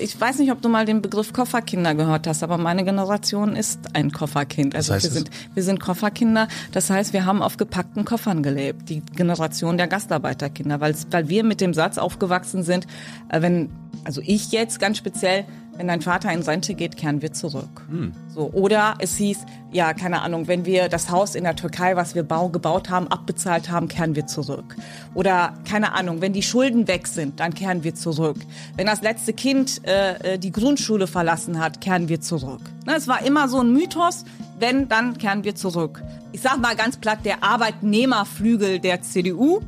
ich weiß nicht, ob du mal den Begriff Kofferkinder gehört hast, aber meine Generation ist ein Kofferkind. Also heißt wir sind, wir sind Kofferkinder. Das heißt, wir haben auf gepackten Koffern gelebt. Die Generation der Gastarbeiterkinder, weil, weil wir mit dem Satz aufgewachsen sind, äh, wenn, also ich jetzt ganz speziell, wenn dein Vater in Rente geht, kehren wir zurück. So, oder es hieß, ja, keine Ahnung, wenn wir das Haus in der Türkei, was wir bau, gebaut haben, abbezahlt haben, kehren wir zurück. Oder keine Ahnung, wenn die Schulden weg sind, dann kehren wir zurück. Wenn das letzte Kind äh, äh, die Grundschule verlassen hat, kehren wir zurück. Ne, es war immer so ein Mythos, wenn, dann kehren wir zurück. Ich sag mal ganz platt, der Arbeitnehmerflügel der CDU.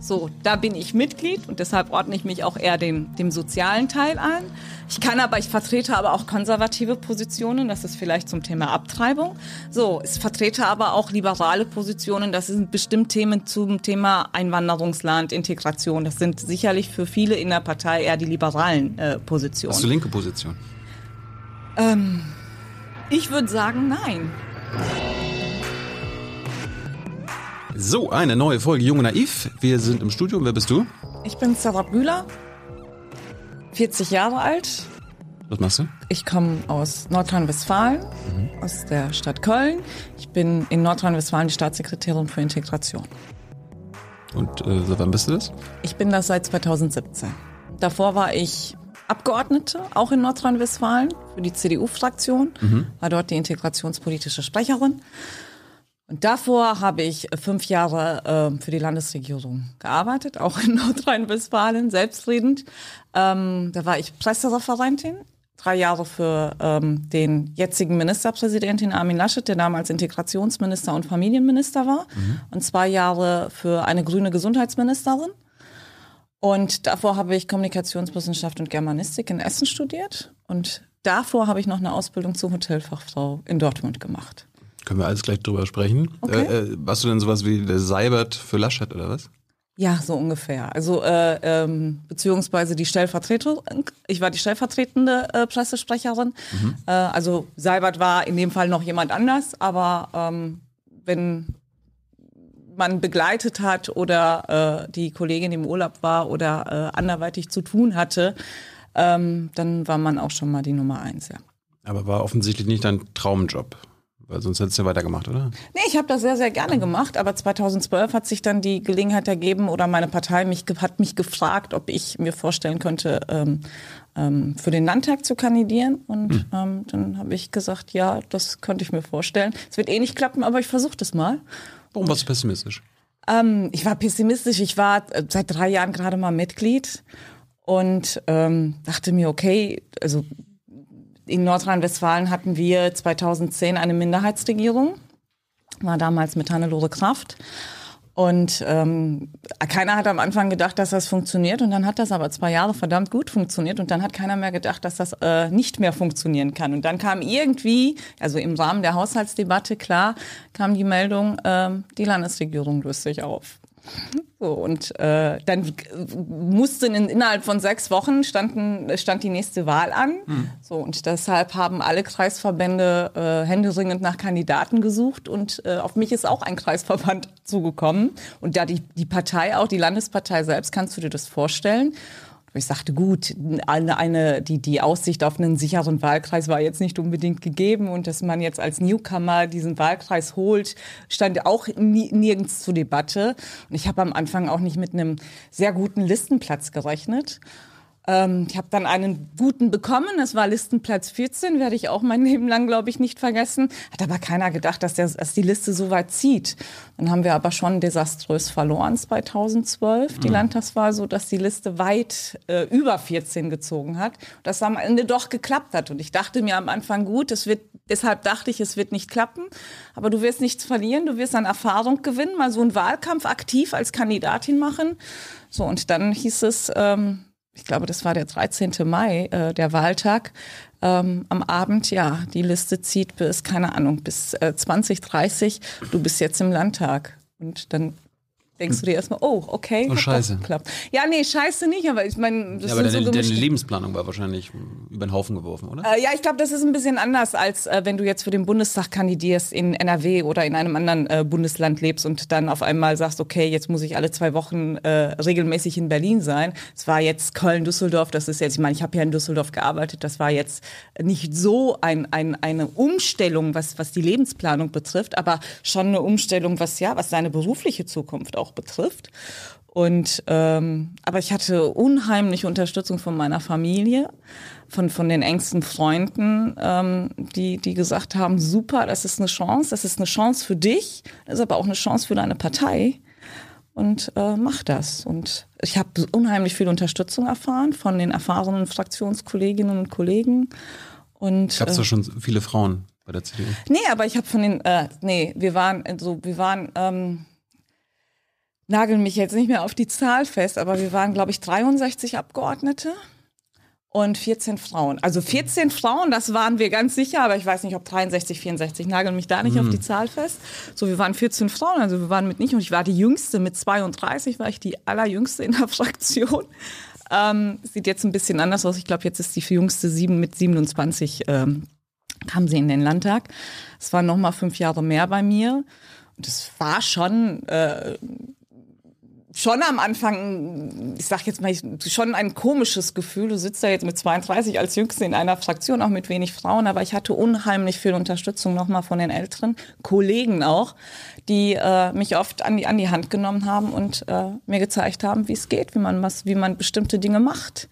So, da bin ich Mitglied und deshalb ordne ich mich auch eher dem, dem sozialen Teil an. Ich kann aber, ich vertrete aber auch konservative Positionen, das ist vielleicht zum Thema Abtreibung. So, ich vertrete aber auch liberale Positionen, das sind bestimmt Themen zum Thema Einwanderungsland, Integration. Das sind sicherlich für viele in der Partei eher die liberalen äh, Positionen. Hast du linke Position? Ich würde sagen, nein. So, eine neue Folge Junge Naiv. Wir sind im Studio. Wer bist du? Ich bin Sarah Bühler, 40 Jahre alt. Was machst du? Ich komme aus Nordrhein-Westfalen, aus der Stadt Köln. Ich bin in Nordrhein-Westfalen die Staatssekretärin für Integration. Und äh, seit wann bist du das? Ich bin das seit 2017. Davor war ich Abgeordnete, auch in Nordrhein-Westfalen, für die CDU-Fraktion, war dort die integrationspolitische Sprecherin. Und davor habe ich fünf Jahre ähm, für die Landesregierung gearbeitet, auch in Nordrhein-Westfalen, selbstredend. Ähm, da war ich Pressereferentin, drei Jahre für ähm, den jetzigen Ministerpräsidenten Armin Laschet, der damals Integrationsminister und Familienminister war, und zwei Jahre für eine grüne Gesundheitsministerin. Und davor habe ich Kommunikationswissenschaft und Germanistik in Essen studiert. Und davor habe ich noch eine Ausbildung zur Hotelfachfrau in Dortmund gemacht. Können wir alles gleich drüber sprechen. Okay. Äh, äh, warst du denn sowas wie der Seibert für Laschet oder was? Ja, so ungefähr. Also äh, ähm, beziehungsweise die Stellvertretung. Ich war die stellvertretende äh, Pressesprecherin. Äh, also Seibert war in dem Fall noch jemand anders, aber ähm, wenn man begleitet hat oder äh, die Kollegin im Urlaub war oder äh, anderweitig zu tun hatte, ähm, dann war man auch schon mal die Nummer eins, ja. Aber war offensichtlich nicht dein Traumjob. Weil sonst hättest du ja weitergemacht, oder? Nee, ich habe das sehr, sehr gerne gemacht, aber 2012 hat sich dann die Gelegenheit ergeben oder meine Partei mich, hat mich gefragt, ob ich mir vorstellen könnte, ähm, ähm, für den Landtag zu kandidieren. Und ähm, dann habe ich gesagt, ja, das könnte ich mir vorstellen. Es wird eh nicht klappen, aber ich versuche das mal. Warum warst du pessimistisch? Ähm, ich war pessimistisch. Ich war äh, seit drei Jahren gerade mal Mitglied und ähm, dachte mir, okay, also in Nordrhein-Westfalen hatten wir 2010 eine Minderheitsregierung, war damals mit Hannelore Kraft. Und ähm, keiner hat am Anfang gedacht, dass das funktioniert. Und dann hat das aber zwei Jahre verdammt gut funktioniert. Und dann hat keiner mehr gedacht, dass das äh, nicht mehr funktionieren kann. Und dann kam irgendwie, also im Rahmen der Haushaltsdebatte, klar, kam die Meldung, ähm, die Landesregierung löst sich auf. So, und äh, dann mussten in, innerhalb von sechs Wochen standen, stand die nächste Wahl an. So, und deshalb haben alle Kreisverbände äh, händeringend nach Kandidaten gesucht und äh, auf mich ist auch ein Kreisverband zugekommen. Und da die, die Partei, auch die Landespartei selbst, kannst du dir das vorstellen? Ich sagte, gut, eine, eine, die, die Aussicht auf einen sicheren Wahlkreis war jetzt nicht unbedingt gegeben und dass man jetzt als Newcomer diesen Wahlkreis holt, stand auch nirgends zur Debatte. Und ich habe am Anfang auch nicht mit einem sehr guten Listenplatz gerechnet. Ähm, ich habe dann einen guten bekommen. Es war Listenplatz 14, werde ich auch mein Leben lang, glaube ich, nicht vergessen. Hat aber keiner gedacht, dass, der, dass die Liste so weit zieht. Dann haben wir aber schon desaströs verloren 2012, die Landtagswahl, so dass die Liste weit äh, über 14 gezogen hat. Das am Ende doch geklappt hat. Und ich dachte mir am Anfang, gut, es wird, deshalb dachte ich, es wird nicht klappen. Aber du wirst nichts verlieren, du wirst an Erfahrung gewinnen, mal so einen Wahlkampf aktiv als Kandidatin machen. So, und dann hieß es, ähm, ich glaube, das war der 13. Mai, äh, der Wahltag, ähm, am Abend, ja, die Liste zieht bis, keine Ahnung, bis äh, 2030, du bist jetzt im Landtag. Und dann denkst du dir erstmal, oh, okay. Oh, scheiße. Klappt. Ja, nee, scheiße nicht, aber ich meine, das ja, aber deine, so deine Lebensplanung war wahrscheinlich über den Haufen geworfen, oder? Äh, ja, ich glaube, das ist ein bisschen anders, als äh, wenn du jetzt für den Bundestag kandidierst in NRW oder in einem anderen äh, Bundesland lebst und dann auf einmal sagst, okay, jetzt muss ich alle zwei Wochen äh, regelmäßig in Berlin sein. Es war jetzt Köln-Düsseldorf, das ist jetzt, ich meine, ich habe ja in Düsseldorf gearbeitet, das war jetzt nicht so ein, ein, eine Umstellung, was, was die Lebensplanung betrifft, aber schon eine Umstellung, was ja, was seine berufliche Zukunft auch betrifft. Und ähm, aber ich hatte unheimliche Unterstützung von meiner Familie, von von den engsten Freunden, ähm, die die gesagt haben: Super, das ist eine Chance, das ist eine Chance für dich, das ist aber auch eine Chance für deine Partei. Und äh, mach das. Und ich habe unheimlich viel Unterstützung erfahren von den erfahrenen Fraktionskolleginnen und Kollegen. Und gab es da schon viele Frauen bei der CDU? Nee, aber ich habe von den, äh, nee, wir waren so, wir waren ähm, nageln mich jetzt nicht mehr auf die Zahl fest, aber wir waren, glaube ich, 63 Abgeordnete und 14 Frauen. Also 14 Frauen, das waren wir ganz sicher, aber ich weiß nicht, ob 63, 64, nageln mich da nicht mhm. auf die Zahl fest. So, wir waren 14 Frauen, also wir waren mit nicht und ich war die Jüngste, mit 32 war ich die allerjüngste in der Fraktion. Ähm, sieht jetzt ein bisschen anders aus. Ich glaube, jetzt ist die jüngste sieben mit 27 ähm, kam sie in den Landtag. Es waren noch mal fünf Jahre mehr bei mir. Und es war schon äh, schon am Anfang, ich sag jetzt mal, schon ein komisches Gefühl. Du sitzt da jetzt mit 32 als Jüngste in einer Fraktion, auch mit wenig Frauen, aber ich hatte unheimlich viel Unterstützung nochmal von den älteren Kollegen auch, die äh, mich oft an die, an die Hand genommen haben und äh, mir gezeigt haben, wie es geht, wie man was, wie man bestimmte Dinge macht.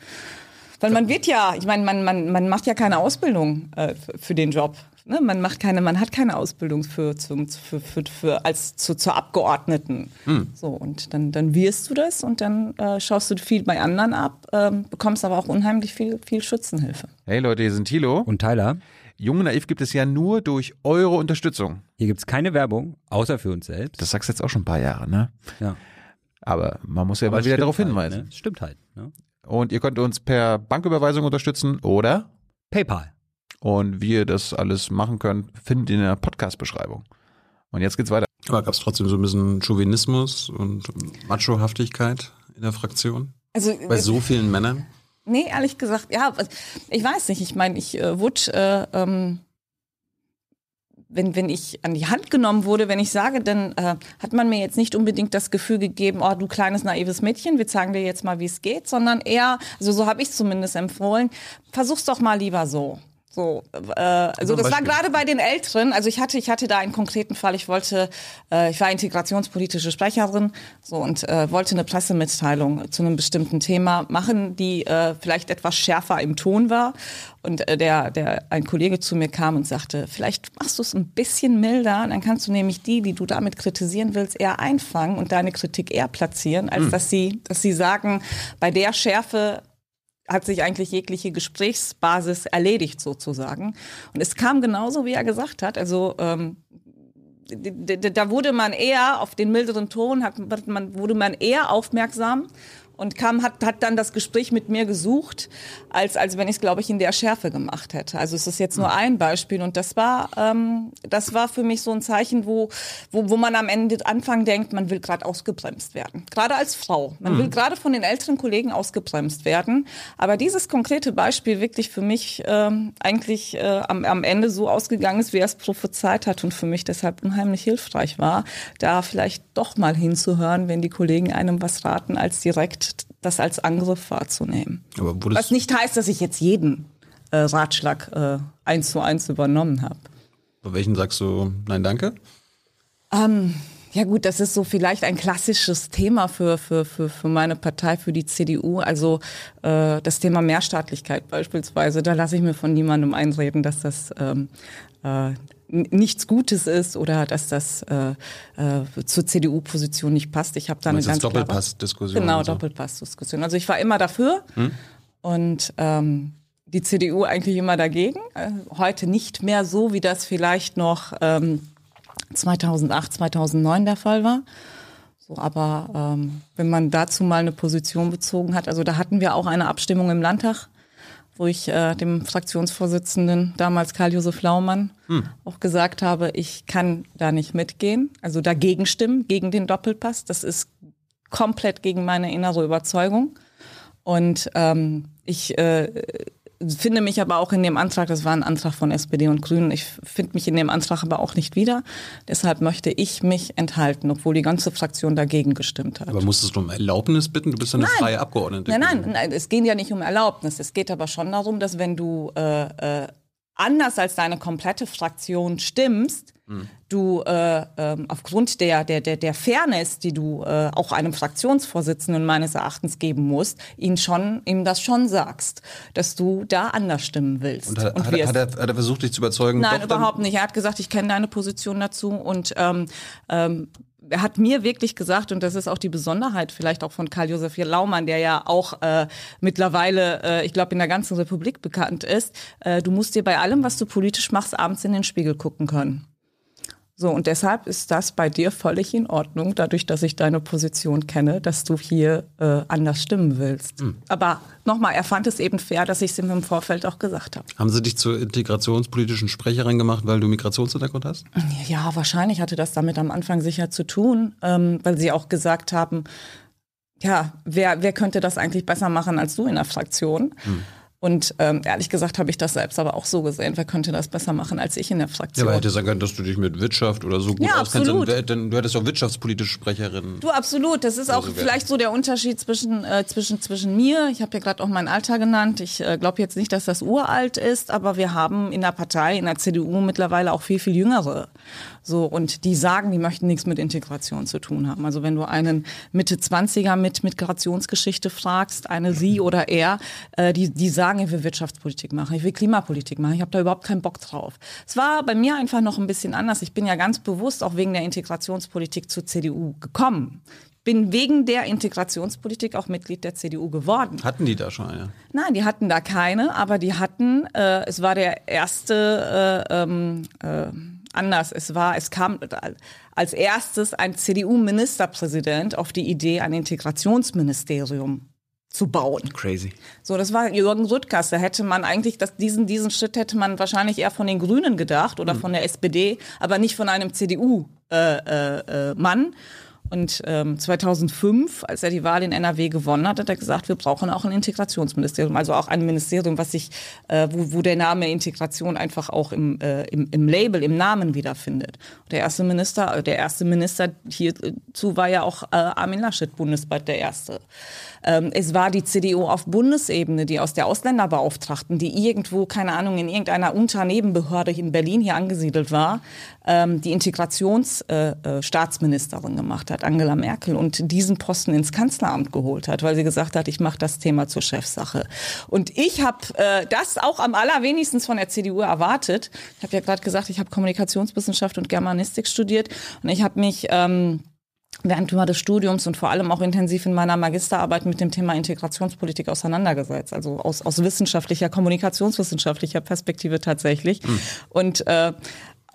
Weil man wird ja, ich meine, man, man, man macht ja keine Ausbildung äh, für den Job. Ne? Man macht keine, man hat keine Ausbildung für, zum, für, für, für als zu, zur Abgeordneten. Hm. So und dann, dann wirst du das und dann äh, schaust du viel bei anderen ab, ähm, bekommst aber auch unheimlich viel, viel Schützenhilfe. Hey Leute, hier sind Thilo und Tyler. Junge Naiv gibt es ja nur durch eure Unterstützung. Hier gibt es keine Werbung, außer für uns selbst. Das sagst du jetzt auch schon ein paar Jahre, ne? Ja. Aber man muss ja aber mal wieder darauf halt, hinweisen. Ne? Stimmt halt. Ne? Und ihr könnt uns per Banküberweisung unterstützen oder PayPal. Und wie ihr das alles machen könnt, findet ihr in der Podcast-Beschreibung. Und jetzt geht's weiter. Aber gab es trotzdem so ein bisschen Chauvinismus und Machohaftigkeit in der Fraktion? Also bei so vielen Männern? Nee, ehrlich gesagt, ja, ich weiß nicht. Ich meine, ich äh, wurde äh, ähm, wenn, wenn ich an die Hand genommen wurde, wenn ich sage, dann äh, hat man mir jetzt nicht unbedingt das Gefühl gegeben, oh, du kleines naives Mädchen, wir zeigen dir jetzt mal, wie es geht, sondern eher, also so habe ich zumindest empfohlen, versuch's doch mal lieber so. So, äh, also das war gerade bei den Älteren. Also ich hatte, ich hatte da einen konkreten Fall. Ich wollte, äh, ich war integrationspolitische Sprecherin, so und äh, wollte eine Pressemitteilung zu einem bestimmten Thema machen, die äh, vielleicht etwas schärfer im Ton war. Und äh, der, der ein Kollege zu mir kam und sagte, vielleicht machst du es ein bisschen milder, dann kannst du nämlich die, die du damit kritisieren willst, eher einfangen und deine Kritik eher platzieren, als hm. dass sie, dass sie sagen, bei der Schärfe hat sich eigentlich jegliche Gesprächsbasis erledigt sozusagen. Und es kam genauso, wie er gesagt hat. Also ähm, da wurde man eher auf den milderen Ton, hat man, wurde man eher aufmerksam und kam, hat, hat dann das Gespräch mit mir gesucht, als, als wenn ich es, glaube ich, in der Schärfe gemacht hätte. Also es ist jetzt nur ein Beispiel und das war, ähm, das war für mich so ein Zeichen, wo, wo, wo man am Ende Anfang denkt, man will gerade ausgebremst werden. Gerade als Frau. Man mhm. will gerade von den älteren Kollegen ausgebremst werden. Aber dieses konkrete Beispiel wirklich für mich ähm, eigentlich äh, am, am Ende so ausgegangen ist, wie er es prophezeit hat und für mich deshalb unheimlich hilfreich war, da vielleicht doch mal hinzuhören, wenn die Kollegen einem was raten, als direkt das als Angriff wahrzunehmen. Was nicht heißt, dass ich jetzt jeden äh, Ratschlag äh, eins zu eins übernommen habe. Bei welchen sagst du Nein, danke? Ähm, ja gut, das ist so vielleicht ein klassisches Thema für, für, für, für meine Partei, für die CDU. Also äh, das Thema Mehrstaatlichkeit beispielsweise, da lasse ich mir von niemandem einreden, dass das ähm, äh, nichts Gutes ist oder dass das äh, äh, zur CDU-Position nicht passt. Ich habe da eine ganz Doppelpass-Diskussion. Genau, so. Doppelpass-Diskussion. Also ich war immer dafür hm? und ähm, die CDU eigentlich immer dagegen. Äh, heute nicht mehr so, wie das vielleicht noch ähm, 2008, 2009 der Fall war. So, aber ähm, wenn man dazu mal eine Position bezogen hat, also da hatten wir auch eine Abstimmung im Landtag wo ich äh, dem Fraktionsvorsitzenden damals Karl-Josef Laumann hm. auch gesagt habe, ich kann da nicht mitgehen, also dagegen stimmen, gegen den Doppelpass. Das ist komplett gegen meine innere Überzeugung. Und ähm, ich äh, finde mich aber auch in dem Antrag, das war ein Antrag von SPD und Grünen, ich finde mich in dem Antrag aber auch nicht wieder. Deshalb möchte ich mich enthalten, obwohl die ganze Fraktion dagegen gestimmt hat. Aber musstest du um Erlaubnis bitten? Du bist ja eine nein. freie Abgeordnete. Nein, nein, nein, es geht ja nicht um Erlaubnis. Es geht aber schon darum, dass wenn du äh, äh, anders als deine komplette Fraktion stimmst, mhm. du äh, äh, aufgrund der, der, der, der Fairness, die du äh, auch einem Fraktionsvorsitzenden meines Erachtens geben musst, ihn schon, ihm das schon sagst, dass du da anders stimmen willst. Und hat, und hat, hat, er, hat er versucht, dich zu überzeugen? Nein, überhaupt nicht. Er hat gesagt, ich kenne deine Position dazu und ähm, ähm, er hat mir wirklich gesagt, und das ist auch die Besonderheit vielleicht auch von Karl-Josef Laumann, der ja auch äh, mittlerweile, äh, ich glaube, in der ganzen Republik bekannt ist, äh, du musst dir bei allem, was du politisch machst, abends in den Spiegel gucken können. So, und deshalb ist das bei dir völlig in Ordnung, dadurch, dass ich deine Position kenne, dass du hier äh, anders stimmen willst. Mhm. Aber nochmal, er fand es eben fair, dass ich es ihm im Vorfeld auch gesagt habe. Haben Sie dich zur integrationspolitischen Sprecherin gemacht, weil du Migrationshintergrund hast? Ja, wahrscheinlich hatte das damit am Anfang sicher zu tun, ähm, weil Sie auch gesagt haben, ja, wer, wer könnte das eigentlich besser machen als du in der Fraktion? Mhm. Und ähm, ehrlich gesagt habe ich das selbst aber auch so gesehen. Wer könnte das besser machen als ich in der Fraktion? Ja, aber hätte sagen können, dass du dich mit Wirtschaft oder so gut ja, auskennst. Denn du hättest auch wirtschaftspolitische Sprecherin. Du, absolut. Das ist auch so vielleicht so der Unterschied zwischen, äh, zwischen, zwischen mir. Ich habe ja gerade auch mein Alter genannt. Ich äh, glaube jetzt nicht, dass das uralt ist, aber wir haben in der Partei, in der CDU mittlerweile auch viel, viel jüngere. So, und die sagen, die möchten nichts mit Integration zu tun haben. Also wenn du einen Mitte 20er mit Migrationsgeschichte fragst, eine sie oder er, äh, die, die sagen, ich will Wirtschaftspolitik machen, ich will Klimapolitik machen, ich habe da überhaupt keinen Bock drauf. Es war bei mir einfach noch ein bisschen anders. Ich bin ja ganz bewusst auch wegen der Integrationspolitik zur CDU gekommen bin wegen der Integrationspolitik auch Mitglied der CDU geworden. Hatten die da schon eine? Nein, die hatten da keine, aber die hatten, äh, es war der erste äh, ähm, äh, anders. Es war, es kam als erstes ein CDU-Ministerpräsident auf die Idee, ein Integrationsministerium zu bauen. Crazy. So, das war Jürgen Rüttgers. Da hätte man eigentlich, dass diesen, diesen Schritt hätte man wahrscheinlich eher von den Grünen gedacht oder mhm. von der SPD, aber nicht von einem CDU-Mann. Äh, äh, äh, und ähm, 2005, als er die Wahl in NRW gewonnen hat, hat er gesagt, wir brauchen auch ein Integrationsministerium, also auch ein Ministerium, was sich, äh, wo, wo der Name Integration einfach auch im, äh, im, im Label, im Namen wiederfindet. Der erste Minister, der erste Minister hierzu war ja auch äh, Armin Laschet, bundesweit der erste. Ähm, es war die CDU auf Bundesebene, die aus der Ausländerbeauftragten, die irgendwo, keine Ahnung, in irgendeiner Unternebenbehörde in Berlin hier angesiedelt war, ähm, die Integrationsstaatsministerin äh, äh gemacht hat, Angela Merkel, und diesen Posten ins Kanzleramt geholt hat, weil sie gesagt hat, ich mache das Thema zur Chefsache. Und ich habe äh, das auch am allerwenigsten von der CDU erwartet. Ich habe ja gerade gesagt, ich habe Kommunikationswissenschaft und Germanistik studiert und ich habe mich ähm, während des Studiums und vor allem auch intensiv in meiner Magisterarbeit mit dem Thema Integrationspolitik auseinandergesetzt, also aus, aus wissenschaftlicher, kommunikationswissenschaftlicher Perspektive tatsächlich. Mhm. Und äh,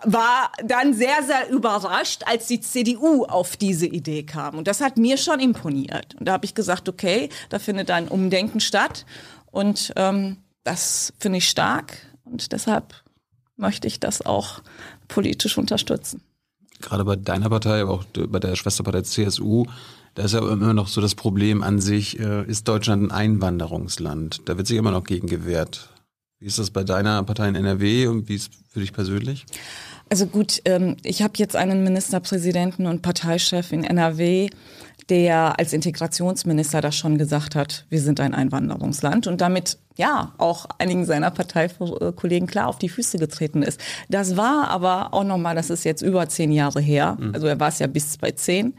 war dann sehr, sehr überrascht, als die CDU auf diese Idee kam. Und das hat mir schon imponiert. Und da habe ich gesagt, okay, da findet ein Umdenken statt. Und ähm, das finde ich stark. Und deshalb möchte ich das auch politisch unterstützen gerade bei deiner Partei, aber auch bei der Schwesterpartei CSU, da ist ja immer noch so das Problem an sich, äh, ist Deutschland ein Einwanderungsland? Da wird sich immer noch gegen gewehrt. Wie ist das bei deiner Partei in NRW und wie ist für dich persönlich? Also gut, ähm, ich habe jetzt einen Ministerpräsidenten und Parteichef in NRW, der als Integrationsminister das schon gesagt hat, wir sind ein Einwanderungsland und damit ja auch einigen seiner Parteikollegen klar auf die Füße getreten ist. Das war aber auch nochmal, das ist jetzt über zehn Jahre her, mhm. also er war es ja bis bei zehn.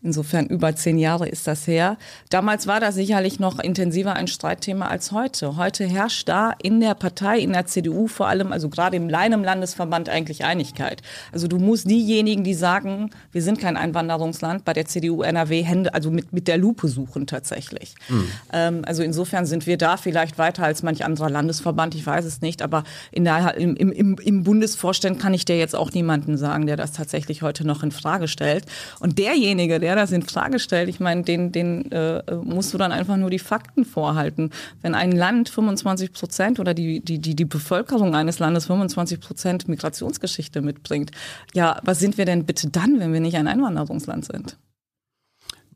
Insofern über zehn Jahre ist das her. Damals war das sicherlich noch intensiver ein Streitthema als heute. Heute herrscht da in der Partei, in der CDU vor allem, also gerade im Leinem Landesverband eigentlich Einigkeit. Also du musst diejenigen, die sagen, wir sind kein Einwanderungsland, bei der CDU NRW Hände, also mit, mit der Lupe suchen tatsächlich. Mhm. Ähm, also insofern sind wir da vielleicht weiter als manch anderer Landesverband, ich weiß es nicht, aber in der, im, im, im Bundesvorstand kann ich dir jetzt auch niemanden sagen, der das tatsächlich heute noch in Frage stellt. Und derjenige, der wer das in Frage stellt, ich meine, den, den äh, musst du dann einfach nur die Fakten vorhalten. Wenn ein Land 25 Prozent oder die, die, die, die Bevölkerung eines Landes 25 Prozent Migrationsgeschichte mitbringt, ja, was sind wir denn bitte dann, wenn wir nicht ein Einwanderungsland sind?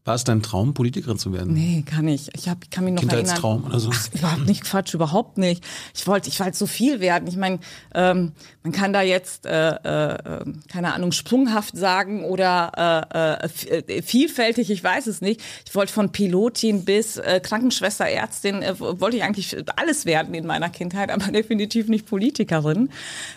War es dein Traum, Politikerin zu werden? Nee, kann ich. Ich hab, ich kann mich noch Kindheitstraum erinnern. oder so? Ach, überhaupt nicht Quatsch, überhaupt nicht. Ich wollte, ich wollte so viel werden. Ich meine, ähm, man kann da jetzt äh, äh, keine Ahnung sprunghaft sagen oder äh, äh, vielfältig. Ich weiß es nicht. Ich wollte von Pilotin bis äh, Krankenschwester, Ärztin, äh, wollte ich eigentlich alles werden in meiner Kindheit, aber definitiv nicht Politikerin.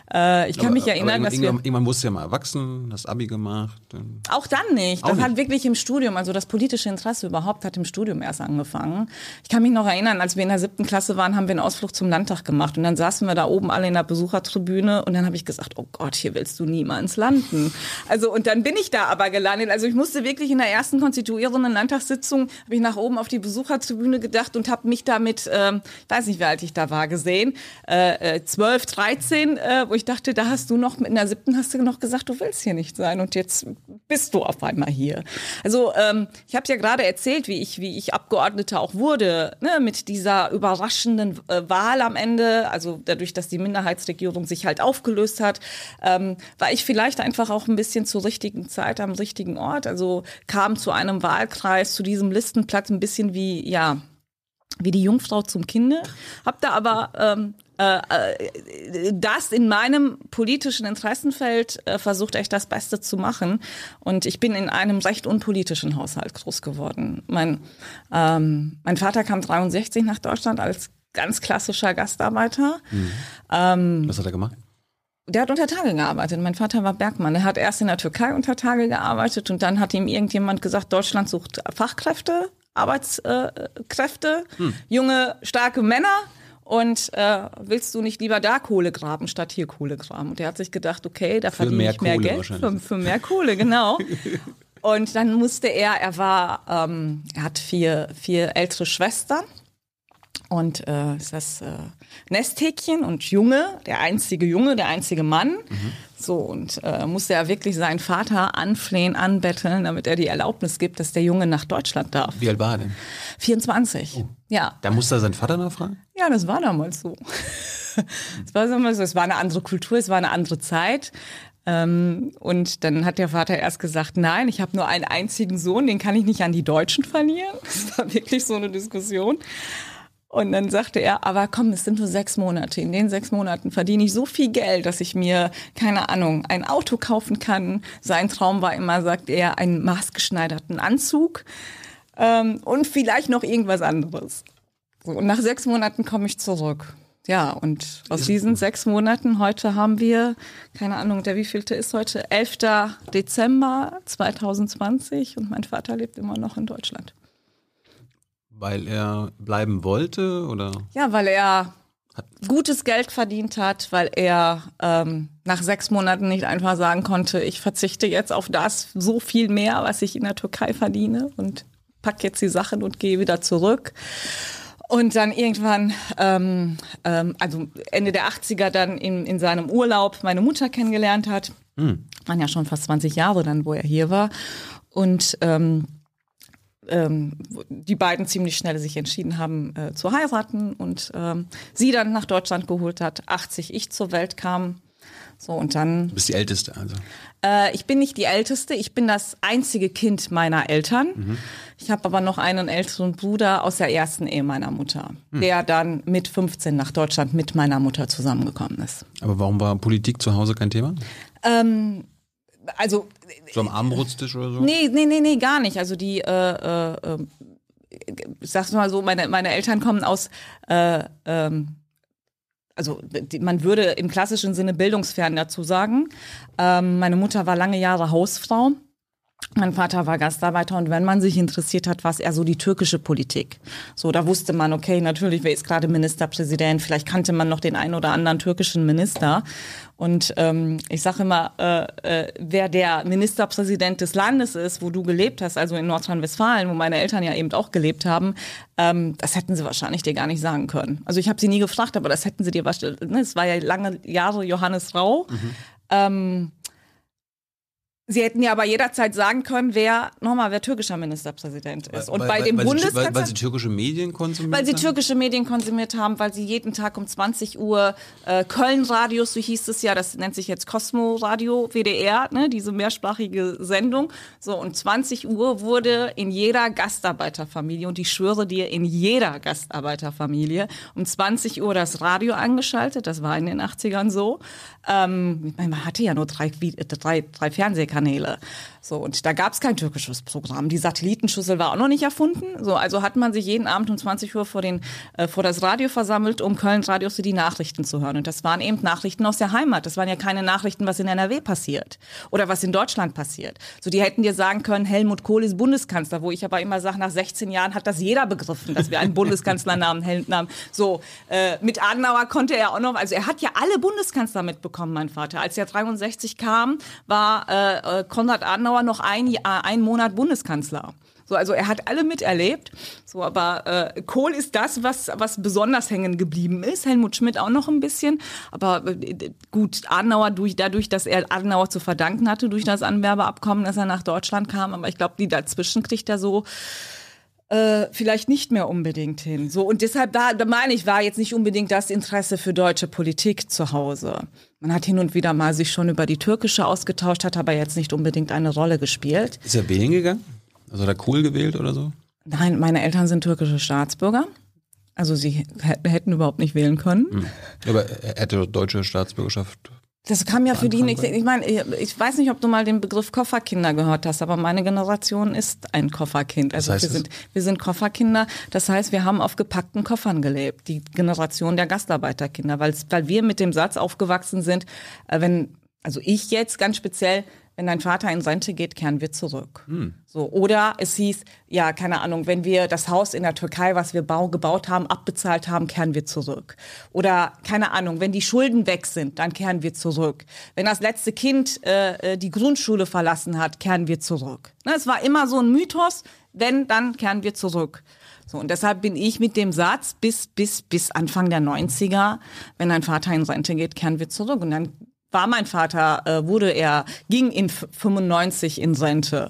Ich kann aber, mich erinnern, dass wir irgendwann musst du ja mal erwachsen, hast Abi gemacht. auch dann nicht. Auch Das nicht. hat wirklich im Studium, also das politische Interesse überhaupt hat im Studium erst angefangen. Ich kann mich noch erinnern, als wir in der siebten Klasse waren, haben wir einen Ausflug zum Landtag gemacht und dann saßen wir da oben alle in der Besuchertribüne und dann habe ich gesagt, oh Gott, hier willst du niemals landen. Also und dann bin ich da aber gelandet. Also ich musste wirklich in der ersten konstituierenden Landtagssitzung, habe ich nach oben auf die Besuchertribüne gedacht und habe mich da mit, ähm, ich weiß nicht, wie alt ich da war, gesehen, äh, äh, 12, 13, äh, wo ich dachte, da hast du noch, in der siebten hast du noch gesagt, du willst hier nicht sein und jetzt bist du auf einmal hier. Also ähm, ich habe ja gerade erzählt, wie ich, wie ich Abgeordnete auch wurde, ne, mit dieser überraschenden äh, Wahl am Ende, also dadurch, dass die Minderheitsregierung sich halt aufgelöst hat, ähm, war ich vielleicht einfach auch ein bisschen zur richtigen Zeit am richtigen Ort. Also kam zu einem Wahlkreis, zu diesem Listenplatz ein bisschen wie, ja, wie die Jungfrau zum Kinde. Hab da aber ähm, äh, äh, das in meinem politischen Interessenfeld äh, versucht echt das Beste zu machen. Und ich bin in einem recht unpolitischen Haushalt groß geworden. Mein, ähm, mein Vater kam 63 nach Deutschland als ganz klassischer Gastarbeiter. Was hat er gemacht? Der hat unter Tage gearbeitet. Mein Vater war Bergmann. Er hat erst in der Türkei unter Tage gearbeitet und dann hat ihm irgendjemand gesagt, Deutschland sucht Fachkräfte, Arbeitskräfte, junge, starke Männer. Und äh, willst du nicht lieber da Kohle graben statt hier Kohle graben? Und er hat sich gedacht, okay, da verdiene mehr ich mehr Kohle Geld für, für mehr Kohle, genau. Und dann musste er, er war, ähm, er hat vier, vier ältere Schwestern und äh, ist das äh, Nesthäkchen und Junge, der einzige Junge, der einzige Mann. So, und äh, musste er wirklich seinen Vater anflehen, anbetteln, damit er die Erlaubnis gibt, dass der Junge nach Deutschland darf. Wie alt war er denn? 24. Ja. Da musste er seinen Vater nachfragen? Ja, das war damals so. Es war damals so, es war eine andere Kultur, es war eine andere Zeit. Ähm, und dann hat der Vater erst gesagt, nein, ich habe nur einen einzigen Sohn, den kann ich nicht an die Deutschen verlieren. Das war wirklich so eine Diskussion. Und dann sagte er, aber komm, es sind nur sechs Monate. In den sechs Monaten verdiene ich so viel Geld, dass ich mir, keine Ahnung, ein Auto kaufen kann. Sein Traum war immer, sagt er, einen maßgeschneiderten Anzug ähm, und vielleicht noch irgendwas anderes. So, und nach sechs Monaten komme ich zurück. Ja, und aus diesen sechs Monaten, heute haben wir, keine Ahnung, der wievielte ist heute, 11. Dezember 2020 und mein Vater lebt immer noch in Deutschland. Weil er bleiben wollte oder? Ja, weil er gutes Geld verdient hat, weil er ähm, nach sechs Monaten nicht einfach sagen konnte, ich verzichte jetzt auf das so viel mehr, was ich in der Türkei verdiene und pack jetzt die Sachen und gehe wieder zurück. Und dann irgendwann, ähm, ähm, also Ende der 80er dann in, in seinem Urlaub meine Mutter kennengelernt hat. Waren ja schon fast 20 Jahre dann, wo er hier war. Und ähm, ähm, die beiden ziemlich schnell sich entschieden haben äh, zu heiraten und ähm, sie dann nach Deutschland geholt hat, 80 ich zur Welt kam. So und dann Du bist die Älteste, also. Äh, ich bin nicht die Älteste, ich bin das einzige Kind meiner Eltern. Ich habe aber noch einen älteren Bruder aus der ersten Ehe meiner Mutter, der dann mit 15 nach Deutschland mit meiner Mutter zusammengekommen ist. Aber warum war Politik zu Hause kein Thema? Also So am Abendbrotstisch oder so? Nee, nee, nee, nee, gar nicht. Also die, äh, äh, äh, sag's mal so, meine, meine Eltern kommen aus, äh, ähm, also die, man würde im klassischen Sinne bildungsfern dazu sagen. Ähm, meine Mutter war lange Jahre Hausfrau. Mein Vater war Gastarbeiter und wenn man sich interessiert hat, war es eher so die türkische Politik. So, da wusste man, okay, natürlich, wer ist gerade Ministerpräsident? Vielleicht kannte man noch den einen oder anderen türkischen Minister. Und ähm, ich sage immer, äh, äh, wer der Ministerpräsident des Landes ist, wo du gelebt hast, also in Nordrhein-Westfalen, wo meine Eltern ja eben auch gelebt haben, ähm, das hätten sie wahrscheinlich dir gar nicht sagen können. Also ich habe sie nie gefragt, aber das hätten sie dir wahrscheinlich, ne, es war ja lange Jahre Johannes Rau. Ähm, Sie hätten ja aber jederzeit sagen können, wer nochmal wer türkischer Ministerpräsident ist. Und weil, bei dem weil, sie, Bundeskanzler weil, weil sie türkische Medien konsumieren. weil sie türkische Medien konsumiert haben, weil sie jeden Tag um 20 Uhr äh, Köln-Radios, so hieß es ja, das nennt sich jetzt Cosmo Radio WDR, ne, diese mehrsprachige Sendung. So, und 20 Uhr wurde in jeder Gastarbeiterfamilie, und ich schwöre dir, in jeder Gastarbeiterfamilie, um 20 Uhr das Radio angeschaltet, das war in den 80ern so. Ähm, man hatte ja nur drei, drei, drei Fernsehkanäle. So, und da gab es kein türkisches Programm. Die Satellitenschüssel war auch noch nicht erfunden. So, also hat man sich jeden Abend um 20 Uhr vor, den, äh, vor das Radio versammelt, um Kölns Radios für die Nachrichten zu hören. Und das waren eben Nachrichten aus der Heimat. Das waren ja keine Nachrichten, was in NRW passiert oder was in Deutschland passiert. So, die hätten dir sagen können, Helmut Kohl ist Bundeskanzler, wo ich aber immer sage, nach 16 Jahren hat das jeder begriffen, dass wir einen Bundeskanzlernamen haben. So, äh, mit Adenauer konnte er auch noch, also er hat ja alle Bundeskanzler mitbekommen, mein Vater. Als er 63 kam, war äh, äh, Konrad Adenauer noch ein, äh, ein Monat Bundeskanzler. So, also er hat alle miterlebt. So, aber äh, Kohl ist das, was was besonders hängen geblieben ist. Helmut Schmidt auch noch ein bisschen. Aber äh, gut, Adenauer durch dadurch, dass er Adenauer zu verdanken hatte durch das Anwerbeabkommen, dass er nach Deutschland kam. Aber ich glaube, die dazwischen kriegt er so äh, vielleicht nicht mehr unbedingt hin. So und deshalb da, da meine ich, war jetzt nicht unbedingt das Interesse für deutsche Politik zu Hause. Man hat hin und wieder mal sich schon über die türkische ausgetauscht, hat aber jetzt nicht unbedingt eine Rolle gespielt. Ist er wählen gegangen? Also hat er Kohl gewählt oder so? Nein, meine Eltern sind türkische Staatsbürger. Also sie hätten überhaupt nicht wählen können. Hm. Aber er hätte deutsche Staatsbürgerschaft das kam ja für die nicht. Ich meine, ich weiß nicht, ob du mal den Begriff Kofferkinder gehört hast, aber meine Generation ist ein Kofferkind. Also heißt wir das? sind, wir sind Kofferkinder. Das heißt, wir haben auf gepackten Koffern gelebt. Die Generation der Gastarbeiterkinder, weil, weil wir mit dem Satz aufgewachsen sind, äh, wenn, also ich jetzt ganz speziell, wenn dein Vater in Rente geht, kehren wir zurück. So oder es hieß, ja, keine Ahnung, wenn wir das Haus in der Türkei, was wir bau, gebaut haben, abbezahlt haben, kehren wir zurück. Oder keine Ahnung, wenn die Schulden weg sind, dann kehren wir zurück. Wenn das letzte Kind äh, äh, die Grundschule verlassen hat, kehren wir zurück. Ne, es war immer so ein Mythos, wenn, dann kehren wir zurück. So, und deshalb bin ich mit dem Satz bis, bis, bis Anfang der 90er, wenn dein Vater in Rente geht, kehren wir zurück. Und dann war mein Vater, äh, wurde er, ging in 95 in Rente.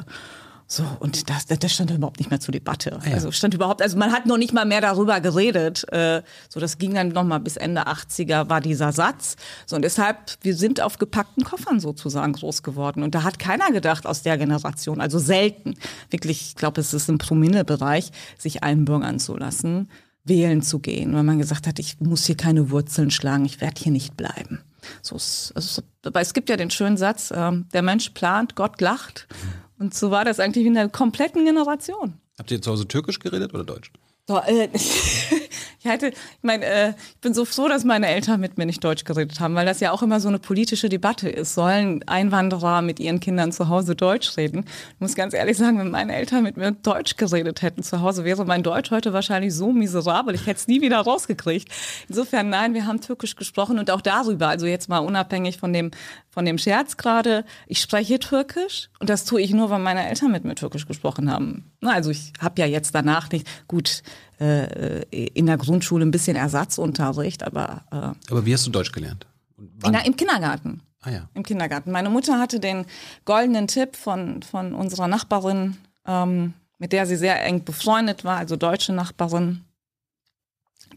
So, und das, das stand überhaupt nicht mehr zur Debatte. ja. Also stand überhaupt, also man hat noch nicht mal mehr darüber geredet. Äh, so, das ging dann noch mal bis Ende 80er war dieser Satz. So, und deshalb, wir sind auf gepackten Koffern sozusagen groß geworden. Und da hat keiner gedacht aus der Generation, also selten, wirklich, ich glaube, es ist im Promille-Bereich, sich allen Bürgern zu lassen, wählen zu gehen, weil man gesagt hat, ich muss hier keine Wurzeln schlagen, ich werde hier nicht bleiben. So, ist- also, aber es gibt ja den schönen Satz, ähm, der Mensch plant, Gott lacht. Und so war das eigentlich in der kompletten Generation. Habt ihr zu Hause Türkisch geredet oder Deutsch? So, äh, ich hatte, ich meine, äh, ich bin so froh, dass meine Eltern mit mir nicht Deutsch geredet haben, weil das ja auch immer so eine politische Debatte ist. Sollen Einwanderer mit ihren Kindern zu Hause Deutsch reden? Ich muss ganz ehrlich sagen, wenn meine Eltern mit mir Deutsch geredet hätten zu Hause, wäre mein Deutsch heute wahrscheinlich so miserabel, ich hätte es nie wieder rausgekriegt. Insofern, nein, wir haben Türkisch gesprochen und auch darüber, also jetzt mal unabhängig von dem, von dem Scherz gerade, ich spreche Türkisch und das tue ich nur, weil meine Eltern mit mir Türkisch gesprochen haben. Also ich habe ja jetzt danach nicht, gut, äh, in der Grundschule ein bisschen Ersatzunterricht, aber äh, Aber wie hast du Deutsch gelernt? Der, im Kindergarten. ah ja. Im Kindergarten. Meine Mutter hatte den goldenen Tipp von, von unserer Nachbarin, ähm, mit der sie sehr eng befreundet war, also deutsche Nachbarin.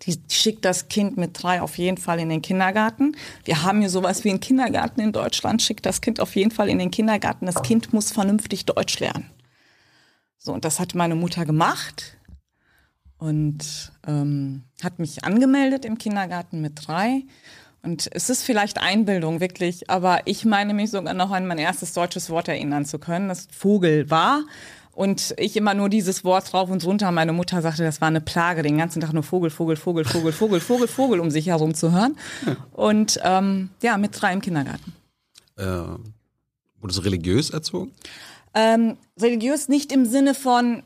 Die schickt das Kind mit drei auf jeden Fall in den Kindergarten. Wir haben hier sowas wie einen Kindergarten in Deutschland. Schickt das Kind auf jeden Fall in den Kindergarten. Das Kind muss vernünftig Deutsch lernen. So, und das hat meine Mutter gemacht und ähm, hat mich angemeldet im Kindergarten mit drei. Und es ist vielleicht Einbildung, wirklich, aber ich meine mich sogar noch an mein erstes deutsches Wort erinnern zu können, das Vogel war. Und ich immer nur dieses Wort drauf und runter. Meine Mutter sagte, das war eine Plage, den ganzen Tag nur Vogel, Vogel, Vogel, Vogel, Vogel, Vogel, Vogel um sich herum zu hören. Und ähm, ja, mit drei im Kindergarten. Äh, wurdest du religiös erzogen? Ähm, religiös nicht im Sinne von,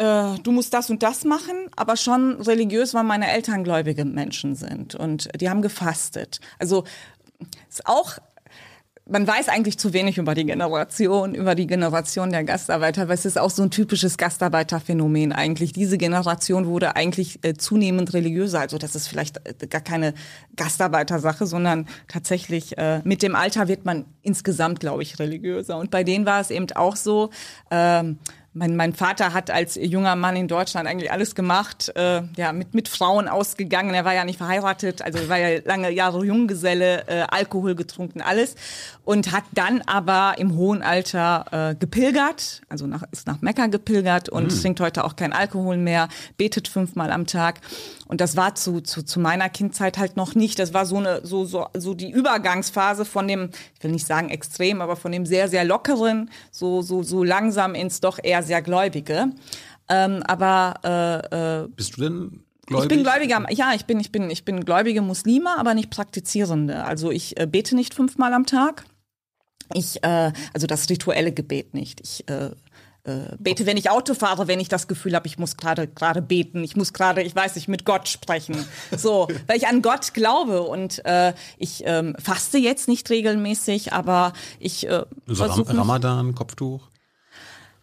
äh, du musst das und das machen, aber schon religiös, weil meine Eltern gläubige Menschen sind und die haben gefastet. Also ist auch man weiß eigentlich zu wenig über die Generation, über die Generation der Gastarbeiter, weil es ist auch so ein typisches Gastarbeiterphänomen eigentlich. Diese Generation wurde eigentlich äh, zunehmend religiöser. Also das ist vielleicht äh, gar keine Gastarbeitersache, sondern tatsächlich äh, mit dem Alter wird man insgesamt, glaube ich, religiöser. Und bei denen war es eben auch so, ähm, mein, mein Vater hat als junger Mann in Deutschland eigentlich alles gemacht, äh, ja, mit, mit Frauen ausgegangen. Er war ja nicht verheiratet, also war ja lange Jahre Junggeselle, äh, Alkohol getrunken, alles. Und hat dann aber im hohen Alter äh, gepilgert, also nach, ist nach Mekka gepilgert und mhm. trinkt heute auch kein Alkohol mehr, betet fünfmal am Tag. Und das war zu, zu, zu meiner Kindzeit halt noch nicht. Das war so eine, so, so, so die Übergangsphase von dem, ich will nicht sagen extrem, aber von dem sehr, sehr lockeren, so, so, so langsam ins doch eher sehr Gläubige. Ähm, aber äh, äh, bist du denn Gläubig? Ich bin gläubiger, ja, ich bin, ich bin, ich bin gläubige Muslime, aber nicht praktizierende. Also ich äh, bete nicht fünfmal am Tag. Ich, äh, also das rituelle Gebet nicht. Ich äh, äh, bete, wenn ich Auto fahre, wenn ich das Gefühl habe, ich muss gerade gerade beten, ich muss gerade, ich weiß nicht, mit Gott sprechen. So, weil ich an Gott glaube und äh, ich ähm, faste jetzt nicht regelmäßig, aber ich äh, so Ram Ramadan, Kopftuch.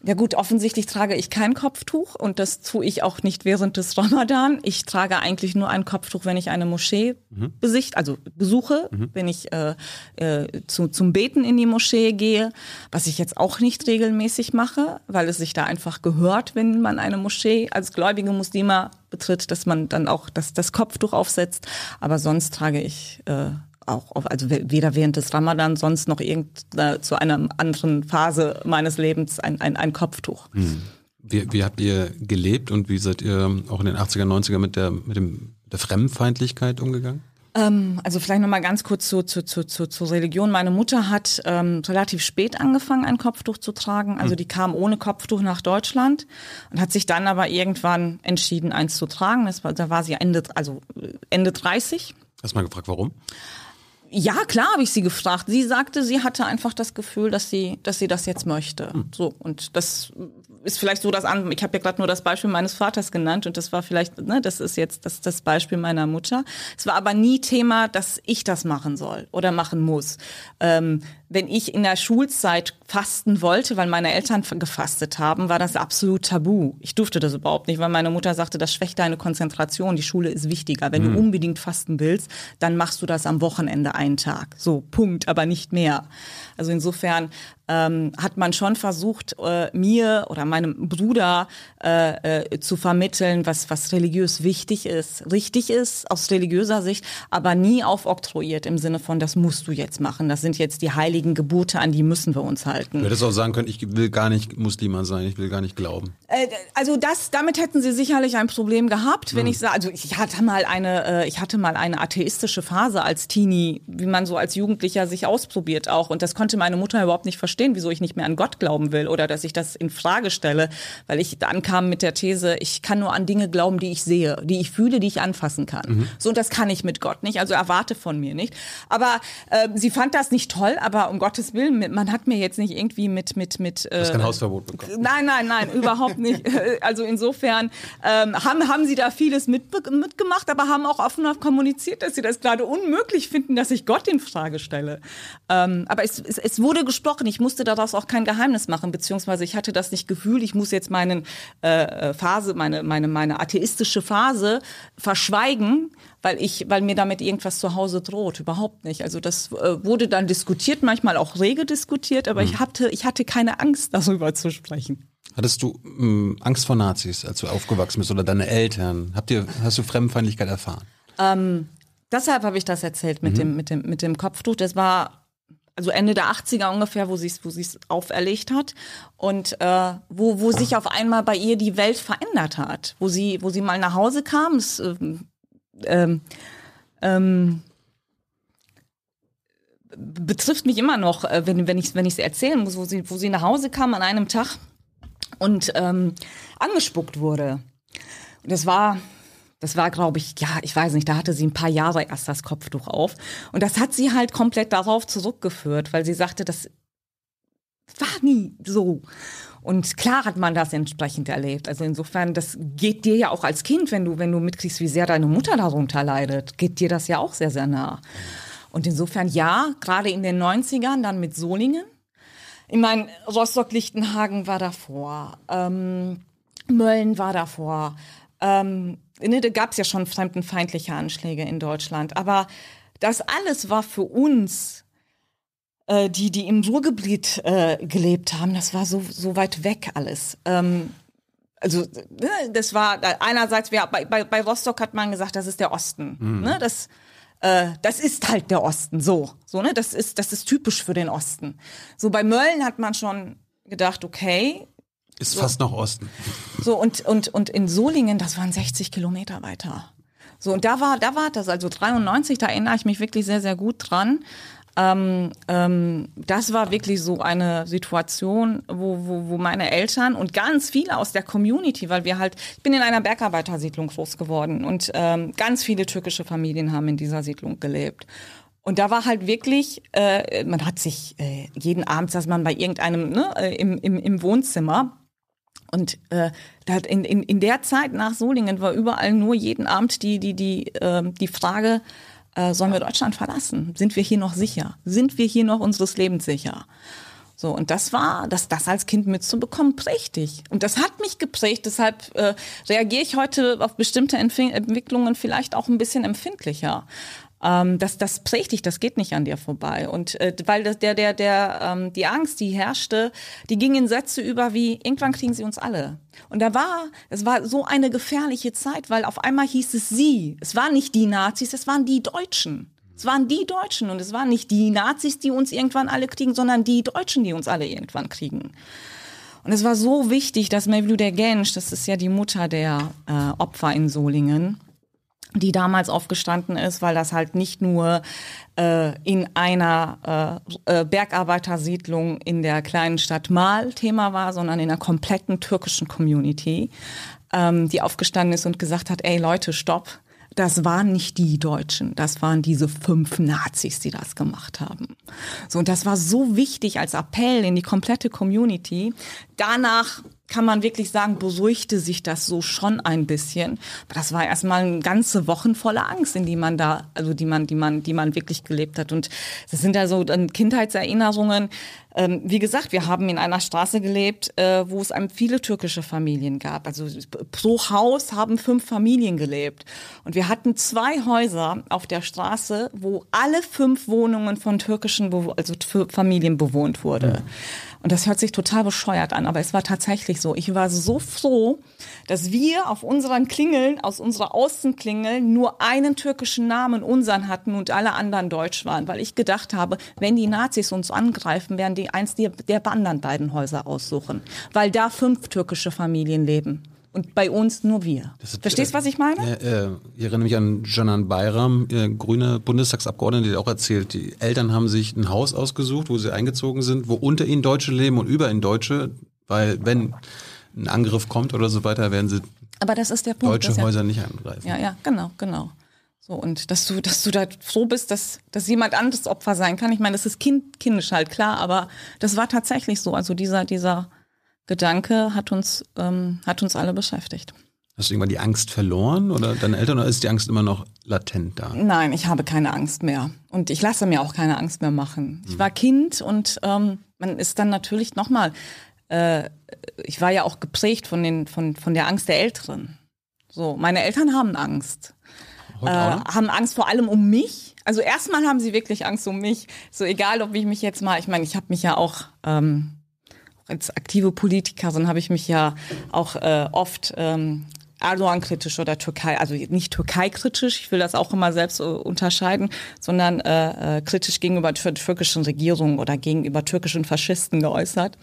Ja gut, offensichtlich trage ich kein Kopftuch und das tue ich auch nicht während des Ramadan. Ich trage eigentlich nur ein Kopftuch, wenn ich eine Moschee mhm. besicht, also besuche, mhm. wenn ich äh, äh, zu, zum Beten in die Moschee gehe, was ich jetzt auch nicht regelmäßig mache, weil es sich da einfach gehört, wenn man eine Moschee als gläubige Muslima betritt, dass man dann auch das, das Kopftuch aufsetzt. Aber sonst trage ich äh, auch, auf, also weder während des Ramadan, sonst noch irgend äh, zu einer anderen Phase meines Lebens ein, ein, ein Kopftuch. Hm. Wie, wie habt ihr gelebt und wie seid ihr auch in den 80er, 90er mit der, mit dem, der Fremdenfeindlichkeit umgegangen? Ähm, also vielleicht nochmal ganz kurz zu, zu, zu, zu, zur Religion. Meine Mutter hat ähm, relativ spät angefangen, ein Kopftuch zu tragen. Also hm. die kam ohne Kopftuch nach Deutschland und hat sich dann aber irgendwann entschieden, eins zu tragen. Das war, da war sie Ende, also Ende 30. Hast mal gefragt, warum? Ja, klar habe ich sie gefragt. Sie sagte, sie hatte einfach das Gefühl, dass sie, dass sie das jetzt möchte. Hm. So und das ist vielleicht so das an. Ich habe ja gerade nur das Beispiel meines Vaters genannt und das war vielleicht, ne, das ist jetzt das, das Beispiel meiner Mutter. Es war aber nie Thema, dass ich das machen soll oder machen muss. Ähm, wenn ich in der Schulzeit fasten wollte, weil meine Eltern gefastet haben, war das absolut tabu. Ich durfte das überhaupt nicht, weil meine Mutter sagte, das schwächt deine Konzentration, die Schule ist wichtiger. Wenn mhm. du unbedingt fasten willst, dann machst du das am Wochenende einen Tag. So, Punkt, aber nicht mehr. Also insofern ähm, hat man schon versucht, äh, mir oder meinem Bruder äh, äh, zu vermitteln, was, was religiös wichtig ist, richtig ist aus religiöser Sicht, aber nie aufoktroyiert im Sinne von, das musst du jetzt machen. Das sind jetzt die heiligen Gebote, an die müssen wir uns halten. Du hättest auch sagen können, ich will gar nicht Muslima sein, ich will gar nicht glauben. Äh, also das, damit hätten sie sicherlich ein Problem gehabt, wenn hm. ich sage, also ich hatte mal eine, äh, ich hatte mal eine atheistische Phase als Teenie, wie man so als Jugendlicher sich ausprobiert auch und das konnte meine Mutter überhaupt nicht verstehen verstehen, wieso ich nicht mehr an Gott glauben will oder dass ich das in Frage stelle, weil ich ankam mit der These, ich kann nur an Dinge glauben, die ich sehe, die ich fühle, die ich anfassen kann. Mhm. So und das kann ich mit Gott nicht, also erwarte von mir nicht. Aber äh, sie fand das nicht toll, aber um Gottes Willen, man hat mir jetzt nicht irgendwie mit mit mit. Äh, du hast kein Hausverbot bekommen. Nein, nein, nein, überhaupt nicht. Also insofern ähm, haben haben sie da vieles mit, mitgemacht, aber haben auch offen kommuniziert, dass sie das gerade unmöglich finden, dass ich Gott in Frage stelle. Ähm, aber es, es, es wurde gesprochen. Ich musste daraus auch kein Geheimnis machen, beziehungsweise ich hatte das nicht Gefühl, ich muss jetzt meinen äh, Phase, meine, meine, meine atheistische Phase verschweigen, weil ich, weil mir damit irgendwas zu Hause droht. Überhaupt nicht. Also das äh, wurde dann diskutiert, manchmal auch rege diskutiert, aber mhm. ich hatte, ich hatte keine Angst, darüber zu sprechen. Hattest du mh, hm, Angst vor Nazis, als du aufgewachsen bist oder deine Eltern? Habt ihr, hast du Fremdenfeindlichkeit erfahren? Ähm, deshalb habe ich das erzählt mit mhm. dem, mit dem, mit dem Kopftuch. Das war also Ende der 80er ungefähr, wo sie es wo sie's auferlegt hat und äh, wo, wo sich auf einmal bei ihr die Welt verändert hat, wo sie, wo sie mal nach Hause kam, es, ähm, ähm, ähm, betrifft mich immer noch, äh, wenn, wenn ich es wenn erzählen muss, wo sie, wo sie nach Hause kam an einem Tag und ähm, angespuckt wurde. Und das war das war, glaube ich, ja, ich weiß nicht, da hatte sie ein paar Jahre erst das Kopftuch auf. Und das hat sie halt komplett darauf zurückgeführt, weil sie sagte, das war nie so. Und klar hat man das entsprechend erlebt. Also insofern, das geht dir ja auch als Kind, wenn du, wenn du mitkriegst, wie sehr deine Mutter darunter leidet, geht dir das ja auch sehr, sehr nah. Und insofern ja, gerade in den 90ern, dann mit Solingen. Ich meine, Rostock-Lichtenhagen war davor, ähm, Mölln war davor. Ähm, ne, da gab es ja schon fremdenfeindliche Anschläge in Deutschland. Aber das alles war für uns, äh, die, die im Ruhrgebiet äh, gelebt haben, das war so, so weit weg alles. Ähm, also ne, das war einerseits, wir, bei, bei, Rostock hat man gesagt, das ist der Osten. Mhm. Ne, das, äh, das ist halt der Osten, so. so ne, das, ist, das ist typisch für den Osten. So bei Mölln hat man schon gedacht, okay, ist so. fast noch Osten. So, und, und, und in Solingen, das waren 60 Kilometer weiter. So, und da war, da war das, also 93, da erinnere ich mich wirklich sehr, sehr gut dran. Ähm, ähm, das war wirklich so eine Situation, wo, wo, wo meine Eltern und ganz viele aus der Community, weil wir halt, ich bin in einer Bergarbeitersiedlung groß geworden und ähm, ganz viele türkische Familien haben in dieser Siedlung gelebt. Und da war halt wirklich, äh, man hat sich äh, jeden Abend saß man bei irgendeinem ne, äh, im, im, im Wohnzimmer und äh, in, in, in der Zeit nach Solingen war überall nur jeden Abend die, die, die, äh, die Frage, äh, sollen wir Deutschland verlassen? Sind wir hier noch sicher? Sind wir hier noch unseres Lebens sicher? So, und das war, das, das als Kind mitzubekommen, prächtig. Und das hat mich geprägt, deshalb äh, reagiere ich heute auf bestimmte Entwicklungen vielleicht auch ein bisschen empfindlicher. Ähm, das, das prägt dich, das geht nicht an dir vorbei. Und äh, weil das, der, der, der, ähm, die Angst, die herrschte, die ging in Sätze über wie, irgendwann kriegen sie uns alle. Und da war, es war so eine gefährliche Zeit, weil auf einmal hieß es sie. Es waren nicht die Nazis, es waren die Deutschen. Es waren die Deutschen und es waren nicht die Nazis, die uns irgendwann alle kriegen, sondern die Deutschen, die uns alle irgendwann kriegen. Und es war so wichtig, dass Mevlüt Gensch, das ist ja die Mutter der äh, Opfer in Solingen, die damals aufgestanden ist, weil das halt nicht nur äh, in einer äh, äh, Bergarbeitersiedlung in der kleinen Stadt Mal Thema war, sondern in einer kompletten türkischen Community, ähm, die aufgestanden ist und gesagt hat, ey Leute, stopp, das waren nicht die Deutschen, das waren diese fünf Nazis, die das gemacht haben. So, und das war so wichtig als Appell in die komplette Community. Danach kann man wirklich sagen, beruhigte sich das so schon ein bisschen. Das war erstmal ganze Wochen voller Angst, in die man da, also die man, die man, die man wirklich gelebt hat. Und das sind ja so Kindheitserinnerungen. Ähm, wie gesagt, wir haben in einer Straße gelebt, äh, wo es einem viele türkische Familien gab. Also pro Haus haben fünf Familien gelebt. Und wir hatten zwei Häuser auf der Straße, wo alle fünf Wohnungen von türkischen, also Familien bewohnt wurde. Mhm. Und das hört sich total bescheuert an, aber es war tatsächlich so. Ich war so froh, dass wir auf unseren Klingeln, aus unserer Außenklingel, nur einen türkischen Namen, unseren hatten und alle anderen deutsch waren, weil ich gedacht habe, wenn die Nazis uns angreifen, werden die eins der, der anderen beiden Häuser aussuchen, weil da fünf türkische Familien leben. Und bei uns nur wir. Ist, Verstehst du, was ich meine? Äh, ich erinnere mich an Janan Bayram, äh, grüne Bundestagsabgeordnete, die auch erzählt, die Eltern haben sich ein Haus ausgesucht, wo sie eingezogen sind, wo unter ihnen Deutsche leben und über ihnen Deutsche, weil wenn ein Angriff kommt oder so weiter, werden sie Aber das ist der Punkt, deutsche Häuser ja, nicht angreifen. Ja, ja, genau, genau. So, und dass du, dass du da froh bist, dass, dass jemand anderes Opfer sein kann. Ich meine, das ist kind, kindisch halt klar, aber das war tatsächlich so. Also dieser, dieser, Gedanke hat uns, ähm, hat uns alle beschäftigt. Hast du irgendwann die Angst verloren oder deine Eltern oder ist die Angst immer noch latent da? Nein, ich habe keine Angst mehr. Und ich lasse mir auch keine Angst mehr machen. Ich war Kind und ähm, man ist dann natürlich nochmal, äh, ich war ja auch geprägt von, den, von, von der Angst der Älteren. So, meine Eltern haben Angst. Äh, haben Angst vor allem um mich. Also erstmal haben sie wirklich Angst um mich. So egal, ob ich mich jetzt mal, ich meine, ich habe mich ja auch ähm, als aktive Politikerin habe ich mich ja auch äh, oft ähm, Erdogan-kritisch oder Türkei, also nicht Türkei-kritisch, ich will das auch immer selbst äh, unterscheiden, sondern äh, äh, kritisch gegenüber der türkischen Regierung oder gegenüber türkischen Faschisten geäußert.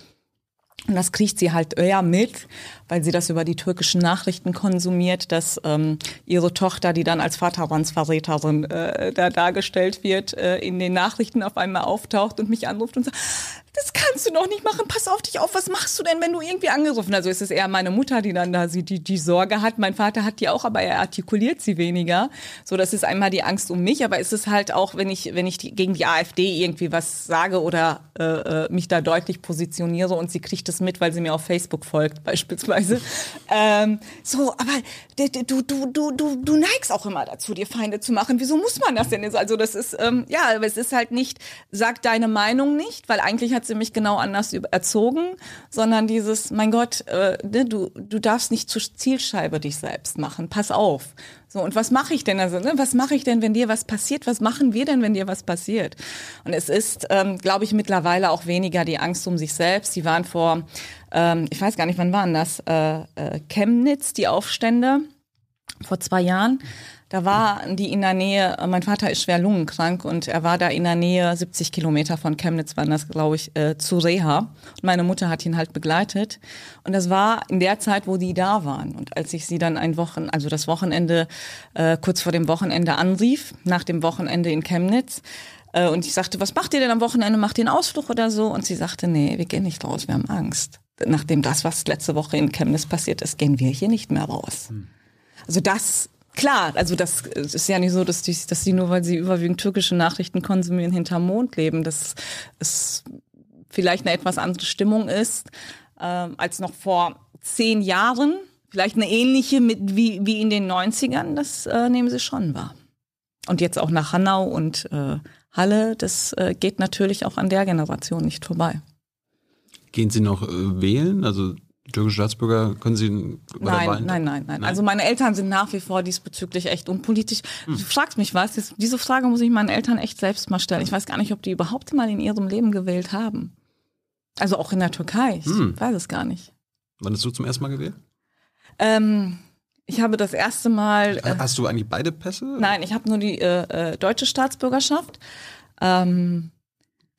Und das kriegt sie halt eher mit, weil sie das über die türkischen Nachrichten konsumiert, dass ähm, ihre Tochter, die dann als Vaterlandsverräterin äh, da dargestellt wird, äh, in den Nachrichten auf einmal auftaucht und mich anruft und sagt, das kannst du doch nicht machen. Pass auf dich auf. Was machst du denn, wenn du irgendwie angerufen? Also es ist eher meine Mutter, die dann da die, die Sorge hat. Mein Vater hat die auch, aber er artikuliert sie weniger. So, das ist einmal die Angst um mich, aber es ist halt auch, wenn ich, wenn ich die, gegen die AfD irgendwie was sage oder äh, äh, mich da deutlich positioniere und sie kriegt es mit, weil sie mir auf Facebook folgt, beispielsweise. ähm, so, aber du, du, du, du, du neigst auch immer dazu, dir Feinde zu machen. Wieso muss man das denn? Also das ist, ähm, ja, aber es ist halt nicht, sag deine Meinung nicht, weil eigentlich hat sie mich genau anders erzogen, sondern dieses, mein Gott, äh, ne, du, du darfst nicht zur Zielscheibe dich selbst machen. Pass auf. So, und was mache ich denn? Also, ne, was mache ich denn, wenn dir was passiert? Was machen wir denn, wenn dir was passiert? Und es ist, ähm, glaube ich, mittlerweile auch weniger die Angst um sich selbst. Die waren vor, ähm, ich weiß gar nicht, wann waren das? Äh, äh, Chemnitz, die Aufstände vor zwei Jahren. Da war die in der Nähe, mein Vater ist schwer lungenkrank und er war da in der Nähe, 70 Kilometer von Chemnitz waren das, glaube ich, äh, zu Reha. Und meine Mutter hat ihn halt begleitet. Und das war in der Zeit, wo die da waren. Und als ich sie dann ein Wochen, also das Wochenende, äh, kurz vor dem Wochenende anrief, nach dem Wochenende in Chemnitz, äh, und ich sagte, was macht ihr denn am Wochenende? Macht ihr einen Ausflug oder so? Und sie sagte, nee, wir gehen nicht raus, wir haben Angst. Nachdem das, was letzte Woche in Chemnitz passiert ist, gehen wir hier nicht mehr raus. Hm. Also das Klar, also das ist ja nicht so, dass die, dass die nur, weil sie überwiegend türkische Nachrichten konsumieren, hinterm Mond leben. Dass es vielleicht eine etwas andere Stimmung ist ähm, als noch vor zehn Jahren. Vielleicht eine ähnliche mit, wie, wie in den 90ern, das äh, nehmen sie schon wahr. Und jetzt auch nach Hanau und äh, Halle, das äh, geht natürlich auch an der Generation nicht vorbei. Gehen Sie noch äh, wählen? Also türkische Staatsbürger können Sie bei nein, Wahl nein, nein, nein, Also meine Eltern sind nach wie vor diesbezüglich echt unpolitisch. Hm. Du fragst mich was, diese Frage muss ich meinen Eltern echt selbst mal stellen. Ich weiß gar nicht, ob die überhaupt mal in ihrem Leben gewählt haben. Also auch in der Türkei. Ich hm. weiß es gar nicht. Wann hast du zum ersten Mal gewählt? Ähm, ich habe das erste Mal. Äh, hast du eigentlich beide Pässe? Nein, ich habe nur die äh, äh, deutsche Staatsbürgerschaft. Ähm,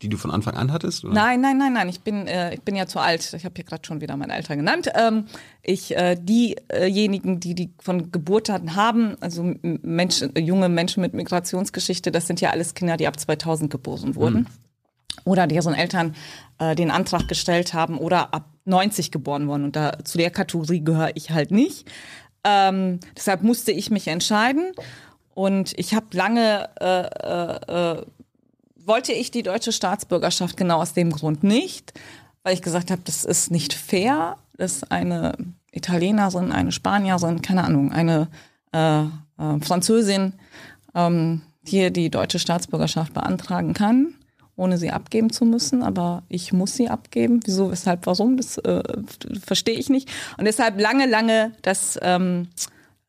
die du von Anfang an hattest? Oder? Nein, nein, nein, nein. Ich bin, äh, ich bin ja zu alt. Ich habe hier gerade schon wieder mein Alter genannt. Ähm, ich, äh, diejenigen, die die von Geburt hatten, haben, also Menschen, junge Menschen mit Migrationsgeschichte, das sind ja alles Kinder, die ab 2000 geboren wurden. Hm. Oder deren Eltern äh, den Antrag gestellt haben oder ab 90 geboren wurden. Und da zu der Kategorie gehöre ich halt nicht. Ähm, deshalb musste ich mich entscheiden. Und ich habe lange äh, äh, wollte ich die deutsche Staatsbürgerschaft genau aus dem Grund nicht, weil ich gesagt habe, das ist nicht fair, dass eine Italienerin, eine Spanierin, keine Ahnung, eine äh, äh, Französin ähm, hier die deutsche Staatsbürgerschaft beantragen kann, ohne sie abgeben zu müssen. Aber ich muss sie abgeben. Wieso, weshalb, warum? Das äh, verstehe ich nicht. Und deshalb lange, lange das ähm,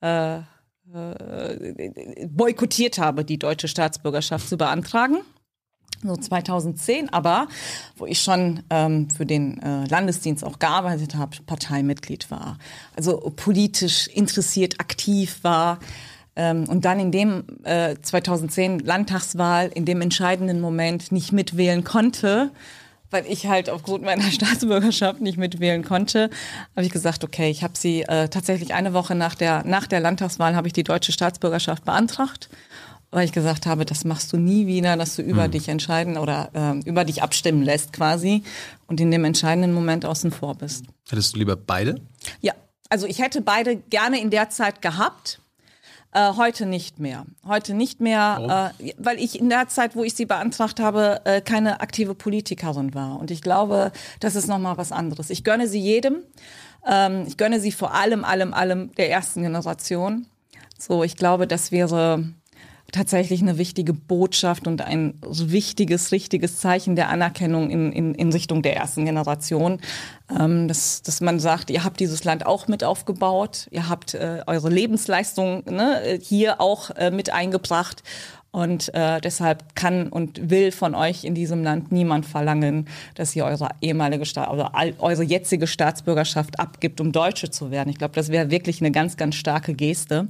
äh, äh, boykottiert habe, die deutsche Staatsbürgerschaft zu beantragen so 2010, aber wo ich schon ähm, für den äh, Landesdienst auch gearbeitet habe, Parteimitglied war, also politisch interessiert, aktiv war. Ähm, und dann in dem äh, 2010 Landtagswahl in dem entscheidenden Moment nicht mitwählen konnte, weil ich halt aufgrund meiner Staatsbürgerschaft nicht mitwählen konnte, habe ich gesagt, okay, ich habe sie äh, tatsächlich eine Woche nach der nach der Landtagswahl habe ich die deutsche Staatsbürgerschaft beantragt weil ich gesagt habe, das machst du nie wieder, dass du über hm. dich entscheiden oder äh, über dich abstimmen lässt quasi und in dem entscheidenden Moment außen vor bist. Hättest du lieber beide? Ja, also ich hätte beide gerne in der Zeit gehabt. Äh, heute nicht mehr. Heute nicht mehr, äh, weil ich in der Zeit, wo ich sie beantragt habe, äh, keine aktive Politikerin war. Und ich glaube, das ist nochmal was anderes. Ich gönne sie jedem. Ähm, ich gönne sie vor allem, allem, allem der ersten Generation. So, ich glaube, das wäre tatsächlich eine wichtige Botschaft und ein wichtiges, richtiges Zeichen der Anerkennung in, in, in Richtung der ersten Generation, ähm, dass, dass man sagt, ihr habt dieses Land auch mit aufgebaut, ihr habt äh, eure Lebensleistung ne, hier auch äh, mit eingebracht und äh, deshalb kann und will von euch in diesem Land niemand verlangen, dass ihr eure ehemalige Staat oder eure jetzige Staatsbürgerschaft abgibt, um Deutsche zu werden. Ich glaube, das wäre wirklich eine ganz, ganz starke Geste.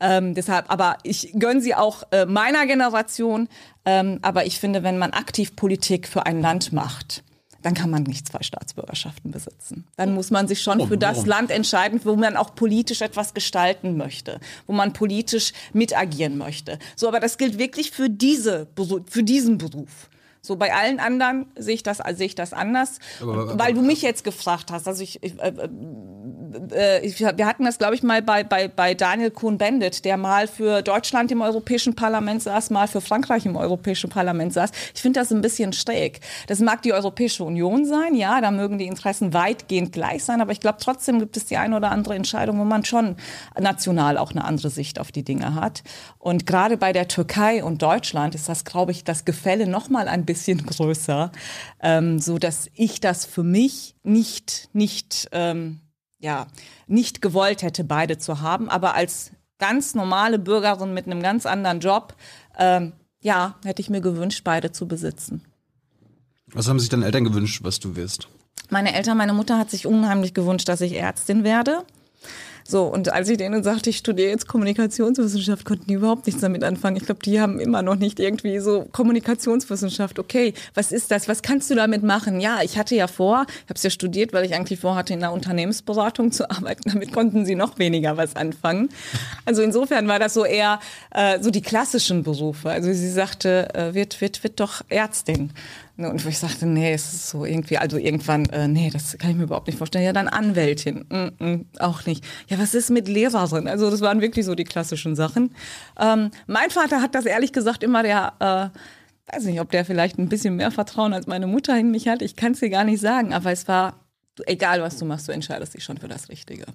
Ähm, deshalb, aber ich gönne sie auch äh, meiner Generation. Ähm, aber ich finde, wenn man aktiv Politik für ein Land macht, dann kann man nicht zwei Staatsbürgerschaften besitzen. Dann muss man sich schon für das Land entscheiden, wo man auch politisch etwas gestalten möchte, wo man politisch mitagieren möchte. So, aber das gilt wirklich für diese, für diesen Beruf. So bei allen anderen sehe ich das, sehe ich das anders, Aber- aber- weil du mich jetzt gefragt hast. Also ich, ich, äh, äh, ich wir hatten das, glaube ich, mal bei, bei, bei Daniel Kuhn-Bendit, der mal für Deutschland im Europäischen Parlament saß, mal für Frankreich im Europäischen Parlament saß. Ich finde das ein bisschen schräg. Das mag die Europäische Union sein, ja, da mögen die Interessen weitgehend gleich sein, aber ich glaube trotzdem gibt es die eine oder andere Entscheidung, wo man schon national auch eine andere Sicht auf die Dinge hat. Und gerade bei der Türkei und Deutschland ist das, glaube ich, das Gefälle noch mal ein bisschen größer, ähm, so dass ich das für mich nicht nicht ähm, ja nicht gewollt hätte, beide zu haben, aber als ganz normale Bürgerin mit einem ganz anderen Job, ähm, ja, hätte ich mir gewünscht, beide zu besitzen. Was haben sich deine Eltern gewünscht, was du wirst? Meine Eltern, meine Mutter hat sich unheimlich gewünscht, dass ich Ärztin werde. So, und als ich denen sagte, ich studiere jetzt Kommunikationswissenschaft, konnten die überhaupt nichts damit anfangen. Ich glaube, die haben immer noch nicht irgendwie so Kommunikationswissenschaft, okay, was ist das? Was kannst du damit machen? Ja, ich hatte ja vor, ich habe es ja studiert, weil ich eigentlich vorhatte, in einer Unternehmensberatung zu arbeiten. Damit konnten sie noch weniger was anfangen. Also insofern war das so eher äh, so die klassischen Berufe. Also sie sagte, äh, wird, wird, wird doch Ärztin. Ne, Und wo ich sagte, nee, es ist so irgendwie, also irgendwann, äh, nee, das kann ich mir überhaupt nicht vorstellen. Ja, dann Anwältin, mm, mm, auch nicht. Ja, was ist mit Lehrerin? Also das waren wirklich so die klassischen Sachen. Ähm, mein Vater hat das ehrlich gesagt immer der, äh, weiß nicht, ob der vielleicht ein bisschen mehr Vertrauen als meine Mutter in mich hat. Ich kann es dir gar nicht sagen, aber es war, egal was du machst, du entscheidest dich schon für das Richtige.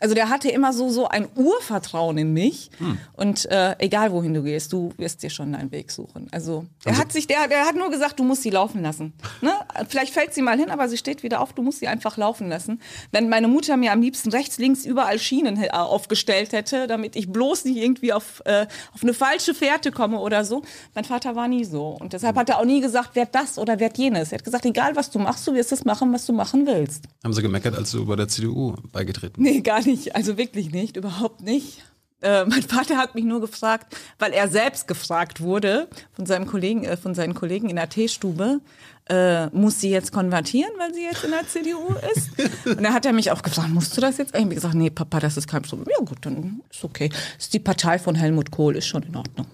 Also der hatte immer so so ein Urvertrauen in mich und äh, egal wohin du gehst, du wirst dir schon deinen Weg suchen. Also er hat sich, der, der hat nur gesagt, du musst sie laufen lassen. Ne? Vielleicht fällt sie mal hin, aber sie steht wieder auf. Du musst sie einfach laufen lassen. Wenn meine Mutter mir am liebsten rechts, links überall Schienen äh, aufgestellt hätte, damit ich bloß nicht irgendwie auf äh, auf eine falsche Fährte komme oder so. Mein Vater war nie so und deshalb hat er auch nie gesagt, werd das oder werd jenes. Er hat gesagt, egal was du machst, du wirst das machen, was du machen willst. Haben sie gemeckert, als du bei der CDU beigetreten Nee, gar nicht. Also wirklich nicht, überhaupt nicht. Äh, mein Vater hat mich nur gefragt, weil er selbst gefragt wurde von seinem Kollegen, äh, von seinen Kollegen in der Teestube, äh, muss sie jetzt konvertieren, weil sie jetzt in der CDU ist? Und da hat er mich auch gefragt, musst du das jetzt? Ich habe gesagt, nee, Papa, das ist kein Problem. Ja gut, dann ist okay. Ist die Partei von Helmut Kohl, ist schon in Ordnung.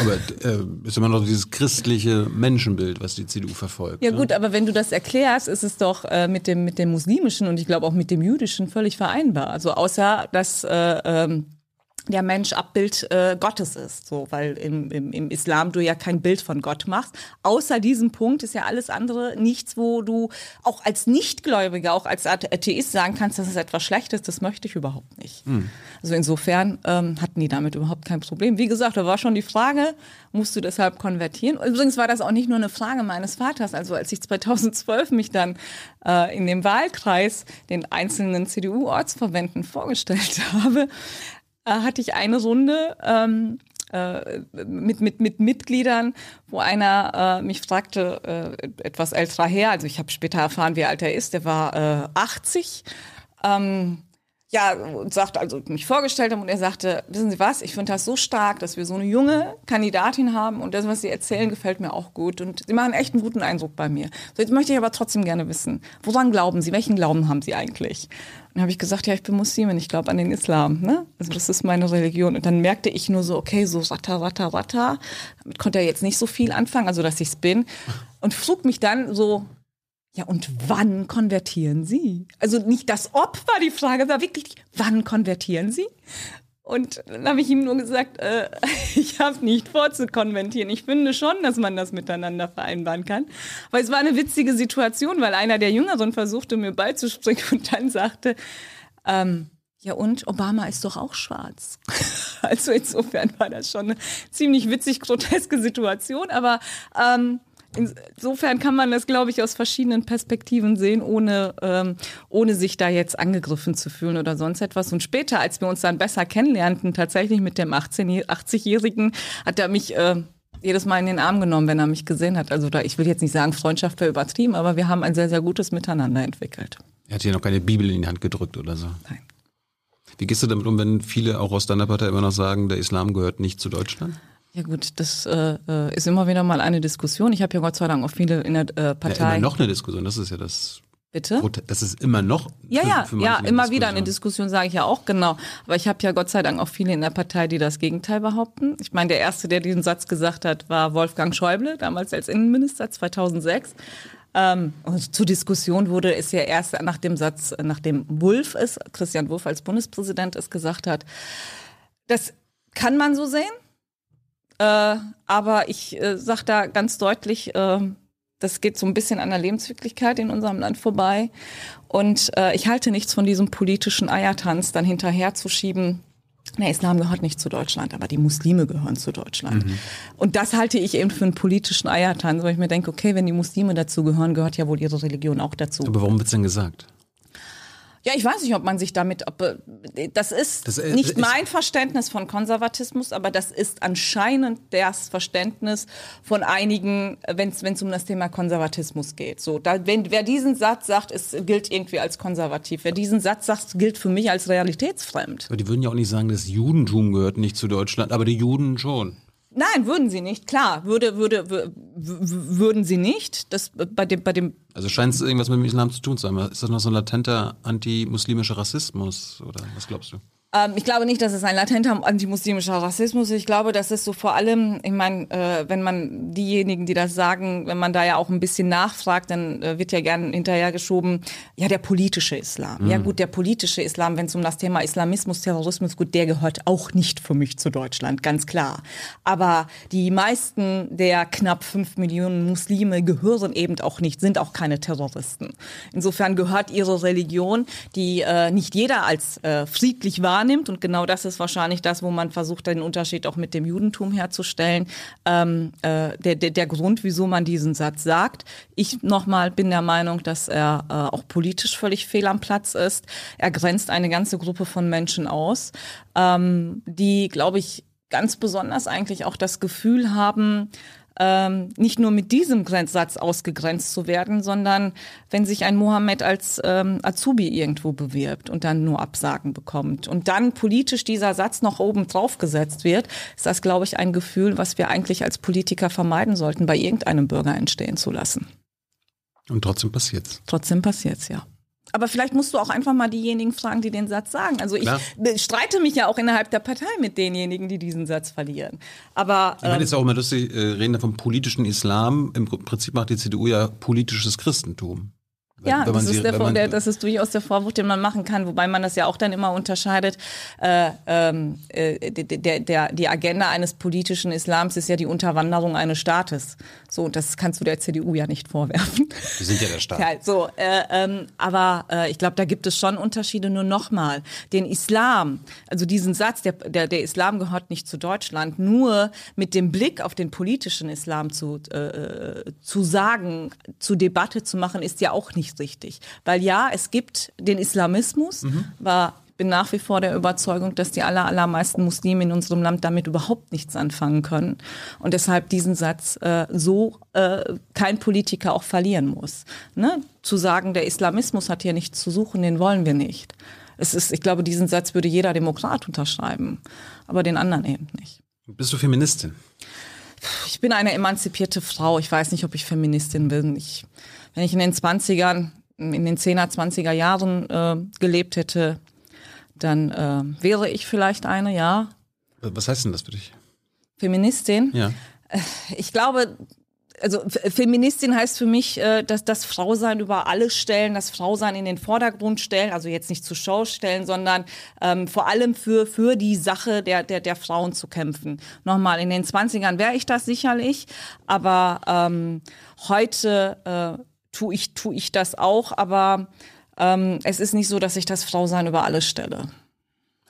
Aber äh, ist immer noch dieses christliche Menschenbild, was die CDU verfolgt. Ja ne? gut, aber wenn du das erklärst, ist es doch äh, mit dem mit dem muslimischen und ich glaube auch mit dem jüdischen völlig vereinbar. Also außer dass äh, ähm, der Mensch Abbild äh, Gottes ist, so, weil im, im, im Islam du ja kein Bild von Gott machst. Außer diesem Punkt ist ja alles andere nichts, wo du auch als Nichtgläubiger, auch als Atheist sagen kannst, das ist etwas Schlechtes, das möchte ich überhaupt nicht. Also insofern ähm, hatten die damit überhaupt kein Problem. Wie gesagt, da war schon die Frage, musst du deshalb konvertieren? Übrigens war das auch nicht nur eine Frage meines Vaters. Also als ich 2012 mich dann äh, in dem Wahlkreis den einzelnen CDU-Ortsverbänden vorgestellt habe, äh, hatte ich eine Runde ähm, äh, mit, mit, mit Mitgliedern, wo einer äh, mich fragte, äh, etwas älterer Herr, also ich habe später erfahren, wie alt er ist, der war äh, 80. Ähm, ja, und sagte, also mich vorgestellt haben und er sagte, wissen Sie was, ich finde das so stark, dass wir so eine junge Kandidatin haben und das, was Sie erzählen, gefällt mir auch gut und Sie machen echt einen guten Eindruck bei mir. So, jetzt möchte ich aber trotzdem gerne wissen, woran glauben Sie, welchen Glauben haben Sie eigentlich? Dann habe ich gesagt, ja, ich bin Muslimin, ich glaube an den Islam, ne? Also das ist meine Religion. Und dann merkte ich nur so, okay, so ratter, ratter, ratter. Damit konnte er jetzt nicht so viel anfangen, also dass ich's bin. Und frug mich dann so, ja, und wann konvertieren Sie? Also nicht das Ob war die Frage, war wirklich, wann konvertieren Sie? Und dann habe ich ihm nur gesagt, äh, ich habe nicht vor zu konvertieren. Ich finde schon, dass man das miteinander vereinbaren kann. Weil es war eine witzige Situation, weil einer der Jüngeren versuchte, mir beizuspringen und dann sagte, ähm, ja und, Obama ist doch auch schwarz. Also insofern war das schon eine ziemlich witzig groteske Situation, aber ähm, Insofern kann man das, glaube ich, aus verschiedenen Perspektiven sehen, ohne, ähm, ohne sich da jetzt angegriffen zu fühlen oder sonst etwas. Und später, als wir uns dann besser kennenlernten, tatsächlich mit dem 18 80-Jährigen, hat er mich äh, jedes Mal in den Arm genommen, wenn er mich gesehen hat. Also da, ich will jetzt nicht sagen, Freundschaft wäre übertrieben, aber wir haben ein sehr, sehr gutes Miteinander entwickelt. Er hat dir noch keine Bibel in die Hand gedrückt oder so. Nein. Wie gehst du damit um, wenn viele auch aus deiner Partei immer noch sagen, der Islam gehört nicht zu Deutschland? Ja gut, das äh, äh, ist immer wieder mal eine Diskussion. Ich habe ja Gott sei Dank auch viele in der äh, Ja, Partei. immer noch eine Diskussion, das ist ja das Bitte? Das ist immer noch. Ja, ja, ja, immer wieder eine Diskussion. Diskussion sage ich ja auch genau. Aber ich habe ja Gott sei Dank auch viele in der Partei, die das Gegenteil behaupten. Ich meine, der erste, der diesen Satz gesagt hat, war Wolfgang Schäuble, damals als Innenminister 2006. Ähm, und zur Diskussion wurde es ja erst nach dem Satz, nachdem Wulff es, Christian Wulff als Bundespräsident es gesagt hat. Das kann man so sehen. Äh, aber ich äh, sage da ganz deutlich, äh, das geht so ein bisschen an der Lebenswirklichkeit in unserem Land vorbei. Und äh, ich halte nichts von diesem politischen Eiertanz, dann hinterherzuschieben. Der Islam gehört nicht zu Deutschland, aber die Muslime gehören zu Deutschland. Und das halte ich eben für einen politischen Eiertanz, wo ich mir denke, okay, wenn die Muslime dazu gehören, gehört ja wohl ihre Religion auch dazu. Aber warum wird's denn gesagt? Ja, ich weiß nicht, ob man sich damit, ob, äh, das ist Das, äh, nicht ist- mein Verständnis von Konservatismus, aber das ist anscheinend das Verständnis von einigen, wenn es um das Thema Konservatismus geht. So, da, wenn, wer diesen Satz sagt, es gilt irgendwie als konservativ. Wer diesen Satz sagt, gilt für mich als realitätsfremd. Aber die würden ja auch nicht sagen, das Judentum gehört nicht zu Deutschland, aber die Juden schon. Nein, würden sie nicht. Klar, würde, würde, wür- wür- würden sie nicht. Das bei dem, bei dem Also scheint es irgendwas mit dem Islam zu tun zu haben. Ist das noch so ein latenter antimuslimischer Rassismus oder was glaubst du? Ähm, ich glaube nicht, dass es ein latenter antimuslimischer Rassismus ist. Ich glaube, das ist so vor allem, ich meine, äh, wenn man diejenigen, die das sagen, wenn man da ja auch ein bisschen nachfragt, dann äh, wird ja gern hinterhergeschoben, ja, der politische Islam. Ja gut, der politische Islam, wenn es um das Thema Islamismus, Terrorismus, gut, der gehört auch nicht für mich zu Deutschland, ganz klar. Aber die meisten der knapp fünf Millionen Muslime gehören eben auch nicht, sind auch keine Terroristen. Insofern gehört ihre Religion, die äh, nicht jeder als äh, friedlich wahrnimmt. Und genau das ist wahrscheinlich das, wo man versucht, den Unterschied auch mit dem Judentum herzustellen. Ähm, äh, der, der, der Grund, wieso man diesen Satz sagt. Ich nochmal bin der Meinung, dass er äh, auch politisch völlig fehl am Platz ist. Er grenzt eine ganze Gruppe von Menschen aus, ähm, die, glaube ich, ganz besonders eigentlich auch das Gefühl haben, ähm, nicht nur mit diesem Grenzsatz ausgegrenzt zu werden, sondern wenn sich ein Mohammed als ähm, Azubi irgendwo bewirbt und dann nur Absagen bekommt und dann politisch dieser Satz noch oben drauf gesetzt wird, ist das, glaube ich, ein Gefühl, was wir eigentlich als Politiker vermeiden sollten, bei irgendeinem Bürger entstehen zu lassen. Und trotzdem passiert's. Trotzdem passiert's ja. Aber vielleicht musst du auch einfach mal diejenigen fragen, die den Satz sagen. Also ich Klar. streite mich ja auch innerhalb der Partei mit denjenigen, die diesen Satz verlieren. Aber Ich meine, ähm, jetzt auch immer lustig, äh, reden da vom politischen Islam. Im Prinzip macht die CDU ja politisches Christentum. Ja, das, sie- ist der, man- der, das ist durchaus der Vorwurf, den man machen kann, wobei man das ja auch dann immer unterscheidet. Äh, ähm, äh, der, der, die Agenda eines politischen Islams ist ja die Unterwanderung eines Staates. So, und das kannst du der CDU ja nicht vorwerfen. Wir sind ja der Staat. Ja, so, äh, ähm, aber äh, ich glaube, da gibt es schon Unterschiede. Nur nochmal, den Islam, also diesen Satz, der, der, der Islam gehört nicht zu Deutschland, nur mit dem Blick auf den politischen Islam zu, äh, zu sagen, zu Debatte zu machen, ist ja auch nicht richtig. Weil ja, es gibt den Islamismus, war ich bin nach wie vor der Überzeugung, dass die aller, allermeisten Muslime in unserem Land damit überhaupt nichts anfangen können. Und deshalb diesen Satz äh, so äh, kein Politiker auch verlieren muss. Ne? Zu sagen, der Islamismus hat hier nichts zu suchen, den wollen wir nicht. Es ist, ich glaube, diesen Satz würde jeder Demokrat unterschreiben, aber den anderen eben nicht. Bist du Feministin? Ich bin eine emanzipierte Frau. Ich weiß nicht, ob ich Feministin bin. Ich, wenn ich in den 20ern, in den 10er, 20er Jahren äh, gelebt hätte, dann äh, wäre ich vielleicht eine, ja. Was heißt denn das für dich? Feministin. Ja. Ich glaube, also Feministin heißt für mich, äh, dass das Frausein über alles stellen, das Frausein in den Vordergrund stellen, also jetzt nicht zur Show stellen, sondern ähm, vor allem für, für die Sache der, der, der Frauen zu kämpfen. Nochmal, in den 20ern wäre ich das sicherlich, aber ähm, heute äh, tue ich, tu ich das auch, aber ähm, es ist nicht so, dass ich das Frausein über alles stelle.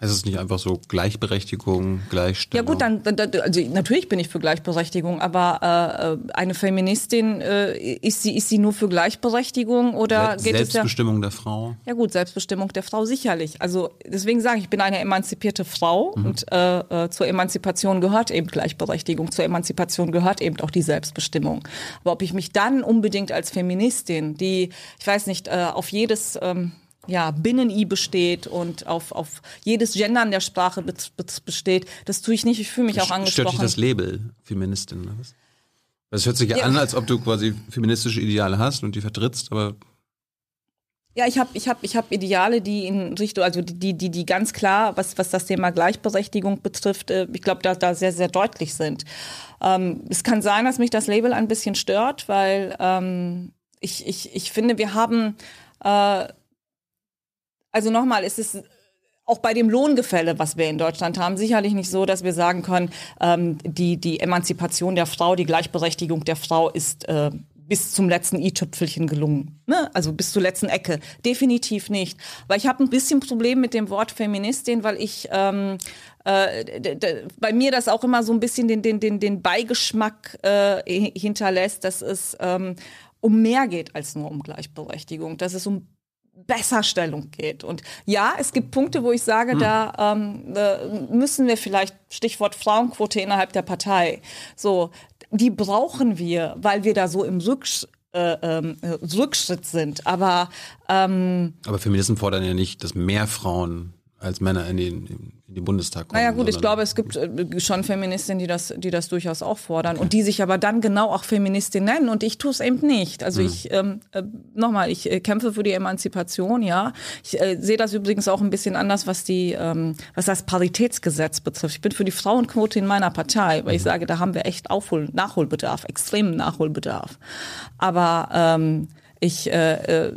Es nicht einfach so Gleichberechtigung, Ja Gleichstellung? gut, dann, also natürlich bin ich für Gleichberechtigung, aber äh, eine Feministin äh, ist sie ist sie nur für Gleichberechtigung oder Se- geht es ja? Selbstbestimmung der Frau? Ja gut, Selbstbestimmung der Frau sicherlich. Also deswegen sage ich, ich bin eine emanzipierte Frau Mhm. und äh, äh, zur Emanzipation gehört eben Gleichberechtigung, zur Emanzipation gehört eben auch die Selbstbestimmung. Aber ob ich mich dann unbedingt als Feministin, die, ich weiß nicht, äh, auf jedes ähm, ja, Binnen-I besteht und auf, auf jedes Gendern der Sprache be be besteht, das tue ich nicht. Ich fühle mich auch Stört angesprochen. dich das Label Feministin oder was? Das hört sich ja, Ja. an, als ob du quasi feministische Ideale hast und die vertrittst, aber Ja, ich habe ich hab, ich hab Ideale, die in Richtung, also die, die, die ganz klar, was, was das Thema Gleichberechtigung betrifft, äh, ich glaube, da, da sehr, sehr deutlich sind. Ähm, es kann sein, dass mich das Label ein bisschen stört, weil ähm, ich, ich, ich finde, wir haben, äh, also nochmal, es ist auch bei dem Lohngefälle, was wir in Deutschland haben, sicherlich nicht so, dass wir sagen können, ähm, die, die Emanzipation der Frau, die Gleichberechtigung der Frau ist äh, bis zum letzten i-Tüpfelchen gelungen. Ne? Also bis zur letzten Ecke. Definitiv nicht. Weil ich habe ein bisschen Problem mit dem Wort Feministin, weil ich ähm, äh, bei mir das auch immer so ein bisschen den, den, den, den Beigeschmack äh, hinterlässt, dass es ähm, um mehr geht als nur um Gleichberechtigung, dass es um Besserstellung geht. Und ja, es gibt Punkte, wo ich sage, hm. da ähm, äh, müssen wir vielleicht, Stichwort Frauenquote innerhalb der Partei, so, die brauchen wir, weil wir da so im Rücksch äh, ähm, Rückschritt sind. Aber ähm, aber Feministen fordern ja nicht, dass mehr Frauen als Männer in den, in den Bundestag kommen. Naja gut, ich glaube, es gibt äh, schon Feministinnen, die das, die das durchaus auch fordern und die sich aber dann genau auch Feministin nennen und ich tue es eben nicht. Also mhm. ich, ähm, äh, nochmal, ich äh, kämpfe für die Emanzipation, ja. Ich äh, sehe das übrigens auch ein bisschen anders, was die, ähm, was das Paritätsgesetz betrifft. Ich bin für die Frauenquote in meiner Partei, weil mhm. ich sage, da haben wir echt Aufhol Nachholbedarf, extremen Nachholbedarf. Aber ähm, ich äh, äh,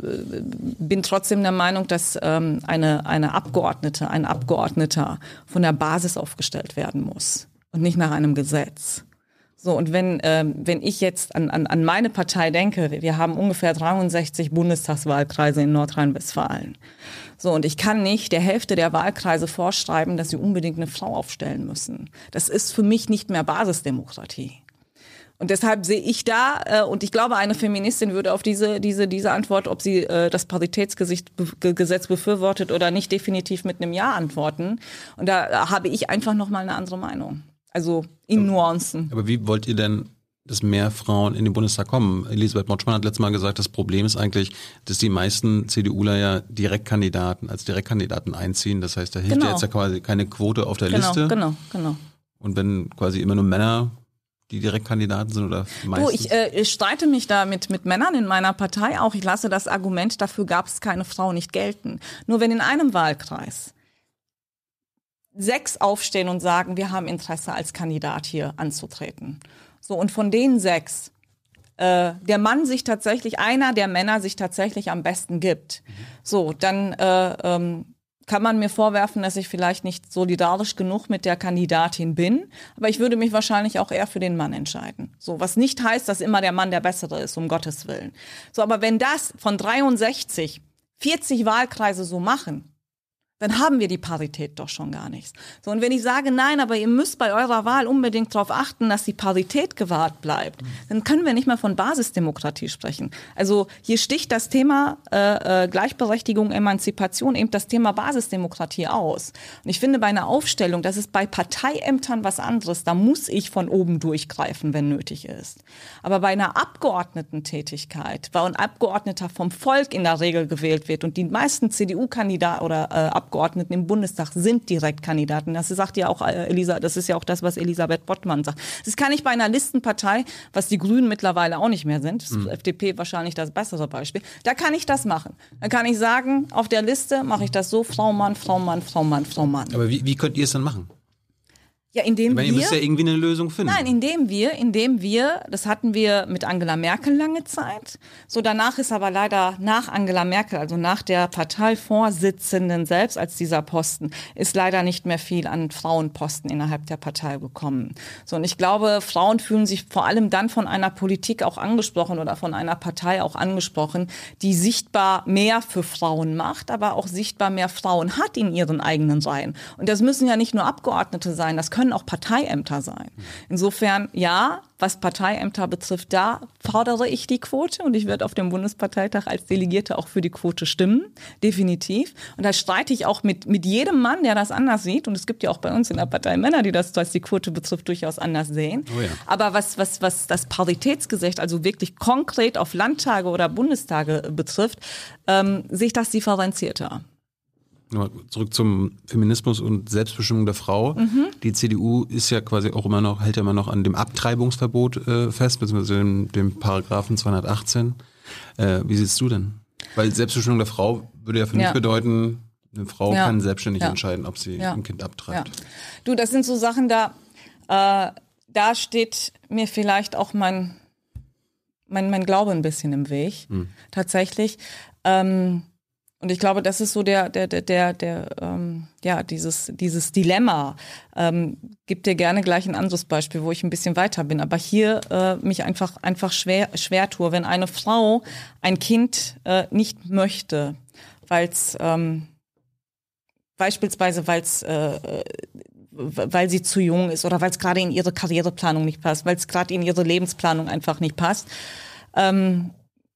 bin trotzdem der Meinung, dass ähm, eine, eine Abgeordnete, ein Abgeordneter von der Basis aufgestellt werden muss und nicht nach einem Gesetz. So, und wenn, ähm, wenn ich jetzt an, an, an meine Partei denke, wir haben ungefähr 63 Bundestagswahlkreise in Nordrhein-Westfalen. So, und ich kann nicht der Hälfte der Wahlkreise vorschreiben, dass sie unbedingt eine Frau aufstellen müssen. Das ist für mich nicht mehr Basisdemokratie. Und deshalb sehe ich da, äh, und ich glaube, eine Feministin würde auf diese, diese, diese Antwort, ob sie äh, das Paritätsgesetz befürwortet oder nicht, definitiv mit einem Ja antworten. Und da habe ich einfach nochmal eine andere Meinung. Also in Nuancen. Aber wie wollt ihr denn dass mehr Frauen in den Bundestag kommen. Elisabeth Motschmann hat letztes Mal gesagt, das Problem ist eigentlich, dass die meisten CDUler ja Direktkandidaten als Direktkandidaten einziehen. Das heißt, da hilft genau. ja jetzt ja quasi keine Quote auf der genau, Liste. Genau, genau. Und wenn quasi immer nur Männer die Direktkandidaten sind oder meistens? Du, ich, äh, ich streite mich da mit, mit Männern in meiner Partei auch. Ich lasse das Argument, dafür gab es keine Frau, nicht gelten. Nur wenn in einem Wahlkreis sechs aufstehen und sagen, wir haben Interesse als Kandidat hier anzutreten. So, und von den sechs äh, der Mann sich tatsächlich, einer der Männer sich tatsächlich am besten gibt. Mhm. So, dann äh, ähm, kann man mir vorwerfen, dass ich vielleicht nicht solidarisch genug mit der Kandidatin bin, aber ich würde mich wahrscheinlich auch eher für den Mann entscheiden. So, was nicht heißt, dass immer der Mann der bessere ist, um Gottes Willen. So, aber wenn das von 63 40 Wahlkreise so machen, dann haben wir die Parität doch schon gar nicht. So, und wenn ich sage, nein, aber ihr müsst bei eurer Wahl unbedingt darauf achten, dass die Parität gewahrt bleibt, dann können wir nicht mehr von Basisdemokratie sprechen. Also hier sticht das Thema äh, äh, Gleichberechtigung, Emanzipation eben das Thema Basisdemokratie aus. Und ich finde bei einer Aufstellung, das ist bei Parteiämtern was anderes, da muss ich von oben durchgreifen, wenn nötig ist. Aber bei einer Abgeordnetentätigkeit, weil ein Abgeordneter vom Volk in der Regel gewählt wird und die meisten CDU-Kandidaten oder äh, Abgeordneten im Bundestag sind Direktkandidaten. Das sagt ja auch äh, Elisa, das ist ja auch das, was Elisabeth Bottmann sagt. Das kann ich bei einer Listenpartei, was die Grünen mittlerweile auch nicht mehr sind, mhm. FDP wahrscheinlich das bessere Beispiel, da kann ich das machen. Da kann ich sagen, auf der Liste mache ich das so, Frau Mann, Frau Mann, Frau Mann, Frau Mann. Aber wie, wie könnt ihr es dann machen? Ja, indem meine, wir. Ihr müsst ja irgendwie eine Lösung finden. Nein, indem wir, indem wir, das hatten wir mit Angela Merkel lange Zeit. So danach ist aber leider nach Angela Merkel, also nach der Parteivorsitzenden selbst als dieser Posten, ist leider nicht mehr viel an Frauenposten innerhalb der Partei gekommen. So und ich glaube, Frauen fühlen sich vor allem dann von einer Politik auch angesprochen oder von einer Partei auch angesprochen, die sichtbar mehr für Frauen macht, aber auch sichtbar mehr Frauen hat in ihren eigenen Reihen. Und das müssen ja nicht nur Abgeordnete sein, das können können auch Parteiämter sein. Insofern, ja, was Parteiämter betrifft, da fordere ich die Quote und ich werde auf dem Bundesparteitag als Delegierte auch für die Quote stimmen, definitiv. Und da streite ich auch mit, mit jedem Mann, der das anders sieht. Und es gibt ja auch bei uns in der Partei Männer, die das, was die Quote betrifft, durchaus anders sehen. Oh ja. Aber was, was, was das Paritätsgesetz, also wirklich konkret auf Landtage oder Bundestage betrifft, ähm, sehe ich das differenzierter zurück zum Feminismus und Selbstbestimmung der Frau. Mhm. Die CDU ist ja quasi auch immer noch, hält ja immer noch an dem Abtreibungsverbot äh, fest, beziehungsweise dem, dem Paragraphen 218. Äh, wie siehst du denn? Weil Selbstbestimmung der Frau würde ja für mich Ja. bedeuten, eine Frau Ja. kann selbstständig Ja. entscheiden, ob sie ein Kind abtreibt. Du, das sind so Sachen, da, äh, da steht mir vielleicht auch mein, mein, mein Glaube ein bisschen im Weg, tatsächlich. Ähm, und ich glaube, das ist so der, der, der, der, der ähm, ja, dieses, dieses Dilemma. Ähm, gib dir gerne gleich ein anderes Beispiel, wo ich ein bisschen weiter bin. Aber hier äh, mich einfach, einfach schwer, schwer tue, wenn eine Frau ein Kind äh, nicht möchte, weil es ähm, beispielsweise, weil es äh, weil sie zu jung ist oder weil es gerade in ihre Karriereplanung nicht passt, weil es gerade in ihre Lebensplanung einfach nicht passt, ähm,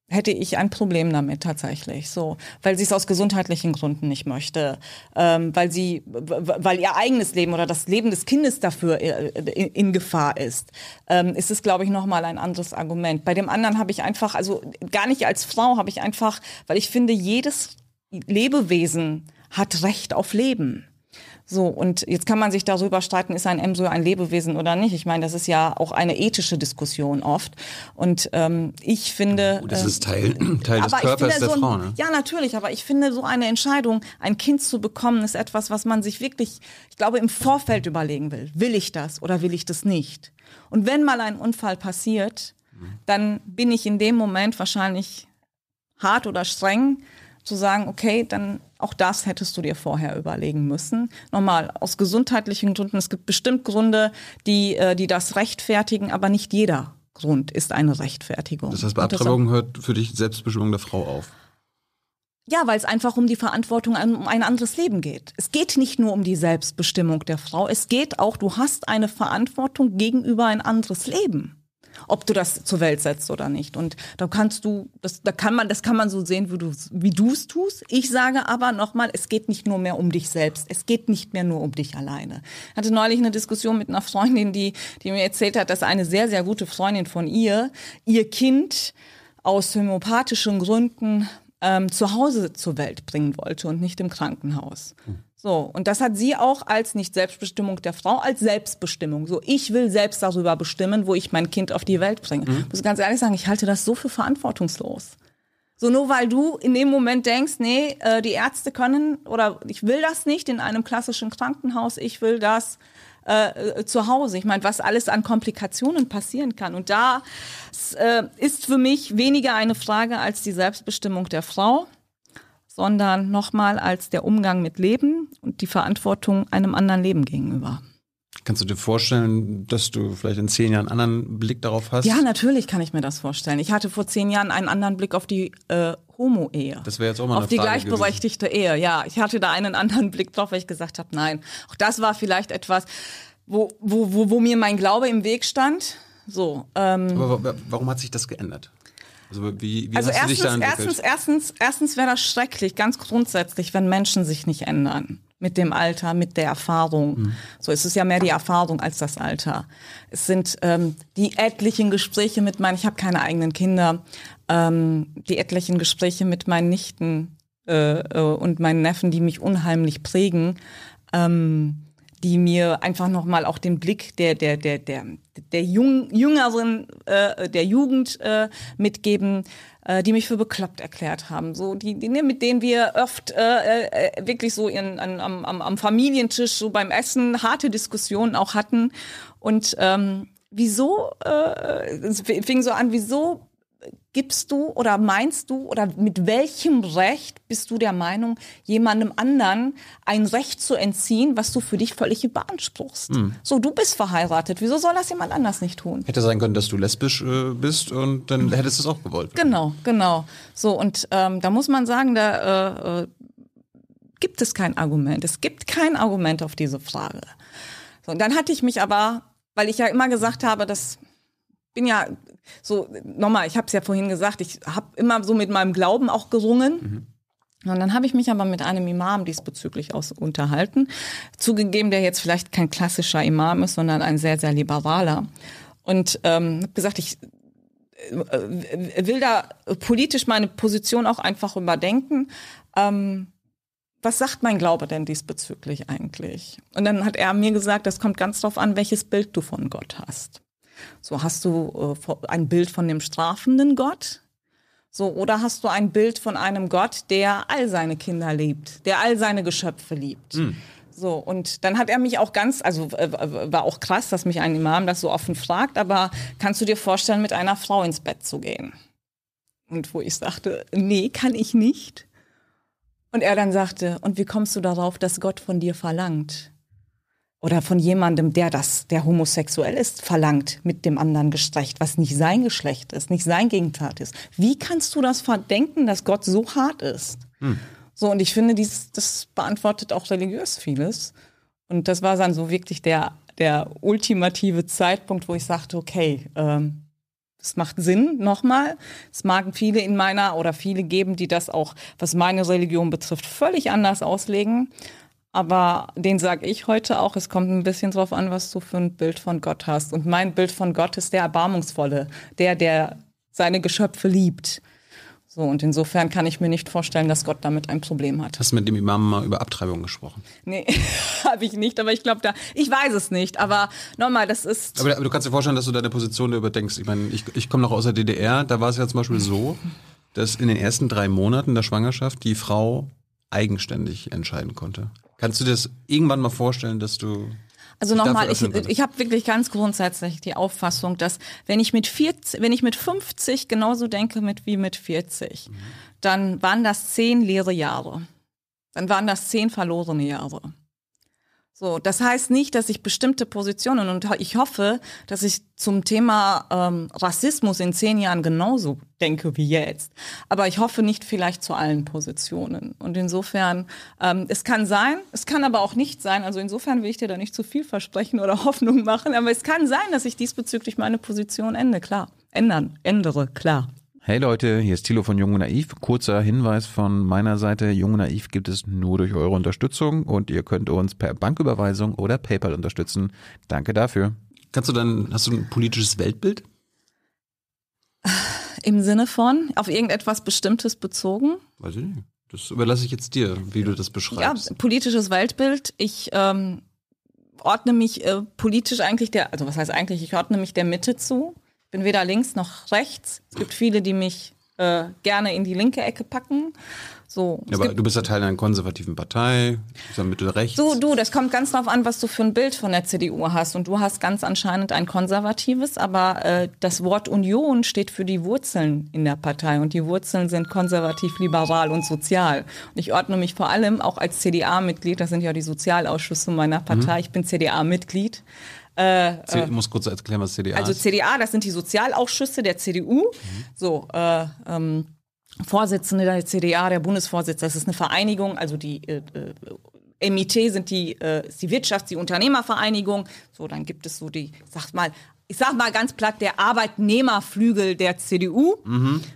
hätte ich ein Problem damit tatsächlich. So, weil sie es aus gesundheitlichen Gründen nicht möchte, ähm, weil sie, weil ihr eigenes Leben oder das Leben des Kindes dafür äh, in, in Gefahr ist, ähm, ist es, glaube ich, noch mal ein anderes Argument. Bei dem anderen habe ich einfach, also gar nicht als Frau, habe ich einfach, weil ich finde, jedes Lebewesen hat Recht auf Leben. So, und jetzt kann man sich darüber streiten, ist ein Embryo ein Lebewesen oder nicht. Ich meine, das ist ja auch eine ethische Diskussion oft. Und ähm, ich finde. Und das äh, ist Teil, Teil des Körpers der so ein, Frau, ne? Ja, natürlich, aber ich finde, so eine Entscheidung, ein Kind zu bekommen, ist etwas, was man sich wirklich, ich glaube, im Vorfeld überlegen will. Will ich das oder will ich das nicht? Und wenn mal ein Unfall passiert, dann bin ich in dem Moment wahrscheinlich hart oder streng zu sagen, okay, dann auch das hättest du dir vorher überlegen müssen. Nochmal, aus gesundheitlichen Gründen, es gibt bestimmt Gründe, die, äh, die das rechtfertigen, aber nicht jeder Grund ist eine Rechtfertigung. Das heißt, bei Abtreibung hört für dich Selbstbestimmung der Frau auf. ja, weil es einfach um die Verantwortung an- um ein anderes Leben geht. Es geht nicht nur um die Selbstbestimmung der Frau, es geht auch, du hast eine Verantwortung gegenüber ein anderes Leben. Ob du das zur Welt setzt oder nicht. Und da kannst du, das, da kann man, das kann man so sehen, wie du wie du es tust. Ich sage aber nochmal, es geht nicht nur mehr um dich selbst. Es geht nicht mehr nur um dich alleine. Ich hatte neulich eine Diskussion mit einer Freundin, die, die mir erzählt hat, dass eine sehr, sehr gute Freundin von ihr, ihr Kind aus homöopathischen Gründen ähm, zu Hause zur Welt bringen wollte und nicht im Krankenhaus. So, und das hat sie auch als nicht Selbstbestimmung der Frau, als Selbstbestimmung. So, ich will selbst darüber bestimmen, wo ich mein Kind auf die Welt bringe. Ich muss ganz ehrlich sagen, ich halte das so für verantwortungslos. So nur weil du in dem Moment denkst, nee, äh, die Ärzte können oder ich will das nicht in einem klassischen Krankenhaus, ich will das äh, zu Hause. Ich meine, was alles an Komplikationen passieren kann. Und da äh, ist für mich weniger eine Frage als die Selbstbestimmung der Frau, sondern nochmal als der Umgang mit Leben und die Verantwortung einem anderen Leben gegenüber. Kannst du dir vorstellen, dass du vielleicht in zehn Jahren einen anderen Blick darauf hast? Ja, natürlich kann ich mir das vorstellen. Ich hatte vor zehn Jahren einen anderen Blick auf die äh, Homo-Ehe. Das wäre jetzt auch mal auf eine die Frage gleichberechtigte Ehe. Ja, ich hatte da einen anderen Blick drauf, weil ich gesagt habe, nein. Auch das war vielleicht etwas, wo, wo, wo, wo mir mein Glaube im Weg stand. So, ähm, Aber wa- warum hat sich das geändert? Also wie, wie also hast du dich erstens, da entwickelt? erstens, erstens, erstens wäre das schrecklich, ganz grundsätzlich, wenn Menschen sich nicht ändern. Mit dem Alter, mit der Erfahrung. Mhm. So es ist ja mehr die Erfahrung als das Alter. Es sind ähm, die etlichen Gespräche mit meinen, ich habe keine eigenen Kinder, ähm, die etlichen Gespräche mit meinen Nichten äh, äh, und meinen Neffen, die mich unheimlich prägen. Ähm, die mir einfach nochmal auch den Blick der der der der der jung, jüngeren äh, der Jugend äh, mitgeben, äh, die mich für bekloppt erklärt haben, so die, die ne, mit denen wir oft äh, äh, wirklich so in, an, am, am, am Familientisch so beim Essen harte Diskussionen auch hatten. Und ähm, wieso äh, es fing so an, wieso gibst du oder meinst du oder mit welchem Recht bist du der Meinung, jemandem anderen ein Recht zu entziehen, was du für dich völlig beanspruchst? So, du bist verheiratet. Wieso soll das jemand anders nicht tun? Hätte sein können, dass du lesbisch äh, bist und dann hättest du es auch gewollt. Genau, genau. So, und ähm, da muss man sagen, da äh, äh, gibt es kein Argument. Es gibt kein Argument auf diese Frage. So, und dann hatte ich mich aber, weil ich ja immer gesagt habe, das bin ja so, nochmal, ich habe es ja vorhin gesagt, ich habe immer so mit meinem Glauben auch gerungen. Und dann habe ich mich aber mit einem Imam diesbezüglich aus unterhalten. Zugegeben, der jetzt vielleicht kein klassischer Imam ist, sondern ein sehr, sehr liberaler. Und ähm, habe gesagt, ich äh, will da politisch meine Position auch einfach überdenken. Ähm, was sagt mein Glaube denn diesbezüglich eigentlich? Und dann hat er mir gesagt, das kommt ganz drauf an, welches Bild du von Gott hast. So hast du äh, ein Bild von dem strafenden Gott, So, oder hast du ein Bild von einem Gott, der all seine Kinder liebt, der all seine Geschöpfe liebt? So, und dann hat er mich auch ganz, also äh, war auch krass, dass mich ein Imam das so offen fragt, aber kannst du dir vorstellen, mit einer Frau ins Bett zu gehen? Und wo ich sagte, nee, kann ich nicht. Und er dann sagte, und wie kommst du darauf, dass Gott von dir verlangt? Oder von jemandem, der das, der homosexuell ist, verlangt mit dem anderen Geschlecht, was nicht sein Geschlecht ist, nicht sein Gegentat ist. Wie kannst du das verdenken, dass Gott so hart ist? So, und ich finde, dies, das beantwortet auch religiös vieles. Und das war dann so wirklich der, der ultimative Zeitpunkt, wo ich sagte, okay, ähm, es macht Sinn, nochmal. Es mag viele in meiner oder viele geben, die das auch, was meine Religion betrifft, völlig anders auslegen. Aber den sage ich heute auch, es kommt ein bisschen drauf an, was du für ein Bild von Gott hast. Und mein Bild von Gott ist der Erbarmungsvolle, der, der seine Geschöpfe liebt. So, und insofern kann ich mir nicht vorstellen, dass Gott damit ein Problem hat. Hast du mit dem Imam mal über Abtreibung gesprochen? Nee, habe ich nicht, aber ich glaube da, ich weiß es nicht, aber nochmal, das ist. Aber, aber du kannst dir vorstellen, dass du deine Position da überdenkst. Ich meine, ich, ich komme noch aus der DDR, da war es ja zum Beispiel so, dass in den ersten drei Monaten der Schwangerschaft die Frau eigenständig entscheiden konnte. Kannst du dir das irgendwann mal vorstellen, dass du Also nochmal, ich, ich habe wirklich ganz grundsätzlich die Auffassung, dass wenn ich mit 40, wenn ich mit 50 genauso denke mit wie mit 40, dann waren das zehn leere Jahre. Dann waren das zehn verlorene Jahre. So, das heißt nicht, dass ich bestimmte Positionen und ich hoffe, dass ich zum Thema ähm, Rassismus in zehn Jahren genauso denke wie jetzt. Aber ich hoffe nicht vielleicht zu allen Positionen. Und insofern, ähm, es kann sein, es kann aber auch nicht sein. Also insofern will ich dir da nicht zu viel versprechen oder Hoffnung machen. Aber es kann sein, dass ich diesbezüglich meine Position ende, klar, ändern, ändere, klar. Hey Leute, hier ist Thilo von Jung und Naiv. Kurzer Hinweis von meiner Seite. Jung und Naiv gibt es nur durch eure Unterstützung und ihr könnt uns per Banküberweisung oder PayPal unterstützen. Danke dafür. Kannst du dann, hast du ein politisches Weltbild? Im Sinne von auf irgendetwas Bestimmtes bezogen. Weiß ich nicht. Das überlasse ich jetzt dir, wie du das Ja, beschreibst. politisches Weltbild. Ich ähm, ordne mich äh, politisch eigentlich der, also was heißt eigentlich, ich ordne mich der Mitte zu. Ich bin weder links noch rechts. Es gibt viele, die mich äh, gerne in die linke Ecke packen. So, Ja, aber du bist ja Teil einer konservativen Partei, bist ja Mitte rechts. du, das kommt ganz drauf an, was du für ein Bild von der CDU hast. Und du hast ganz anscheinend ein konservatives, aber äh, das Wort Union steht für die Wurzeln in der Partei. Und die Wurzeln sind konservativ, liberal und sozial. Und ich ordne mich vor allem auch als CDA-Mitglied, das sind ja die Sozialausschüsse meiner Partei, ich bin CDA-Mitglied. C- Ich muss kurz erklären, was CDA Also ist. CDA, das sind die Sozialausschüsse der CDU. So, äh, ähm, Vorsitzende der CDA, der Bundesvorsitzende, das ist eine Vereinigung, also die äh, äh, MIT sind die, äh, ist die Wirtschafts-, die Unternehmervereinigung. So, dann gibt es so die, ich sag mal, ich sag mal ganz platt, der Arbeitnehmerflügel der CDU.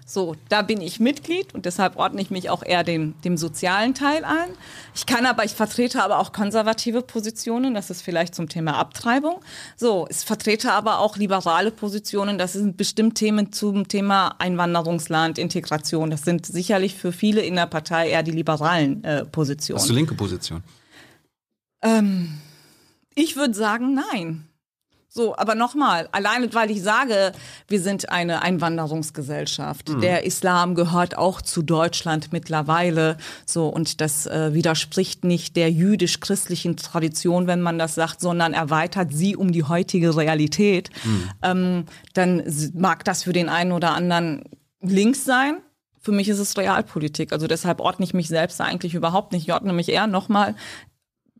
So, da bin ich Mitglied und deshalb ordne ich mich auch eher dem, dem sozialen Teil ein. Ich kann aber, ich vertrete aber auch konservative Positionen, das ist vielleicht zum Thema Abtreibung. So, ich vertrete aber auch liberale Positionen, das sind bestimmt Themen zum Thema Einwanderungsland, Integration. Das sind sicherlich für viele in der Partei eher die liberalen äh, Positionen. Hast du linke Position? Ich würde sagen, nein. So, aber nochmal, alleine weil ich sage, wir sind eine Einwanderungsgesellschaft. Der Islam gehört auch zu Deutschland mittlerweile. So, und das äh, widerspricht nicht der jüdisch-christlichen Tradition, wenn man das sagt, sondern erweitert sie um die heutige Realität. Ähm, dann mag das für den einen oder anderen links sein. Für mich ist es Realpolitik. Also deshalb ordne ich mich selbst eigentlich überhaupt nicht. Ich ordne mich eher nochmal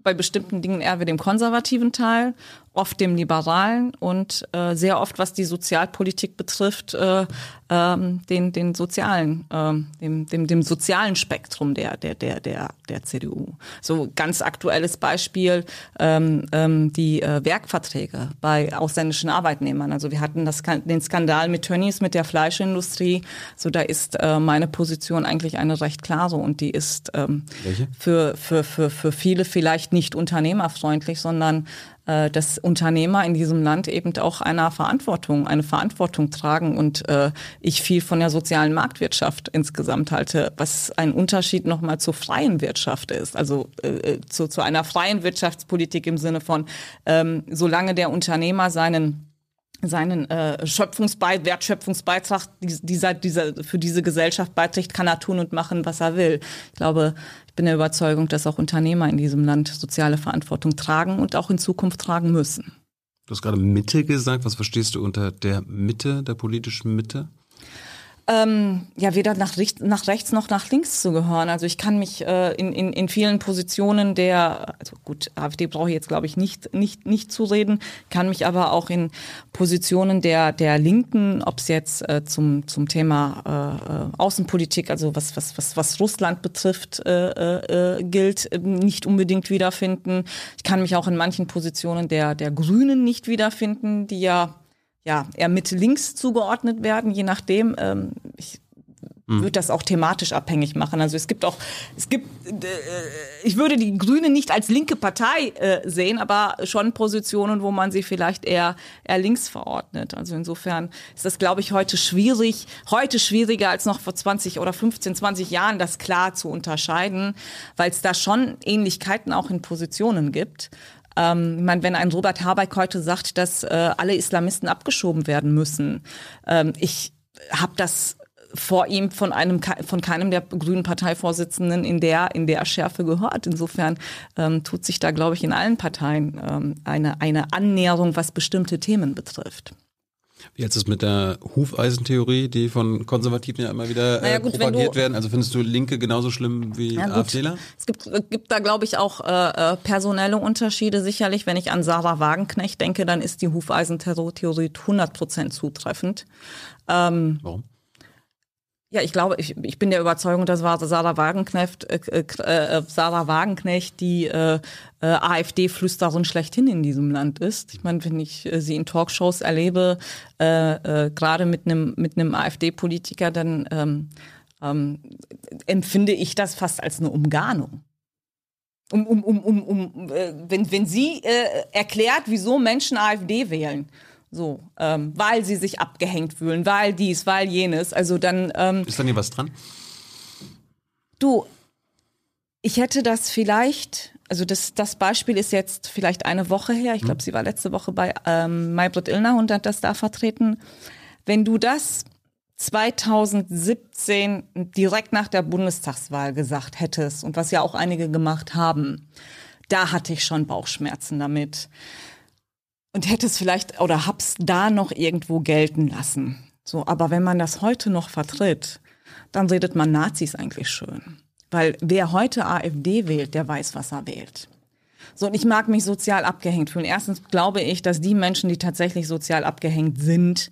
bei bestimmten Dingen eher wie dem konservativen Teil, oft dem liberalen und äh, sehr oft, was die Sozialpolitik betrifft, äh, ähm, den, den sozialen, ähm, dem, dem, dem sozialen Spektrum der, der, der, der, der CDU. So ganz aktuelles Beispiel, ähm, ähm, die äh, Werkverträge bei ausländischen Arbeitnehmern. Also wir hatten das, den Skandal mit Tönnies, mit der Fleischindustrie. So da ist äh, meine Position eigentlich eine recht klare und die ist ähm, Welche? für, für, für, für viele vielleicht nicht unternehmerfreundlich, sondern äh, dass Unternehmer in diesem Land eben auch einer Verantwortung, eine Verantwortung tragen und äh, ich viel von der sozialen Marktwirtschaft insgesamt halte, was ein Unterschied nochmal zur freien Wirtschaft ist, also äh, zu, zu einer freien Wirtschaftspolitik im Sinne von, ähm, solange der Unternehmer seinen seinen äh, Schöpfungsbeitrag, Wertschöpfungsbeitrag dieser, dieser, für diese Gesellschaft beiträgt, kann er tun und machen, was er will. Ich glaube, ich bin der Überzeugung, dass auch Unternehmer in diesem Land soziale Verantwortung tragen und auch in Zukunft tragen müssen. Du hast gerade Mitte gesagt. Was verstehst du unter der Mitte, der politischen Mitte? Ähm, ja weder nach, nach rechts noch nach links zu gehören. Also ich kann mich äh, in, in, in vielen Positionen der, also gut, AfD brauche ich jetzt glaube ich nicht, nicht, nicht zu reden, kann mich aber auch in Positionen der, der Linken, ob es jetzt äh, zum, zum Thema äh, äh Außenpolitik, also was, was, was, was Russland betrifft, äh, äh, gilt, nicht unbedingt wiederfinden. Ich kann mich auch in manchen Positionen der, der Grünen nicht wiederfinden, die ja ja, eher Mitte-Links zugeordnet werden, je nachdem. Ähm, ich hm. würde das auch thematisch abhängig machen. Also es gibt auch, es gibt, äh, ich würde die Grünen nicht als linke Partei äh, sehen, aber schon Positionen, wo man sie vielleicht eher, eher links verordnet. Also insofern ist das, glaube ich, heute schwierig, heute schwieriger als noch vor 20 oder 15, 20 Jahren, das klar zu unterscheiden, weil es da schon Ähnlichkeiten auch in Positionen gibt. Ähm, ich meine, wenn ein Robert Habeck heute sagt, dass äh, alle Islamisten abgeschoben werden müssen, ähm, ich habe das vor ihm von einem von keinem der grünen Parteivorsitzenden in der in der Schärfe gehört. Insofern ähm, tut sich da, glaube ich, in allen Parteien ähm, eine eine Annäherung, was bestimmte Themen betrifft. Wie jetzt ist mit der Hufeisentheorie, die von Konservativen ja immer wieder naja, äh, gut, propagiert werden? Also findest du Linke genauso schlimm wie ja, AfDler? Es gibt, gibt da, glaube ich, auch äh, äh, personelle Unterschiede. Sicherlich, wenn ich an Sarah Wagenknecht denke, dann ist die Hufeisentheorie 100 Prozent zutreffend. Ähm, Warum? Ja, ich glaube, ich, ich bin der Überzeugung, dass Sarah Wagenknecht, äh, äh, äh, Sarah Wagenknecht die äh, äh, AfD-Flüsterin schlechthin in diesem Land ist. Ich meine, wenn ich äh, sie in Talkshows erlebe, äh, äh, gerade mit einem mit einem AfD-Politiker, dann ähm, ähm, empfinde ich das fast als eine Umgarnung. Um, um, um, um, um äh, wenn, wenn sie äh, erklärt, wieso Menschen AfD wählen so, ähm, weil sie sich abgehängt fühlen, weil dies, weil jenes. Also dann. Ähm, Ist da nie was dran? Du, ich hätte das vielleicht, also das, das Beispiel ist jetzt vielleicht eine Woche her. Ich glaube, hm. sie war letzte Woche bei ähm, Maybrit Illner und hat das da vertreten. Wenn du das 2017 direkt nach der Bundestagswahl gesagt hättest und was ja auch einige gemacht haben, da hatte ich schon Bauchschmerzen damit und hätte es vielleicht oder hab's da noch irgendwo gelten lassen. So, aber wenn man das heute noch vertritt, dann redet man Nazis eigentlich schön. Weil wer heute AfD wählt, der weiß, was er wählt. So, und ich mag mich sozial abgehängt fühlen. Erstens glaube ich, dass die Menschen, die tatsächlich sozial abgehängt sind,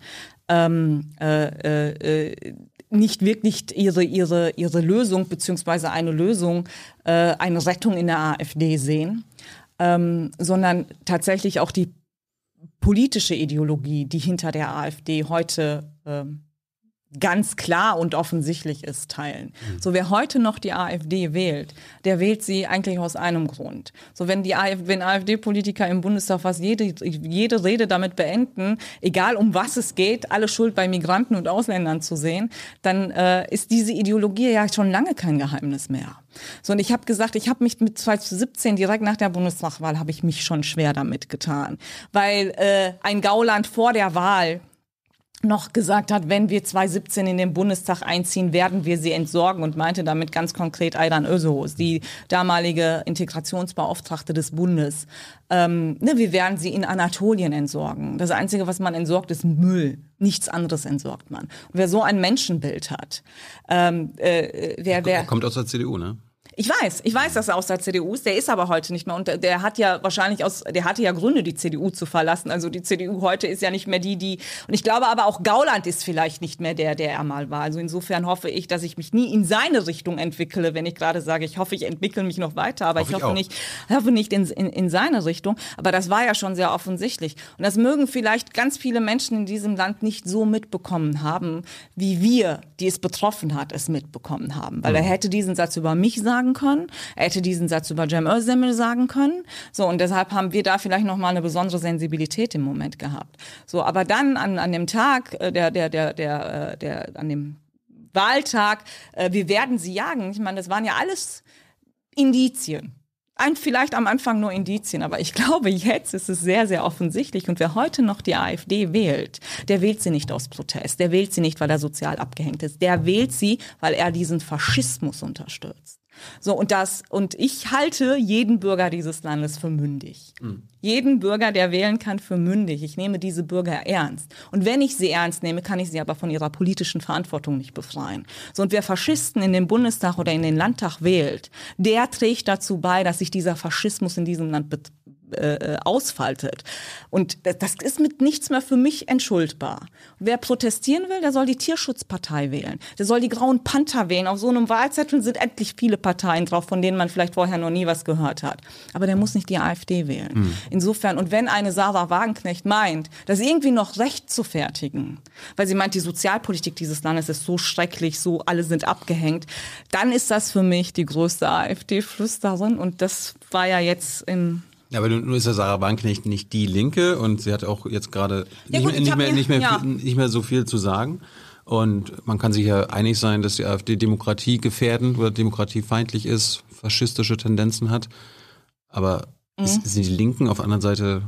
ähm, äh, äh, nicht wirklich ihre, ihre, ihre Lösung beziehungsweise eine Lösung, äh, eine Rettung in der AfD sehen, ähm, sondern tatsächlich auch die politische Ideologie, die hinter der AfD heute ähm, ganz klar und offensichtlich ist, teilen. Mhm. So wer heute noch die AfD wählt, der wählt sie eigentlich aus einem Grund. So wenn die AfD, wenn AfD-Politiker im Bundestag fast jede, jede Rede damit beenden, egal um was es geht, alle Schuld bei Migranten und Ausländern zu sehen, dann äh, ist diese Ideologie ja schon lange kein Geheimnis mehr. So und ich habe gesagt, ich habe mich mit 2017 direkt nach der Bundestagswahl habe ich mich schon schwer damit getan, weil äh, ein Gauland vor der Wahl noch gesagt hat, wenn wir 2017 in den Bundestag einziehen, werden wir sie entsorgen und meinte damit ganz konkret Aydan Özos, die damalige Integrationsbeauftragte des Bundes. Ähm, ne, wir werden sie in Anatolien entsorgen. Das Einzige, was man entsorgt, ist Müll. Nichts anderes entsorgt man. Und wer so ein Menschenbild hat, ähm, äh, wer, wer... Er kommt aus der CDU, ne? Ich weiß, ich weiß, dass er aus der CDU ist. Der ist aber heute nicht mehr. Und der, der, hat ja wahrscheinlich aus, der hatte ja Gründe, die CDU zu verlassen. Also die CDU heute ist ja nicht mehr die, die. Und ich glaube aber auch Gauland ist vielleicht nicht mehr der, der er mal war. Also insofern hoffe ich, dass ich mich nie in seine Richtung entwickle, wenn ich gerade sage, ich hoffe, ich entwickle mich noch weiter. Aber hoffe ich hoffe ich nicht, hoffe nicht in, in, in seine Richtung. Aber das war ja schon sehr offensichtlich. Und das mögen vielleicht ganz viele Menschen in diesem Land nicht so mitbekommen haben, wie wir, die es betroffen hat, es mitbekommen haben. Weil mhm. er hätte diesen Satz über mich sagen sagen können. Er hätte diesen Satz über Cem Özdemir sagen können. So, und deshalb haben wir da vielleicht nochmal eine besondere Sensibilität im Moment gehabt. So, aber dann an, an dem Tag, äh, der, der, der, der, äh, der, an dem Wahltag, äh, wir werden sie jagen. Ich meine, das waren ja alles Indizien. ein, vielleicht am Anfang nur Indizien, aber ich glaube, jetzt ist es sehr, sehr offensichtlich. Und wer heute noch die AfD wählt, der wählt sie nicht aus Protest, der wählt sie nicht, weil er sozial abgehängt ist, der wählt sie, weil er diesen Faschismus unterstützt. So, und das, und ich halte jeden Bürger dieses Landes für mündig. Mhm. Jeden Bürger, der wählen kann, für mündig. Ich nehme diese Bürger ernst. Und wenn ich sie ernst nehme, kann ich sie aber von ihrer politischen Verantwortung nicht befreien. So, und wer Faschisten in den Bundestag oder in den Landtag wählt, der trägt dazu bei, dass sich dieser Faschismus in diesem Land äh, ausfaltet. Und das ist mit nichts mehr für mich entschuldbar. Wer protestieren will, der soll die Tierschutzpartei wählen. Der soll die Grauen Panther wählen. Auf so einem Wahlzettel sind endlich viele Parteien drauf, von denen man vielleicht vorher noch nie was gehört hat. Aber der muss nicht die AfD wählen. Mhm. Insofern, und wenn eine Sarah Wagenknecht meint, das irgendwie noch recht zu fertigen, weil sie meint, die Sozialpolitik dieses Landes ist so schrecklich, so alle sind abgehängt, dann ist das für mich die größte AfD-Flüsterin. Und das war ja jetzt in ja, aber nun ist ja Sarah Wagenknecht nicht die Linke und sie hat auch jetzt gerade ja, nicht, nicht, mehr, nicht, mehr, ja. nicht mehr so viel zu sagen. Und man kann sich ja einig sein, dass die AfD Demokratie gefährdend oder demokratiefeindlich ist, faschistische Tendenzen hat. Aber mhm. sind die Linken auf der anderen Seite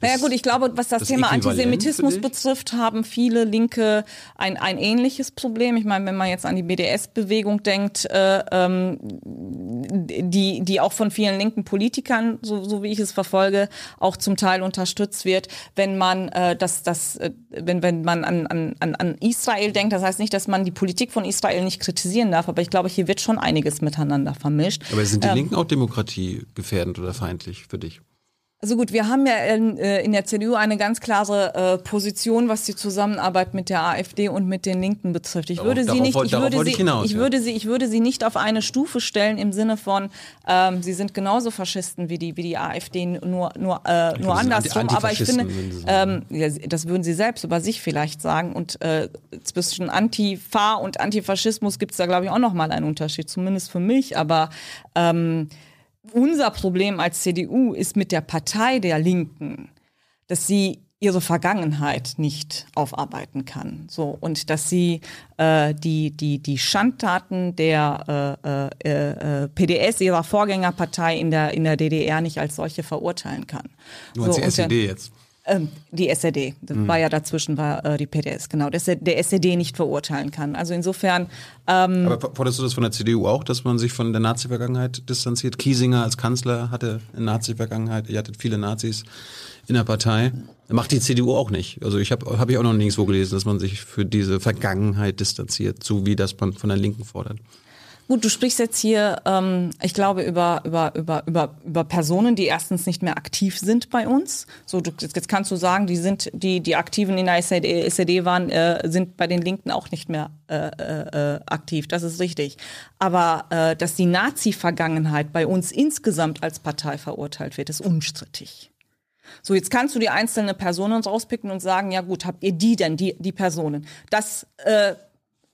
naja gut, ich glaube, was das, das Thema Antisemitismus betrifft, haben viele Linke ein, ein ähnliches Problem. Ich meine, wenn man jetzt an die BDS-Bewegung denkt, äh, ähm, die, die auch von vielen linken Politikern, so, so wie ich es verfolge, auch zum Teil unterstützt wird, wenn man äh, das, das, äh, wenn, wenn man an, an, an Israel denkt, das heißt nicht, dass man die Politik von Israel nicht kritisieren darf, aber ich glaube, hier wird schon einiges miteinander vermischt. Aber sind die ähm, Linken auch demokratiegefährdend oder feindlich für dich? Also gut, wir haben ja in, äh, in der CDU eine ganz klare äh, Position, was die Zusammenarbeit mit der AfD und mit den Linken betrifft. Ich würde sie nicht, ich würde sie, hinaus, ich ja. würde sie, ich würde sie nicht auf eine Stufe stellen im Sinne von, ähm, sie sind genauso Faschisten wie die, wie die AfD, nur, nur, äh, nur andersrum. Aber ich finde, ähm, das würden sie selbst über sich vielleicht sagen. Und äh, zwischen Antifa und Antifaschismus gibt es da, glaube ich, auch noch mal einen Unterschied, zumindest für mich. Aber ähm, unser Problem als CDU ist mit der Partei der Linken, dass sie ihre Vergangenheit nicht aufarbeiten kann. So und dass sie äh, die die die Schandtaten der äh, äh, äh PDS ihrer Vorgängerpartei in der in der DDR nicht als solche verurteilen kann. Nur so, als die SED jetzt. Ähm, die SED, das mhm. war ja dazwischen, war äh, die PDS, genau, dass der SED nicht verurteilen kann. Also insofern. Ähm, Aber forderst du das von der CDU auch, dass man sich von der Nazi-Vergangenheit distanziert? Kiesinger als Kanzler hatte eine Nazi-Vergangenheit, ihr hattet viele Nazis in der Partei. Macht die CDU auch nicht. Also ich habe hab ich auch noch nirgendwo gelesen, dass man sich für diese Vergangenheit distanziert, so wie das man von der Linken fordert. Gut, du sprichst jetzt hier, ähm, ich glaube, über, über, über, über, über Personen, die erstens nicht mehr aktiv sind bei uns. So, du, jetzt kannst du sagen, die sind, die, die Aktiven in der SED, SED waren, äh, sind bei den Linken auch nicht mehr äh, äh, aktiv. Das ist richtig. Aber äh, dass die Nazi-Vergangenheit bei uns insgesamt als Partei verurteilt wird, ist unstrittig. So, jetzt kannst du die einzelne Personen rauspicken und sagen, ja gut, habt ihr die denn, die, die Personen? Das äh,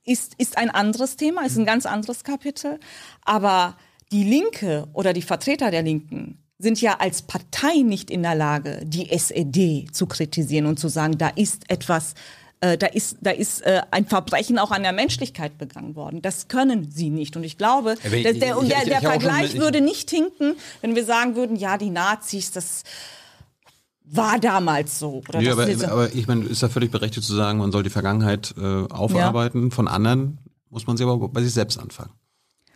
ist, ist ein anderes Thema, ist ein ganz anderes Kapitel. Aber die Linke oder die Vertreter der Linken sind ja als Partei nicht in der Lage, die SED zu kritisieren und zu sagen, da ist etwas, äh, da ist, da ist äh, ein Verbrechen auch an der Menschlichkeit begangen worden. Das können sie nicht. Und ich glaube, ich, der, der, ich, ich, der Vergleich würde nicht hinken, wenn wir sagen würden, ja, die Nazis, das war damals so. Oder ja, aber, aber, ich meine, ist ja völlig berechtigt zu sagen, man soll die Vergangenheit äh, aufarbeiten. Ja. Von anderen muss man sie aber bei sich selbst anfangen.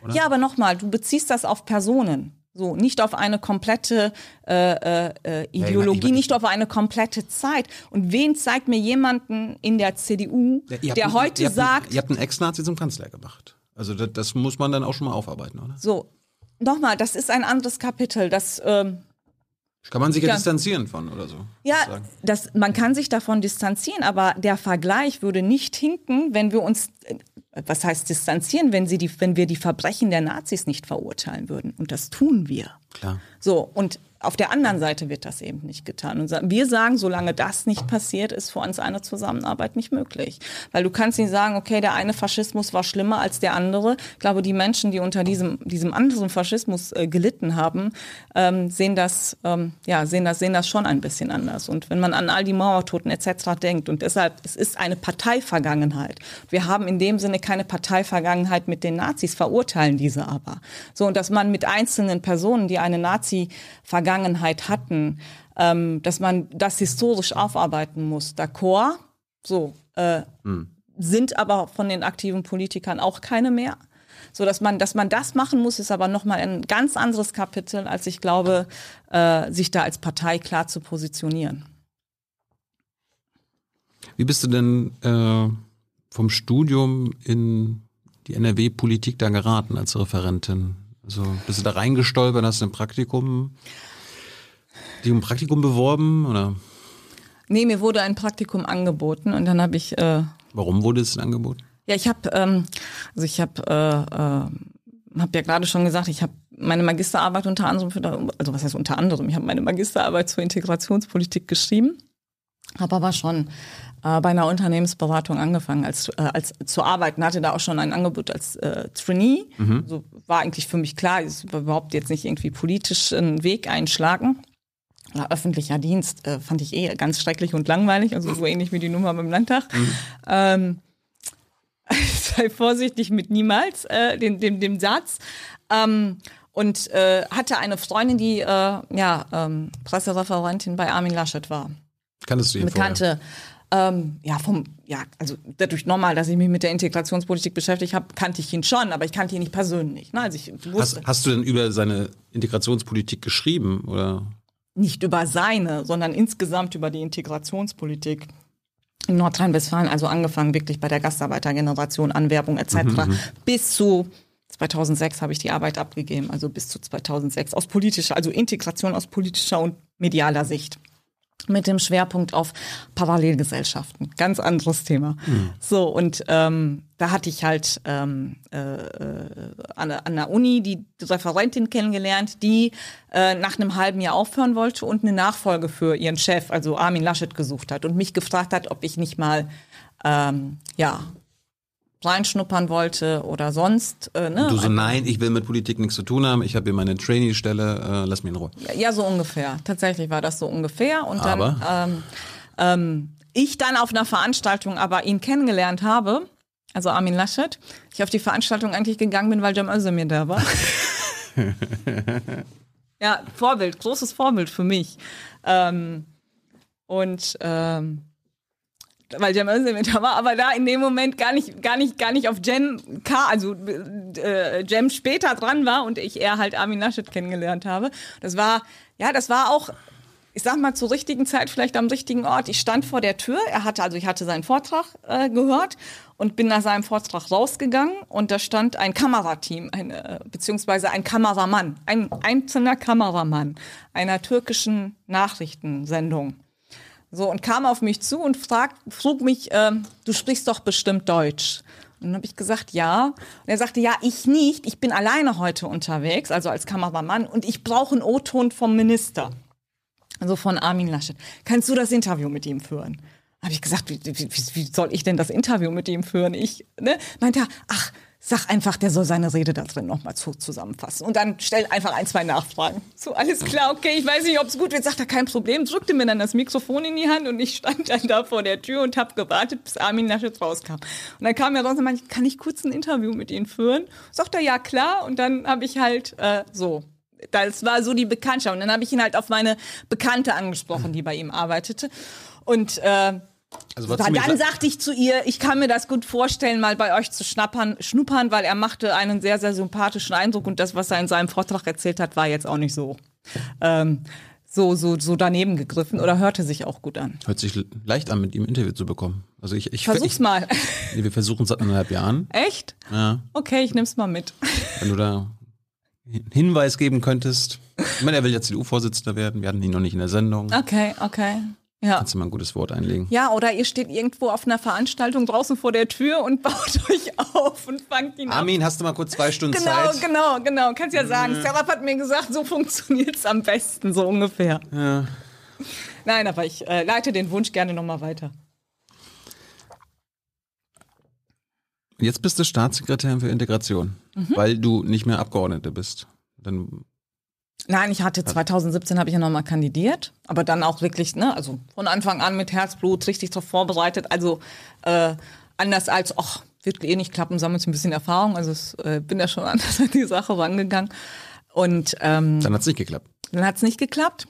Oder? Ja, aber nochmal, du beziehst das auf Personen. So, nicht auf eine komplette äh, äh, Ideologie, nicht auf eine komplette Zeit. Und wen zeigt mir jemanden in der CDU, ja, der heute ihr sagt. ihr habt einen Ex-Nazi zum Kanzler gemacht. Also das, das, muss man dann auch schon mal aufarbeiten, oder? So, nochmal, das ist ein anderes Kapitel. Das ähm, kann man sich ja, ja distanzieren von oder so? Ja, das, man kann sich davon distanzieren, aber der Vergleich würde nicht hinken, wenn wir uns, äh, was heißt distanzieren, wenn, sie die, wenn wir die Verbrechen der Nazis nicht verurteilen würden. Und das tun wir. Klar. So, und auf der anderen Seite wird das eben nicht getan. Und wir sagen, solange das nicht passiert, ist für uns eine Zusammenarbeit nicht möglich. Weil du kannst nicht sagen, okay, der eine Faschismus war schlimmer als der andere. Ich glaube, die Menschen, die unter diesem, diesem anderen Faschismus äh, gelitten haben, ähm, sehen das, ähm, ja, sehen das, sehen das schon ein bisschen anders. Und wenn man an all die Mauertoten etc. denkt und deshalb, es ist eine Parteivergangenheit. Wir haben in dem Sinne keine Parteivergangenheit mit den Nazis, verurteilen diese aber. So, und dass man mit einzelnen Personen, die eine Nazi-Vergangenheit hatten, ähm, dass man das historisch aufarbeiten muss. D'accord, so, äh, mhm. sind aber von den aktiven Politikern auch keine mehr. So dass man, dass man das machen muss, ist aber nochmal ein ganz anderes Kapitel, als ich glaube, äh, sich da als Partei klar zu positionieren. Wie bist du denn äh, vom Studium in die NRW-Politik da geraten als Referentin? Also bist du da reingestolpert, hast du ein Praktikum, die um Praktikum beworben oder? Nee, mir wurde ein Praktikum angeboten und dann habe ich. Äh, Warum wurde es denn angeboten? Ja, ich habe, ähm, also ich habe, äh, äh, habe ja gerade schon gesagt, ich habe meine Magisterarbeit unter anderem für, also was heißt unter anderem, ich habe meine Magisterarbeit zur Integrationspolitik geschrieben, habe aber schon äh, bei einer Unternehmensberatung angefangen als, äh, als zu arbeiten, hatte da auch schon ein Angebot als äh, Trainee. Mhm. So war eigentlich für mich klar, ich überhaupt jetzt nicht irgendwie politisch einen Weg einschlagen. Oder öffentlicher Dienst äh, fand ich eh ganz schrecklich und langweilig, also so ähnlich wie die Nummer beim Landtag. Mhm. Ähm, sei vorsichtig mit niemals, äh, dem, dem, dem Satz. Ähm, und äh, hatte eine Freundin, die äh, ja ähm, Pressereferentin bei Armin Laschet war. Kanntest du ihn Bekannte, ähm, ja, vom, ja, also dadurch normal, dass ich mich mit der Integrationspolitik beschäftigt habe, kannte ich ihn schon, aber ich kannte ihn nicht persönlich. Ne? Also ich wusste, hast, hast du denn über seine Integrationspolitik geschrieben oder? Nicht über seine, sondern insgesamt über die Integrationspolitik in Nordrhein-Westfalen, also angefangen wirklich bei der Gastarbeitergeneration, Anwerbung etc. Mhm, mhm, bis zu 2006 habe ich die Arbeit abgegeben, also bis zu 2006 aus politischer, also Integration aus politischer und medialer Sicht mit dem Schwerpunkt auf Parallelgesellschaften. Ganz anderes Thema. Mhm. So, und ähm, da hatte ich halt ähm, äh, äh, an, an der Uni die Referentin kennengelernt, die äh, nach einem halben Jahr aufhören wollte und eine Nachfolge für ihren Chef, also Armin Laschet, gesucht hat und mich gefragt hat, ob ich nicht mal ähm, ja reinschnuppern wollte oder sonst. Äh, ne? du so, nein, ich will mit Politik nichts zu tun haben, ich habe hier meine Trainee-Stelle, äh, lass mich in Ruhe. Ja, ja, so ungefähr. Tatsächlich war das so ungefähr. Und aber? dann ähm, ähm, ich dann auf einer Veranstaltung aber ihn kennengelernt habe, also Armin Laschet, ich auf die Veranstaltung eigentlich gegangen bin, weil Cem Özdemir da war. ja, Vorbild, großes Vorbild für mich. Ähm, und ähm, weil Jam Özdemir da war, aber da in dem Moment gar nicht, gar nicht, gar nicht auf Jem K, also äh, Jem später dran war und ich eher halt Armin Laschet kennengelernt habe. Das war, ja, das war auch, ich sag mal zur richtigen Zeit vielleicht am richtigen Ort. Ich stand vor der Tür, er hatte, also ich hatte seinen Vortrag äh, gehört und bin nach seinem Vortrag rausgegangen und da stand ein Kamerateam, ein, äh, beziehungsweise ein Kameramann, ein einzelner Kameramann einer türkischen Nachrichtensendung. So, und kam auf mich zu und frag, frug mich, äh, du sprichst doch bestimmt Deutsch. Und dann habe ich gesagt, ja. Und er sagte, ja, ich nicht. Ich bin alleine heute unterwegs, also als Kameramann, und ich brauche einen O-Ton vom Minister. Also von Armin Laschet. Kannst du das Interview mit ihm führen? Habe ich gesagt, wie, wie, wie, soll ich denn das Interview mit ihm führen? Ich, ne? Meinte er, ach, sag einfach, der soll seine Rede da drin nochmal zu, zusammenfassen. Und dann stell einfach ein, zwei Nachfragen. So, alles klar, okay, ich weiß nicht, ob es gut wird. Sagt er, kein Problem. Drückte mir dann das Mikrofon in die Hand und ich stand dann da vor der Tür und habe gewartet, bis Armin Laschet rauskam. Und dann kam er raus und meinte, kann ich kurz ein Interview mit Ihnen führen? Sagt er, ja, klar. Und dann habe ich halt äh, so das war so die Bekanntschaft. Und dann habe ich ihn halt auf meine Bekannte angesprochen, die bei ihm arbeitete. Und äh, also was dann sagte ich zu ihr, ich kann mir das gut vorstellen, mal bei euch zu schnappern, schnuppern, weil er machte einen sehr, sehr sympathischen Eindruck und das, was er in seinem Vortrag erzählt hat, war jetzt auch nicht so. Ähm, so, so, so daneben gegriffen oder hörte sich auch gut an. Hört sich leicht an, mit ihm ein Interview zu bekommen. Also ich, ich Versuch's ich, mal. Nee, wir versuchen es seit anderthalb Jahren. Echt? Ja. Okay, ich nehm's mal mit. Wenn du da Hinweis geben könntest. Ich meine, er will ja CDU-Vorsitzender werden. Wir hatten ihn noch nicht in der Sendung. Okay, okay. Ja. Kannst du mal ein gutes Wort einlegen. Ja, oder ihr steht irgendwo auf einer Veranstaltung draußen vor der Tür und baut euch auf und fangt ihn ab. Armin, hast du mal kurz zwei Stunden Genau, Zeit? genau, genau. Kannst ja sagen, Serap hat mir gesagt, so funktioniert's am besten, so ungefähr. Ja. Nein, aber ich äh, leite den Wunsch gerne nochmal weiter. Jetzt bist du Staatssekretärin für Integration, Mhm. weil du nicht mehr Abgeordnete bist. Dann Nein, ich hatte 2017 habe ich ja nochmal kandidiert, aber dann auch wirklich, ne, also von Anfang an mit Herzblut richtig drauf vorbereitet. Also äh, anders als, ach, wird eh nicht klappen, sammeln ein bisschen Erfahrung. Also es, äh, bin da schon anders an die Sache rangegangen. Und ähm, dann hat's nicht geklappt. dann hat's nicht geklappt,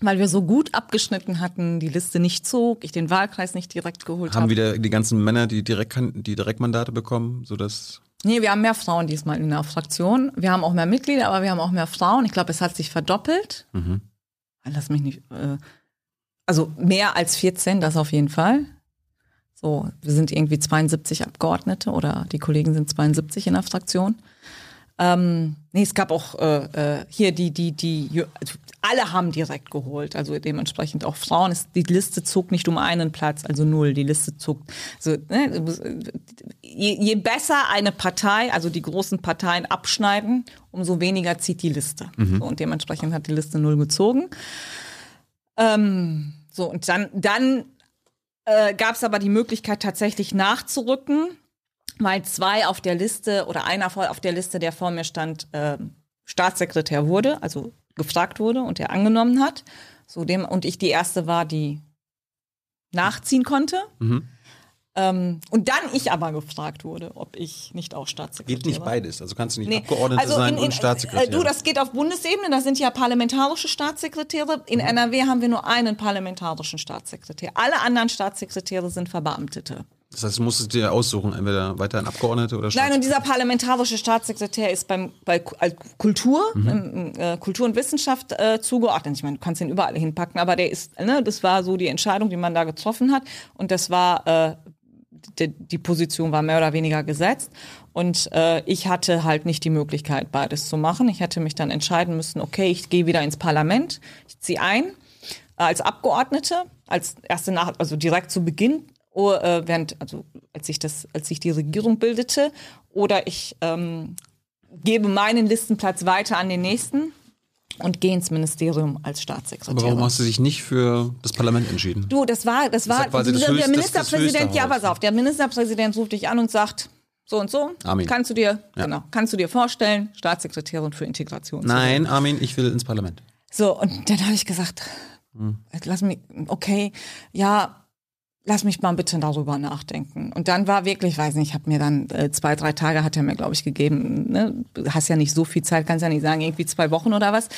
weil wir so gut abgeschnitten hatten, die Liste nicht zog, ich den Wahlkreis nicht direkt geholt Haben habe. wieder die ganzen Männer, die direkt die Direktmandate bekommen, sodass Nee, wir haben mehr Frauen diesmal in der Fraktion. Wir haben auch mehr Mitglieder, aber wir haben auch mehr Frauen. Ich glaube, es hat sich verdoppelt. Lass mich nicht. Äh, also mehr als 14, das auf jeden Fall. So, wir sind irgendwie 72 Abgeordnete oder die Kollegen sind 72 in der Fraktion. Ähm, nee, es gab auch äh, äh, hier die, die, die, also alle haben direkt geholt, also dementsprechend auch Frauen. Es, die Liste zog nicht um einen Platz, also null. Die Liste zog, so, ne, je, je besser eine Partei, also die großen Parteien abschneiden, umso weniger zieht die Liste. So, und dementsprechend hat die Liste null gezogen. Ähm, so, und dann, dann äh, gab es aber die Möglichkeit, tatsächlich nachzurücken, weil zwei auf der Liste oder einer auf der Liste, der vor mir stand, äh, Staatssekretär wurde, also gefragt wurde und er angenommen hat. So dem, und ich die erste war, die nachziehen konnte. Ähm, und dann ich aber gefragt wurde, ob ich nicht auch Staatssekretär geht nicht war. beides. Also kannst du nicht Nee, Abgeordnete also sein in, in, und Staatssekretär. Äh, du, das geht auf Bundesebene, das sind ja parlamentarische Staatssekretäre. In NRW haben wir nur einen parlamentarischen Staatssekretär. Alle anderen Staatssekretäre sind Verbeamtete. Das heißt, du musst es dir aussuchen, entweder weiterhin Abgeordnete oder Nein, und dieser parlamentarische Staatssekretär ist beim, bei äh, Kultur, ähm, äh, Kultur und Wissenschaft äh, zugeordnet. Ich meine, du kannst ihn überall hinpacken, aber der ist, ne, das war so die Entscheidung, die man da getroffen hat. Und das war, äh, die, die Position war mehr oder weniger gesetzt. Und äh, ich hatte halt nicht die Möglichkeit, beides zu machen. Ich hätte mich dann entscheiden müssen, okay, ich gehe wieder ins Parlament, ich ziehe ein äh, als Abgeordnete, als erste Nach also direkt zu Beginn, während, also als ich das, als ich die Regierung bildete, oder ich ähm, gebe meinen Listenplatz weiter an den nächsten und gehe ins Ministerium als Staatssekretär. Aber warum hast du dich nicht für das Parlament entschieden? Du, das war, das war, das der höchste- das- das Ministerpräsident, ja, pass auf, der Ministerpräsident ruft dich an und sagt, so und so, Armin. kannst du dir, Ja. genau, kannst du dir vorstellen, Staatssekretärin für Integration Nein, Armin, ich will ins Parlament. so, und dann habe ich gesagt, Hm. lass mich, okay, ja, lass mich mal bitte darüber nachdenken. Und dann war wirklich, weiß nicht, ich habe mir dann äh, zwei, drei Tage hat er mir, glaube ich, gegeben. Ne? Du hast ja nicht so viel Zeit, kannst ja nicht sagen, irgendwie zwei Wochen oder was.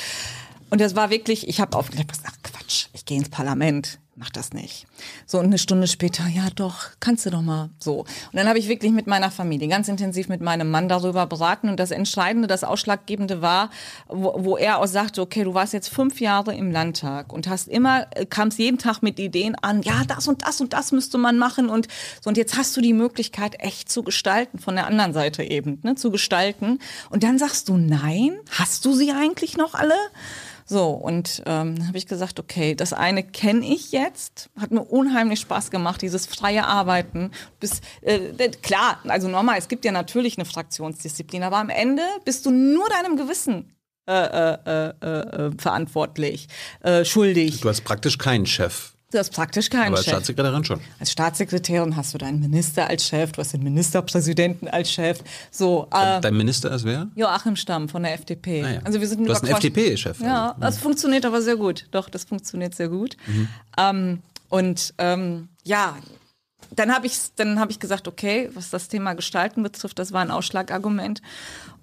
Und das war wirklich, ich habe aufgelegt, ach Quatsch, ich gehe ins Parlament, mach das nicht. So und eine Stunde später, ja doch, kannst du doch mal so. Und dann habe ich wirklich mit meiner Familie ganz intensiv mit meinem Mann darüber beraten und das Entscheidende, das Ausschlaggebende war, wo, wo er auch sagte, okay, du warst jetzt fünf Jahre im Landtag und hast immer, äh, kamst jeden Tag mit Ideen an, ja, das und das und das müsste man machen und so und jetzt hast du die Möglichkeit, echt zu gestalten, von der anderen Seite eben, ne, zu gestalten. Und dann sagst du, nein, hast du sie eigentlich noch alle? So, und ähm, habe ich gesagt, okay, das eine kenne ich jetzt, hat mir unheimlich Spaß gemacht, dieses freie Arbeiten. Bis, äh, äh, klar, also normal, es gibt ja natürlich eine Fraktionsdisziplin, aber am Ende bist du nur deinem Gewissen äh, äh, äh, äh, verantwortlich, äh, schuldig. Du hast praktisch keinen Chef. Du hast praktisch keinen Aber als Chef. Staatssekretärin schon. Als Staatssekretärin hast du deinen Minister als Chef, du hast den Ministerpräsidenten als Chef. So, äh, Dein Minister ist wer? Joachim Stamm von der FDP. Ah ja. Also wir sind Du hast einen FDP-Chef. Ja, also. das funktioniert aber sehr gut. Doch, das funktioniert sehr gut. Ähm, und ähm, ja, dann habe ich, dann habe ich gesagt, okay, was das Thema Gestalten betrifft, das war ein Ausschlagargument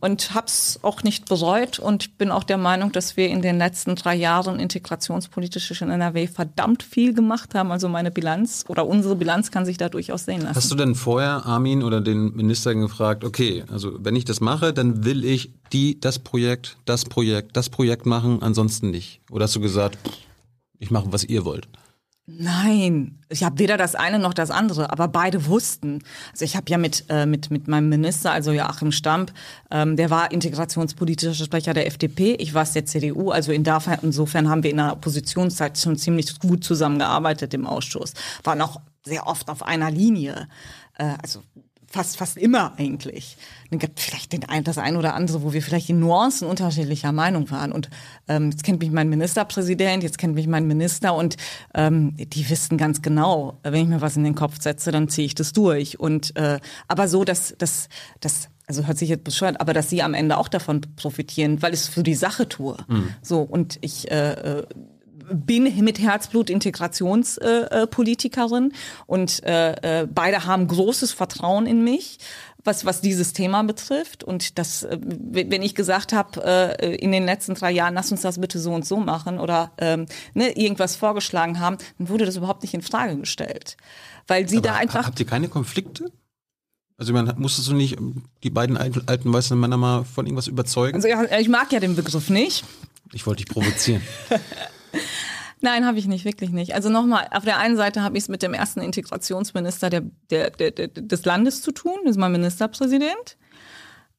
und habe es auch nicht bereut und bin auch der Meinung, dass wir in den letzten drei Jahren integrationspolitisch in NRW verdammt viel gemacht haben. Also meine Bilanz oder unsere Bilanz kann sich da durchaus sehen lassen. Hast du denn vorher Armin oder den Minister gefragt, okay, also wenn ich das mache, dann will ich die, das Projekt, das Projekt, das Projekt machen, ansonsten nicht? Oder hast du gesagt, ich mache, was ihr wollt? Nein, ich habe weder das eine noch das andere, aber beide wussten. Also ich habe ja mit, äh, mit, mit meinem Minister, also Joachim Stamp, ähm, der war integrationspolitischer Sprecher der FDP, ich war es der CDU, also insofern, haben wir in der Oppositionszeit schon ziemlich gut zusammengearbeitet im Ausschuss, waren auch sehr oft auf einer Linie. Äh, also fast fast immer eigentlich. Dann gibt vielleicht den ein, das ein oder andere, wo wir vielleicht in Nuancen unterschiedlicher Meinung waren. Und ähm, jetzt kennt mich mein Ministerpräsident, jetzt kennt mich mein Minister und ähm, die wissen ganz genau, wenn ich mir was in den Kopf setze, dann ziehe ich das durch. Und äh, aber so, dass das das also hört sich jetzt bescheuert, aber dass sie am Ende auch davon profitieren, weil ich es für die Sache tue. Mhm. So und ich äh, äh bin mit Herzblut Integrationspolitikerin und äh, äh, beide haben großes Vertrauen in mich was was dieses Thema betrifft. Und das äh, wenn ich gesagt habe in den letzten drei Jahren lass uns das bitte so und so machen oder ähm, ne, irgendwas vorgeschlagen haben dann wurde das überhaupt nicht in Frage gestellt. Weil sie Aber da einfach habt ihr keine Konflikte? Also man musstest du nicht die beiden alten, alten weißen Männer mal von irgendwas überzeugen? Also ich mag ja den Begriff nicht. Ich wollte dich provozieren Nein, habe ich nicht, wirklich nicht. Also nochmal, auf der einen Seite habe ich es mit dem ersten Integrationsminister der, der, der, des Landes zu tun, das ist mein Ministerpräsident.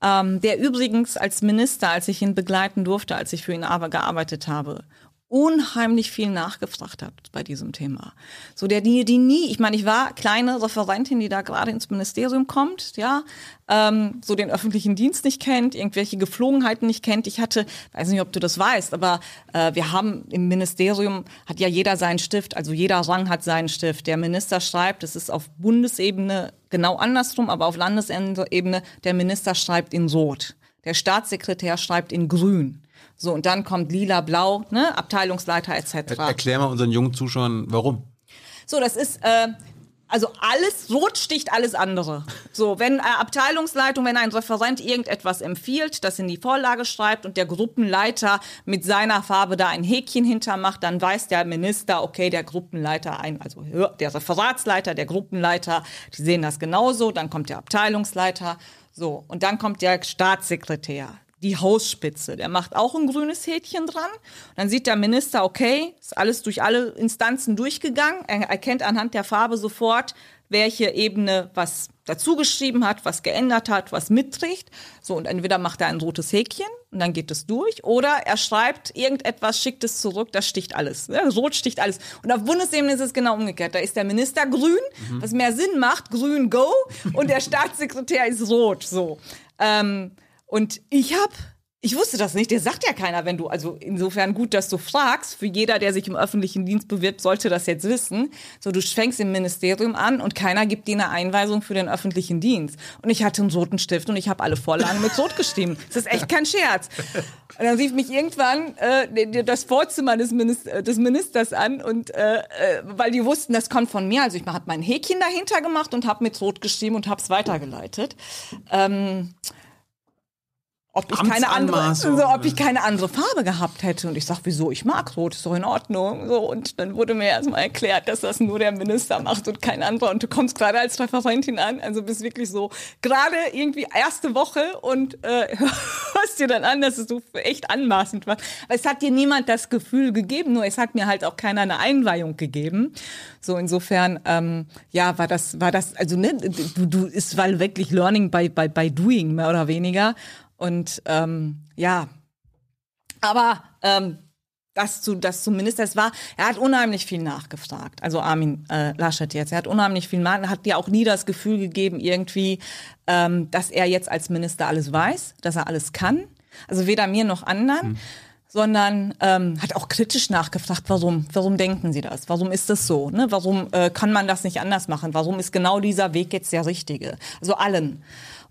Ähm, der übrigens als Minister, als ich ihn begleiten durfte, als ich für ihn aber gearbeitet habe, unheimlich viel nachgefragt hat bei diesem Thema. So der die die nie, ich meine, ich war kleine Referentin, die da gerade ins Ministerium kommt, ja, ähm, so den öffentlichen Dienst nicht kennt, irgendwelche Geflogenheiten nicht kennt. Ich hatte, weiß nicht, ob du das weißt, aber äh, wir haben im Ministerium hat ja jeder seinen Stift, also jeder Rang hat seinen Stift. Der Minister schreibt, es ist auf Bundesebene genau andersrum, aber auf Landesebene der Minister schreibt in Rot. Der Staatssekretär schreibt in Grün. So, und dann kommt lila, blau, ne, Abteilungsleiter etc. Er, erklär mal unseren jungen Zuschauern, warum. So, das ist, äh, also alles, rot sticht alles andere. So, wenn Abteilungsleitung, wenn ein Referent irgendetwas empfiehlt, das in die Vorlage schreibt und der Gruppenleiter mit seiner Farbe da ein Häkchen hintermacht, dann weiß der Minister, okay, der Gruppenleiter ein, also der Referatsleiter, der Gruppenleiter, die sehen das genauso, dann kommt der Abteilungsleiter, so, und dann kommt der Staatssekretär die Hausspitze. Der macht auch ein grünes Häkchen dran. dann sieht der Minister, okay, ist alles durch alle Instanzen durchgegangen. Er erkennt anhand der Farbe sofort, welche Ebene was dazugeschrieben hat, was geändert hat, was mitträgt. So, und entweder macht er ein rotes Häkchen und dann geht es durch, oder er schreibt irgendetwas, schickt es zurück, das sticht alles. Ja, rot sticht alles. Und auf Bundesebene ist es genau umgekehrt. Da ist der Minister grün, mhm. was mehr Sinn macht, grün go, und der Staatssekretär ist rot. So. Ähm, und ich habe ich wusste das nicht. Der sagt ja keiner, wenn du, also insofern gut, dass du fragst. Für jeder, der sich im öffentlichen Dienst bewirbt, sollte das jetzt wissen. So, du fängst im Ministerium an und keiner gibt dir eine Einweisung für den öffentlichen Dienst. Und ich hatte einen roten Stift und ich habe alle Vorlagen mit Rot geschrieben. Das ist echt kein Scherz. Und dann rief mich irgendwann äh, das Vorzimmer des, Minister, des Ministers an und äh, äh, weil die wussten, das kommt von mir. Also ich habe mein Häkchen dahinter gemacht und habe mit Rot geschrieben und habe es weitergeleitet. Ähm, ob ich keine andere, so, ob ich keine andere Farbe gehabt hätte. Und ich sag, wieso? Ich mag Rot, ist doch in Ordnung. So, und dann wurde mir erstmal erklärt, dass das nur der Minister macht und kein anderer. Und du kommst gerade als Referentin an, also bist wirklich so gerade irgendwie erste Woche und äh, hörst dir dann an, dass es so echt anmaßend war. Aber es hat dir niemand das Gefühl gegeben, nur es hat mir halt auch keiner eine Einweihung gegeben. So insofern, ähm, ja, war das, war das, also ne, du, du, es war wirklich Learning by, by, by doing, mehr oder weniger. Und ähm, ja, aber ähm, das zu das zumindest das war er hat unheimlich viel nachgefragt. Also Armin äh, Laschet jetzt. Er hat unheimlich viel mal hat dir auch nie das Gefühl gegeben irgendwie ähm, dass er jetzt als Minister alles weiß dass er alles kann. Also weder mir noch anderen. Hm. sondern ähm, hat auch kritisch nachgefragt warum warum denken Sie das? Warum ist das so ne? Warum äh, kann man das nicht anders machen? Warum ist genau dieser Weg jetzt der richtige? Also allen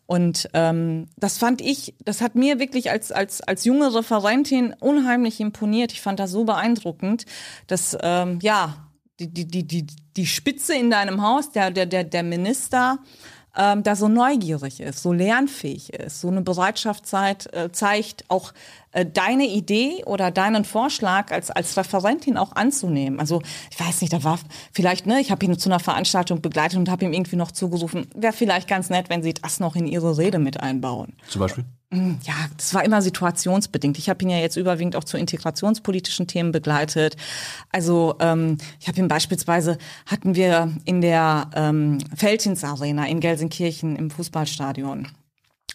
und ähm, das fand ich, das hat mir wirklich als, als, als junge Referentin unheimlich imponiert. Ich fand das so beeindruckend, dass ähm, ja, die, die, die, die, Spitze in deinem Haus, der, der, der, der Minister, ähm, da so neugierig ist, so lernfähig ist, so eine Bereitschaft zeigt, äh, zeigt auch äh, deine Idee oder deinen Vorschlag als, als Referentin auch anzunehmen. Also ich weiß nicht, da war vielleicht, ne, ich habe ihn zu einer Veranstaltung begleitet und habe ihm irgendwie noch zugerufen, wäre vielleicht ganz nett, wenn Sie das noch in Ihre Rede mit einbauen. Zum Beispiel? Ja, das war immer situationsbedingt. Ich habe ihn ja jetzt überwiegend auch zu integrationspolitischen Themen begleitet. Also ähm, ich habe ihn beispielsweise, hatten wir in der ähm, Feldins Arena in Gelsenkirchen im Fußballstadion,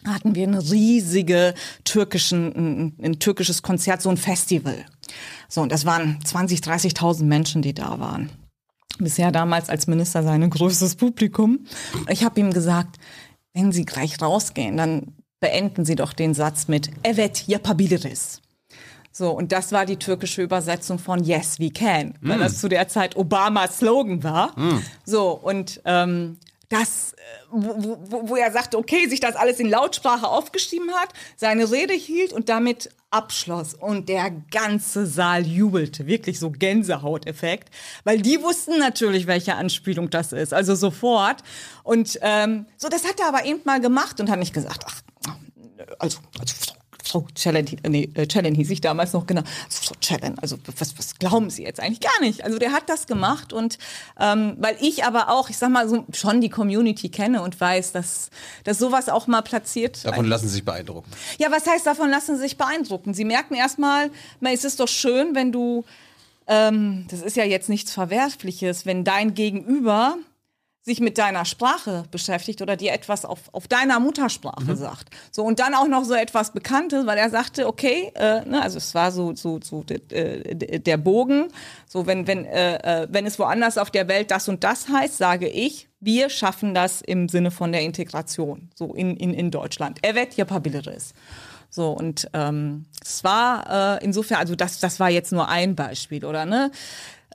hatten wir eine riesige türkischen, ein, ein türkisches Konzert, so ein Festival. So, und das waren 20, 30.000 Menschen, die da waren. Bisher damals als Minister sein größtes Publikum. Ich habe ihm gesagt, wenn Sie gleich rausgehen, dann beenden Sie doch den Satz mit Evet yapabiliriz. So, und das war die türkische Übersetzung von Yes, we can, weil das zu der Zeit Obamas Slogan war. So, und ähm, das, äh, wo, wo, wo er sagte, okay, sich das alles in Lautsprache aufgeschrieben hat, seine Rede hielt und damit abschloss. Und der ganze Saal jubelte, wirklich so Gänsehauteffekt, weil die wussten natürlich, welche Anspielung das ist, also sofort. Und ähm, so, das hat er aber eben mal gemacht und hat nicht gesagt, ach, also, also Frau Cellen, nee, äh, Cellen hieß ich damals noch, genau. Also, Frau Cellen, also was, was glauben Sie jetzt eigentlich? Gar nicht. Also der hat das gemacht und ähm, weil ich aber auch, ich sag mal, so schon die Community kenne und weiß, dass, dass sowas auch mal platziert. Davon lassen Sie sich beeindrucken. Ja, was heißt, davon lassen Sie sich beeindrucken? Sie merken erstmal, es ist doch schön, wenn du, ähm, das ist ja jetzt nichts Verwerfliches, wenn dein Gegenüber sich mit deiner Sprache beschäftigt oder dir etwas auf, auf deiner Muttersprache sagt. So und dann auch noch so etwas Bekanntes, weil er sagte, okay, äh, ne, also es war so so so äh, der Bogen, so wenn wenn äh, äh, wenn es woanders auf der Welt das und das heißt, sage ich, wir schaffen das im Sinne von der Integration, so in in in Deutschland. Evet yapabiliriz. So, und ähm, es war äh, insofern, also das, das war jetzt nur ein Beispiel, oder ne?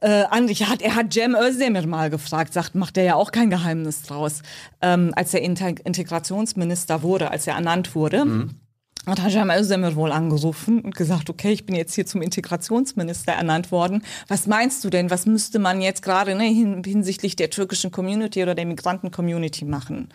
Äh, Andrich hat, er hat Cem Özdemir mal gefragt, sagt, macht er ja auch kein Geheimnis draus, ähm, als er Integ Integrationsminister wurde, als er ernannt wurde. Mhm. Hat Hajam Özdemir wohl angerufen und gesagt, okay, ich bin jetzt hier zum Integrationsminister ernannt worden. Was meinst du denn, was müsste man jetzt gerade ne, hinsichtlich der türkischen Community oder der Migranten-Community machen?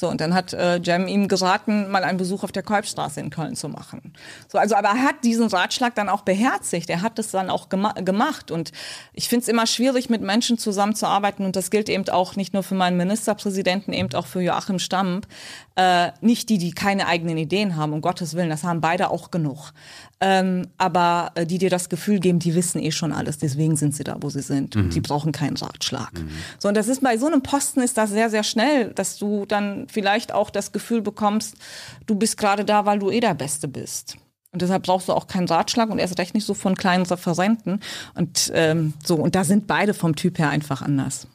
So, und dann hat äh, Jem ihm geraten, mal einen Besuch auf der Kolbstraße in Köln zu machen. So, also, aber er hat diesen Ratschlag dann auch beherzigt. Er hat es dann auch gema gemacht. Und ich finde es immer schwierig, mit Menschen zusammenzuarbeiten. Und das gilt eben auch nicht nur für meinen Ministerpräsidenten, eben auch für Joachim Stamp. Äh, nicht die, die keine eigenen Ideen haben, um Gottes Willen, das haben beide auch genug. Ähm, aber äh, die dir das Gefühl geben, die wissen eh schon alles, deswegen sind sie da, wo sie sind. Mhm. Die brauchen keinen Ratschlag. Mhm. So, und das ist bei so einem Posten ist das sehr, sehr schnell, dass du dann vielleicht auch das Gefühl bekommst, du bist gerade da, weil du eh der Beste bist. Und deshalb brauchst du auch keinen Ratschlag und erst recht nicht so von kleinen Referenten. Und ähm, so, und da sind beide vom Typ her einfach anders.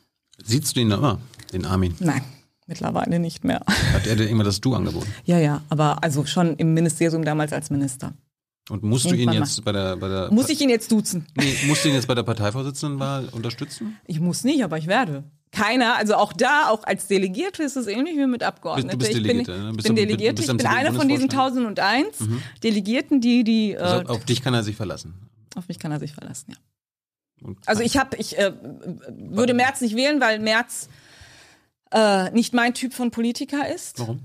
Siehst du ihn immer, den Armin? Nein. Mittlerweile nicht mehr. Hat er dir immer das Du angeboten? Ja, ja, aber also schon im Ministerium damals als Minister. Und musst du ihn jetzt bei der, bei der. Muss ich ihn jetzt duzen? Nee, musst du ihn jetzt bei der Parteivorsitzendenwahl unterstützen? Ich muss nicht, aber ich werde. Keiner, also auch da, auch als Delegierte ist es ähnlich wie mit Abgeordneten. Du bist ich bin, ne? Bist bin Delegierte, ich bin einer von diesen Bundesvorstand? 1001 Mhm. Delegierten, die, die äh, Also auf dich kann er sich verlassen. auf mich kann er sich verlassen, ja. Also ich habe, ich äh, würde Merz nicht wählen, weil Merz äh, nicht mein Typ von Politiker ist. Warum?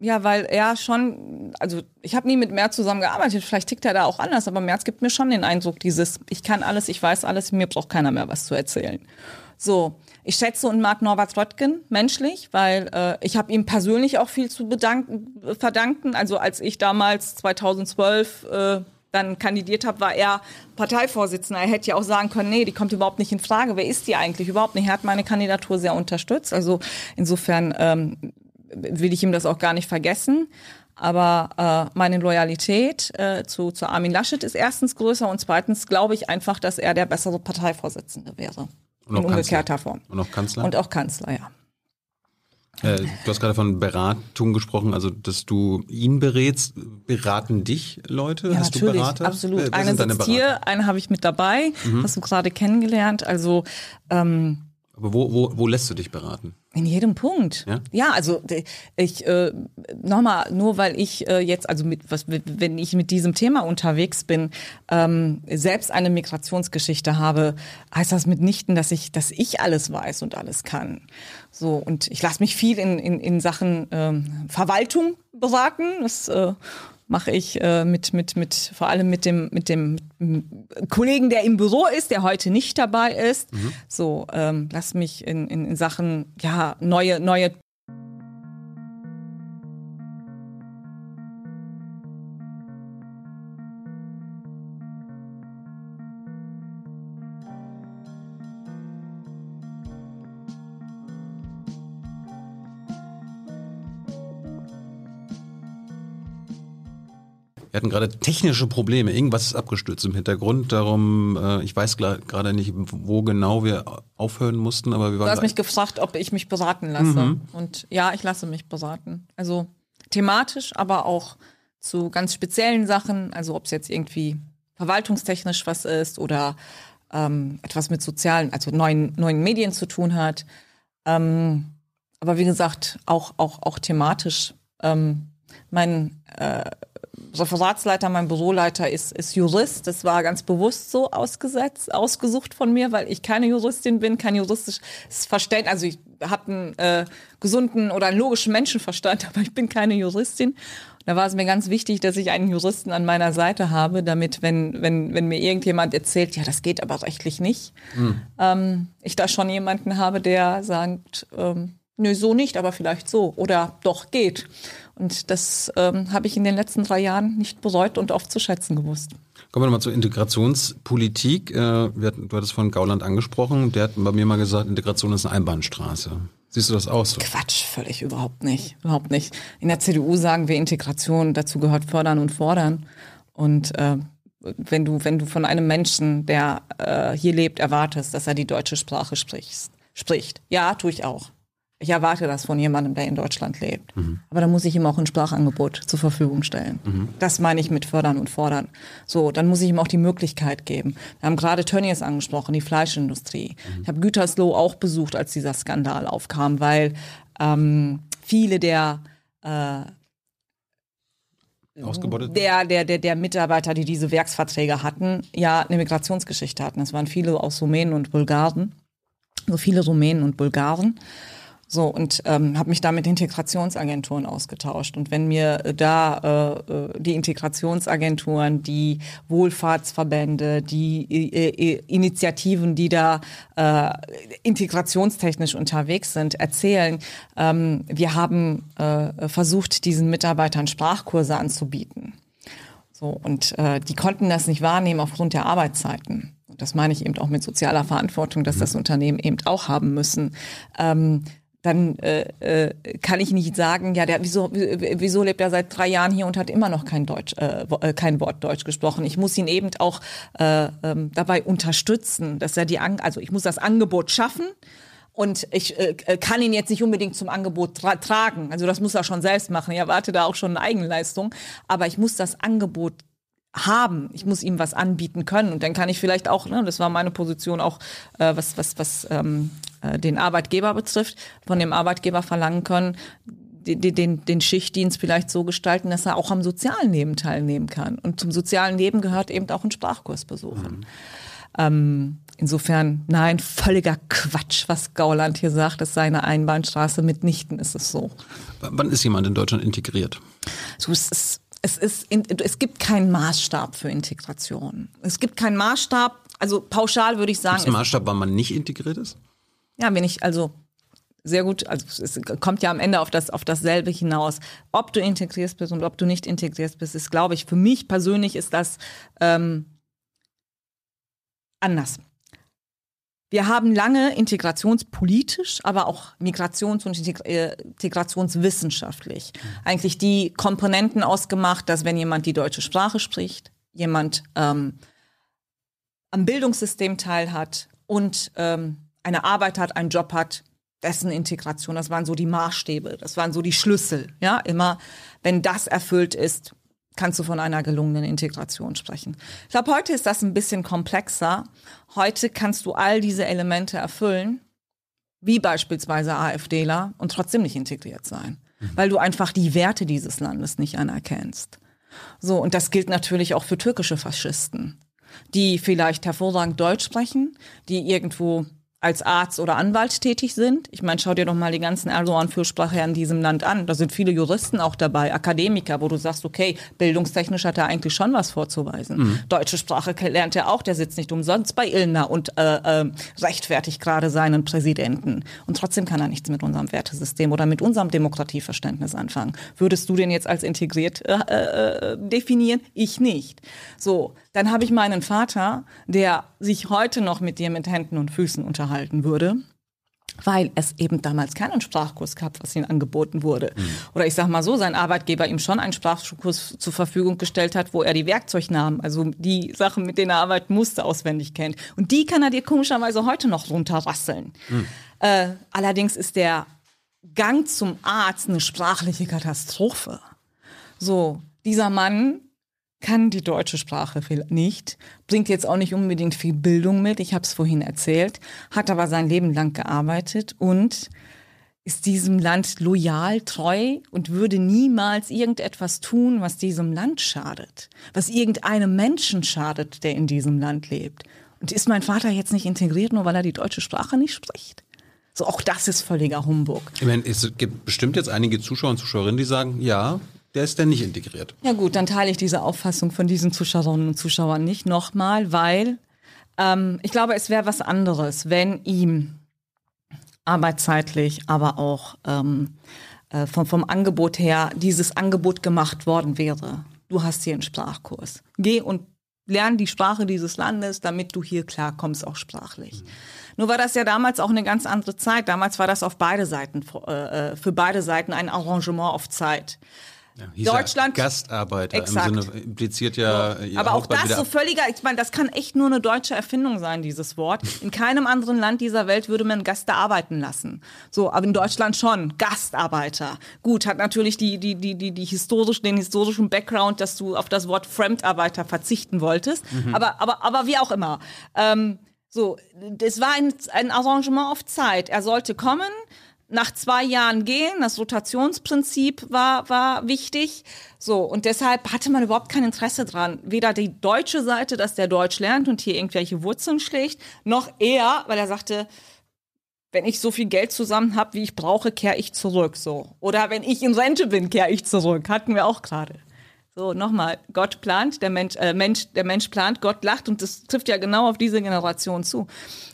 Ja, weil er schon, also ich habe nie mit Merz zusammengearbeitet, vielleicht tickt er da auch anders, aber Merz gibt mir schon den Eindruck, dieses, ich kann alles, ich weiß alles, mir braucht keiner mehr was zu erzählen. So, ich schätze und mag Norbert Röttgen menschlich, weil äh, ich habe ihm persönlich auch viel zu bedanken, verdanken. Also als ich damals 2012 äh, dann kandidiert habe, war er Parteivorsitzender. Er hätte ja auch sagen können, nee, die kommt überhaupt nicht in Frage. Wer ist die eigentlich? Überhaupt nicht. Er hat meine Kandidatur sehr unterstützt. Also insofern ähm, will ich ihm das auch gar nicht vergessen. Aber äh, meine Loyalität äh, zu, zu Armin Laschet ist erstens größer und zweitens glaube ich einfach, dass er der bessere Parteivorsitzende wäre. Und in auch umgekehrter Form. Und auch Kanzler? Und auch Kanzler, ja. Äh, du hast gerade von Beratung gesprochen, also dass du ihn berätst. Beraten dich Leute? Ja, hast natürlich, du Berater? absolut. Wer eine sitzt? Mhm. hier, eine habe ich mit dabei, hast du gerade kennengelernt. Also ähm, Aber wo, wo, wo lässt du dich beraten? In jedem Punkt. Ja? also d- ich äh, nochmal, nur weil ich äh, jetzt, also mit was, wenn ich mit diesem Thema unterwegs bin, ähm, selbst eine Migrationsgeschichte habe, heißt das mitnichten, dass ich, dass ich alles weiß und alles kann. So und ich lasse mich viel in, in, in Sachen ähm, Verwaltung beraten. Das äh, mache ich äh, mit mit mit vor allem mit dem mit dem Kollegen, der im Büro ist, der heute nicht dabei ist. So ähm, lass mich in, in, in Sachen ja neue neue Wir hatten gerade technische Probleme. Irgendwas ist abgestürzt im Hintergrund. Darum, äh, ich weiß gerade nicht, wo genau wir aufhören mussten, aber wir waren. Du hast mich gefragt, ob ich mich beraten lasse. Mhm. Und ja, ich lasse mich beraten. Also thematisch, aber auch zu ganz speziellen Sachen. Also ob es jetzt irgendwie verwaltungstechnisch was ist oder ähm, etwas mit sozialen, also neuen, neuen Medien zu tun hat. Ähm, aber wie gesagt, auch, auch, auch thematisch. Ähm, mein äh, Referatsleiter, mein Büroleiter ist, ist Jurist. Das war ganz bewusst so ausgesetzt, ausgesucht von mir, weil ich keine Juristin bin, kein juristisches Verständnis. Also ich habe einen äh, gesunden oder einen logischen Menschenverstand, aber ich bin keine Juristin. Da war es mir ganz wichtig, dass ich einen Juristen an meiner Seite habe, damit, wenn, wenn, wenn mir irgendjemand erzählt, ja, das geht aber rechtlich nicht, mhm. ähm, ich da schon jemanden habe, der sagt, ähm, nö, so nicht, aber vielleicht so oder doch geht. Und das ähm, habe ich in den letzten drei Jahren nicht bereut und oft zu schätzen gewusst. Kommen wir nochmal zur Integrationspolitik. Äh, du hattest von Gauland angesprochen. Der hat bei mir mal gesagt, Integration ist eine Einbahnstraße. Siehst du das auch so? Quatsch, völlig überhaupt nicht. Überhaupt nicht. In der CDU sagen wir Integration, dazu gehört fördern und fordern. Und äh, wenn du, wenn du von einem Menschen, der äh, hier lebt, erwartest, dass er die deutsche Sprache spricht, spricht. Ja, tue ich auch. Ich erwarte das von jemandem, der in Deutschland lebt. Mhm. Aber dann muss ich ihm auch ein Sprachangebot zur Verfügung stellen. Mhm. Das meine ich mit fördern und fordern. So, dann muss ich ihm auch die Möglichkeit geben. Wir haben gerade Tönnies angesprochen, die Fleischindustrie. Mhm. Ich habe Gütersloh auch besucht, als dieser Skandal aufkam, weil ähm, viele der äh, der, der, der, der Mitarbeiter, die diese Werksverträge hatten, ja eine Migrationsgeschichte hatten. Es waren viele aus Rumänen und Bulgaren, so viele Rumänen und Bulgaren. So, und ähm, habe mich da mit Integrationsagenturen ausgetauscht. Und wenn mir da äh, äh, die Integrationsagenturen, die Wohlfahrtsverbände, die äh, äh, Initiativen, die da äh, integrationstechnisch unterwegs sind, erzählen, ähm, wir haben äh, versucht, diesen Mitarbeitern Sprachkurse anzubieten. So, und äh, die konnten das nicht wahrnehmen aufgrund der Arbeitszeiten. Und das meine ich eben auch mit sozialer Verantwortung, dass das Unternehmen eben auch haben müssen. Ähm, dann äh, äh, kann ich nicht sagen, ja, der, wieso, wieso lebt er seit drei Jahren hier und hat immer noch kein Deutsch, äh, äh, kein Wort Deutsch gesprochen. Ich muss ihn eben auch äh, ähm, dabei unterstützen, dass er die, An also ich muss das Angebot schaffen. Und ich äh, äh kann ihn jetzt nicht unbedingt zum Angebot tra tragen. Also das muss er schon selbst machen. Ich erwarte da auch schon eine Eigenleistung. Aber ich muss das Angebot haben. Ich muss ihm was anbieten können. Und dann kann ich vielleicht auch, ne, das war meine Position auch, äh, was, was, was ähm, äh, den Arbeitgeber betrifft, von dem Arbeitgeber verlangen können, den, den, den Schichtdienst vielleicht so gestalten, dass er auch am sozialen Leben teilnehmen kann. Und zum sozialen Leben gehört eben auch ein Sprachkurs besuchen. Mhm. Ähm, insofern, nein, völliger Quatsch, was Gauland hier sagt, es sei eine Einbahnstraße. Mitnichten ist es so. Wann ist jemand in Deutschland integriert? So, es ist es ist, es gibt keinen Maßstab für Integration. Es gibt keinen Maßstab, also pauschal würde ich sagen. Gibt es einen Maßstab, wann man nicht integriert ist? Ja, wenn ich, also sehr gut, also es kommt ja am Ende auf das auf dasselbe hinaus. Ob du integrierst bist und ob du nicht integrierst bist, ist, glaube ich, für mich persönlich ist das ähm, anders. Wir haben lange integrationspolitisch, aber auch migrations- und äh, integrationswissenschaftlich eigentlich die Komponenten ausgemacht, dass wenn jemand die deutsche Sprache spricht, jemand ähm, am Bildungssystem teilhat und ähm, eine Arbeit hat, einen Job hat, dessen Integration, das waren so die Maßstäbe, das waren so die Schlüssel. Ja, immer, wenn das erfüllt ist, kannst du von einer gelungenen Integration sprechen. Ich glaube, heute ist das ein bisschen komplexer. Heute kannst du all diese Elemente erfüllen, wie beispielsweise AfDler, und trotzdem nicht integriert sein, mhm. weil du einfach die Werte dieses Landes nicht anerkennst. So, und das gilt natürlich auch für türkische Faschisten, die vielleicht hervorragend Deutsch sprechen, die irgendwo als Arzt oder Anwalt tätig sind. Ich meine, schau dir doch mal die ganzen Erdogan-Fürsprache in diesem Land an. Da sind viele Juristen auch dabei, Akademiker, wo du sagst, okay, bildungstechnisch hat er eigentlich schon was vorzuweisen. Mhm. Deutsche Sprache lernt er auch, der sitzt nicht umsonst bei Ilna und äh, äh, rechtfertigt gerade seinen Präsidenten. Und trotzdem kann er nichts mit unserem Wertesystem oder mit unserem Demokratieverständnis anfangen. Würdest du den jetzt als integriert äh, äh, definieren? Ich nicht. So, dann habe ich meinen Vater, der sich heute noch mit dir mit Händen und Füßen unterhalten würde. weil es eben damals keinen Sprachkurs gab, was ihm angeboten wurde. Oder ich sag mal so, sein Arbeitgeber ihm schon einen Sprachkurs zur Verfügung gestellt hat, wo er die Werkzeugnamen, also die Sachen, mit denen er arbeiten musste, auswendig kennt. Und die kann er dir komischerweise heute noch runterrasseln. Äh, allerdings ist der Gang zum Arzt eine sprachliche Katastrophe. So, dieser Mann kann die deutsche Sprache nicht, bringt jetzt auch nicht unbedingt viel Bildung mit, ich habe es vorhin erzählt, hat aber sein Leben lang gearbeitet und ist diesem Land loyal, treu und würde niemals irgendetwas tun, was diesem Land schadet, was irgendeinem Menschen schadet, der in diesem Land lebt. Und ist mein Vater jetzt nicht integriert, nur weil er die deutsche Sprache nicht spricht? So, auch das ist völliger Humbug. Ich meine, es gibt bestimmt jetzt einige Zuschauer und Zuschauerinnen, die sagen, ja, der ist denn nicht integriert. Ja gut, dann teile ich diese Auffassung von diesen Zuschauerinnen und Zuschauern nicht nochmal, weil ähm, ich glaube, es wäre was anderes, wenn ihm arbeitszeitlich, aber auch ähm, äh, vom, vom Angebot her dieses Angebot gemacht worden wäre. Du hast hier einen Sprachkurs. Geh und lern die Sprache dieses Landes, damit du hier klarkommst, auch sprachlich. Nur war das ja damals auch eine ganz andere Zeit. Damals war das auf beide Seiten, äh, äh, für beide Seiten ein Arrangement auf Zeit. Hieß Deutschland- Ja Gastarbeiter Exakt. im Sinne impliziert ja. ihr Aber auch Hauptmann das so völliger, ich meine, das kann echt nur eine deutsche Erfindung sein, dieses Wort. In keinem anderen Land dieser Welt würde man Gaster arbeiten lassen. So, aber in Deutschland schon. Gastarbeiter. Gut, hat natürlich die, die, die, die, die historisch, den historischen Background, dass du auf das Wort Fremdarbeiter verzichten wolltest. Aber, aber, aber wie auch immer. Ähm, so, das war ein, ein Arrangement auf Zeit. Er sollte kommen, nach zwei Jahren gehen. Das Rotationsprinzip war, war wichtig. So, und deshalb hatte man überhaupt kein Interesse dran. Weder die deutsche Seite, dass der Deutsch lernt und hier irgendwelche Wurzeln schlägt, noch er, weil er sagte, wenn ich so viel Geld zusammen habe, wie ich brauche, kehre ich zurück. So. Oder wenn ich in Rente bin, kehre ich zurück. Hatten wir auch gerade. So, nochmal, Gott plant, der Mensch, äh, Mensch, der Mensch plant, Gott lacht und das trifft ja genau auf diese Generation zu.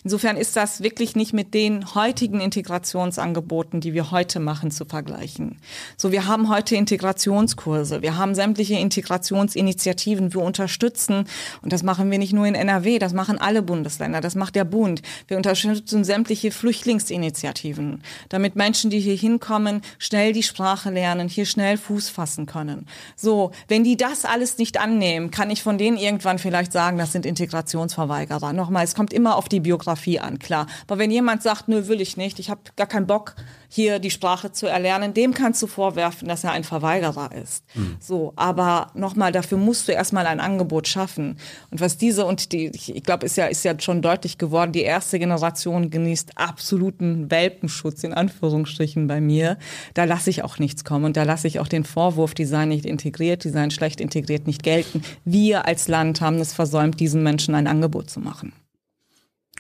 Insofern ist das wirklich nicht mit den heutigen Integrationsangeboten, die wir heute machen, zu vergleichen. So, wir haben heute Integrationskurse, wir haben sämtliche Integrationsinitiativen, wir unterstützen, und das machen wir nicht nur in NRW, das machen alle Bundesländer, das macht der Bund. Wir unterstützen sämtliche Flüchtlingsinitiativen, damit Menschen, die hier hinkommen, schnell die Sprache lernen, hier schnell Fuß fassen können. So, wenn die das alles nicht annehmen, kann ich von denen irgendwann vielleicht sagen, das sind Integrationsverweigerer. Nochmal, es kommt immer auf die Biografie an, klar. Aber wenn jemand sagt, nö, will ich nicht, ich habe gar keinen Bock, hier die Sprache zu erlernen, dem kannst du vorwerfen, dass er ein Verweigerer ist. So, aber nochmal, dafür musst du erstmal ein Angebot schaffen. Und was diese und die, ich, ich glaube, ist ja, ist ja schon deutlich geworden, die erste Generation genießt absoluten Welpenschutz, in Anführungsstrichen bei mir. Da lasse ich auch nichts kommen und da lasse ich auch den Vorwurf, die seien nicht integriert, die seien schlecht integriert, nicht gelten. Wir als Land haben es versäumt, diesen Menschen ein Angebot zu machen.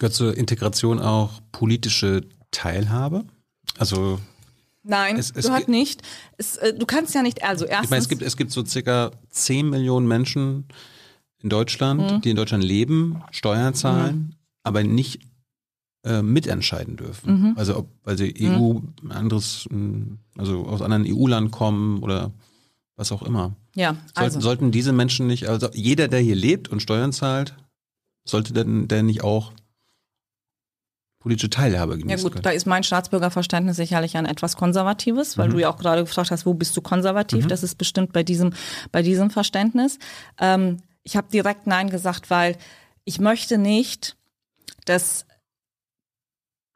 Gehört zur Integration auch politische Teilhabe? Also, Nein, Es- es gehört ge- nicht. Es, äh, du kannst ja nicht, also erstens. ich meine, es gibt, es gibt so circa 10 Millionen Menschen in Deutschland, Mhm. die in Deutschland leben, Steuern zahlen, aber nicht äh, mitentscheiden dürfen. Mhm. Also ob, weil sie EU, anderes, mh, also aus anderen EU-Land kommen oder was auch immer. ja, Sollten, also. sollten diese Menschen nicht, also jeder, der hier lebt und Steuern zahlt, sollte denn der nicht auch politische Teilhabe Ja genießen gut, können? da ist mein Staatsbürgerverständnis sicherlich ein etwas konservatives, weil du ja auch gerade gefragt hast, wo bist du konservativ? Das ist bestimmt bei diesem, bei diesem Verständnis. Ähm, ich habe direkt Nein gesagt, weil ich möchte nicht, dass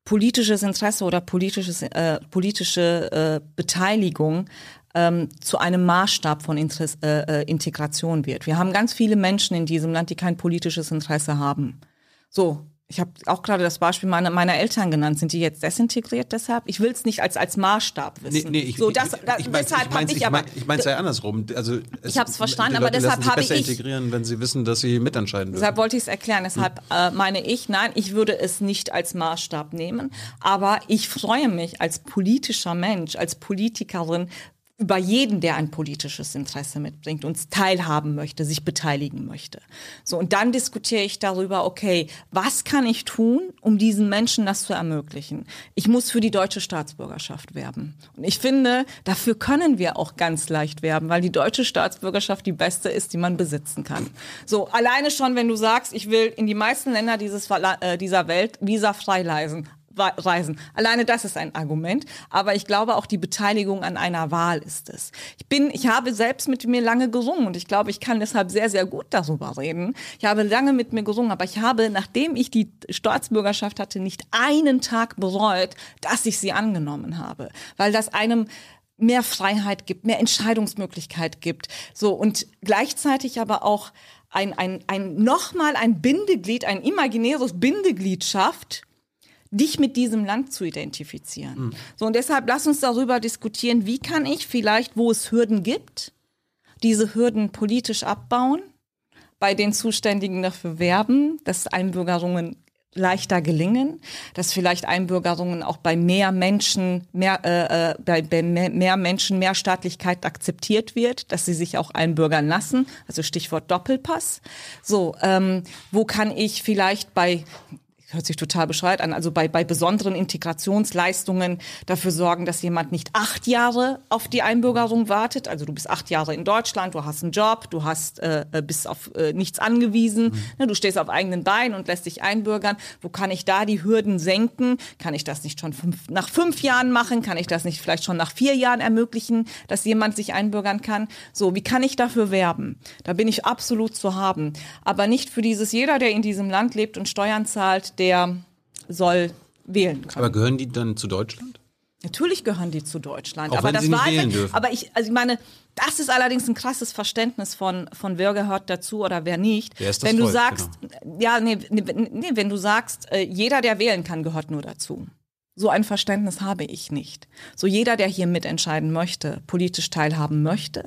politisches Interesse oder politisches, äh, politische äh, Beteiligung ähm, zu einem Maßstab von Interess äh, äh, Integration wird. Wir haben ganz viele Menschen in diesem Land, die kein politisches Interesse haben. So, ich habe auch gerade das Beispiel meiner, meiner Eltern genannt. Sind die jetzt desintegriert deshalb? Ich will es nicht als, als Maßstab wissen. Nee, nee, ich, so, das, das, ich, mein, deshalb habe ich ich, aber. mein, ich mein's ja andersrum. Also es- Ich hab's verstanden, die aber deshalb habe besser ich- integrieren, wenn sie wissen, dass sie mitentscheiden dürfen. Deshalb wollte ich es erklären. Deshalb äh, meine ich, nein, ich würde es nicht als Maßstab nehmen. Aber ich freue mich als politischer Mensch, als Politikerin über jeden, der ein politisches Interesse mitbringt, uns teilhaben möchte, sich beteiligen möchte. So, und dann diskutiere ich darüber, okay, was kann ich tun, um diesen Menschen das zu ermöglichen? Ich muss für die deutsche Staatsbürgerschaft werben. Und ich finde, dafür können wir auch ganz leicht werben, weil die deutsche Staatsbürgerschaft die beste ist, die man besitzen kann. So, alleine schon, wenn du sagst, ich will in die meisten Länder dieses, äh, dieser Welt visafrei reisen, reisen. Alleine das ist ein Argument. Aber ich glaube auch die Beteiligung an einer Wahl ist es. Ich bin, ich habe selbst mit mir lange gesungen und ich glaube, ich kann deshalb sehr, sehr gut darüber reden. Ich habe lange mit mir gesungen, aber ich habe, nachdem ich die Staatsbürgerschaft hatte, nicht einen Tag bereut, dass ich sie angenommen habe. Weil das einem mehr Freiheit gibt, mehr Entscheidungsmöglichkeit gibt. So und gleichzeitig aber auch ein, ein, ein nochmal ein Bindeglied, ein imaginäres Bindeglied schafft, dich mit diesem Land zu identifizieren. Mhm. So, und deshalb lass uns darüber diskutieren, wie kann ich vielleicht, wo es Hürden gibt, diese Hürden politisch abbauen, bei den Zuständigen dafür werben, dass Einbürgerungen leichter gelingen, dass vielleicht Einbürgerungen auch bei mehr Menschen, mehr, äh, äh bei, bei mehr Menschen mehr Staatlichkeit akzeptiert wird, dass sie sich auch einbürgern lassen, also Stichwort Doppelpass. So, ähm, wo kann ich vielleicht bei hört sich total bescheuert an, also bei, bei besonderen Integrationsleistungen dafür sorgen, dass jemand nicht acht Jahre auf die Einbürgerung wartet. Also du bist acht Jahre in Deutschland, du hast einen Job, du hast äh, äh bist auf äh, nichts angewiesen, mhm. ne, du stehst auf eigenen Beinen und lässt dich einbürgern. Wo kann ich da die Hürden senken? Kann ich das nicht schon fünf, nach fünf Jahren machen? Kann ich das nicht vielleicht schon nach vier Jahren ermöglichen, dass jemand sich einbürgern kann? So, wie kann ich dafür werben? Da bin ich absolut zu haben. Aber nicht für dieses, jeder, der in diesem Land lebt und Steuern zahlt, der soll wählen können. Aber gehören die dann zu Deutschland? Natürlich gehören die zu Deutschland. Auch aber wenn das sie nicht war wählen dürfen. aber ich, also ich meine, das ist allerdings ein krasses Verständnis von, von wer gehört dazu oder wer nicht. Wer ist das wenn du Volk, sagst, ja, nee, nee, nee, wenn du sagst, äh, jeder, der wählen kann, gehört nur dazu. So ein Verständnis habe ich nicht. So jeder, der hier mitentscheiden möchte, politisch teilhaben möchte,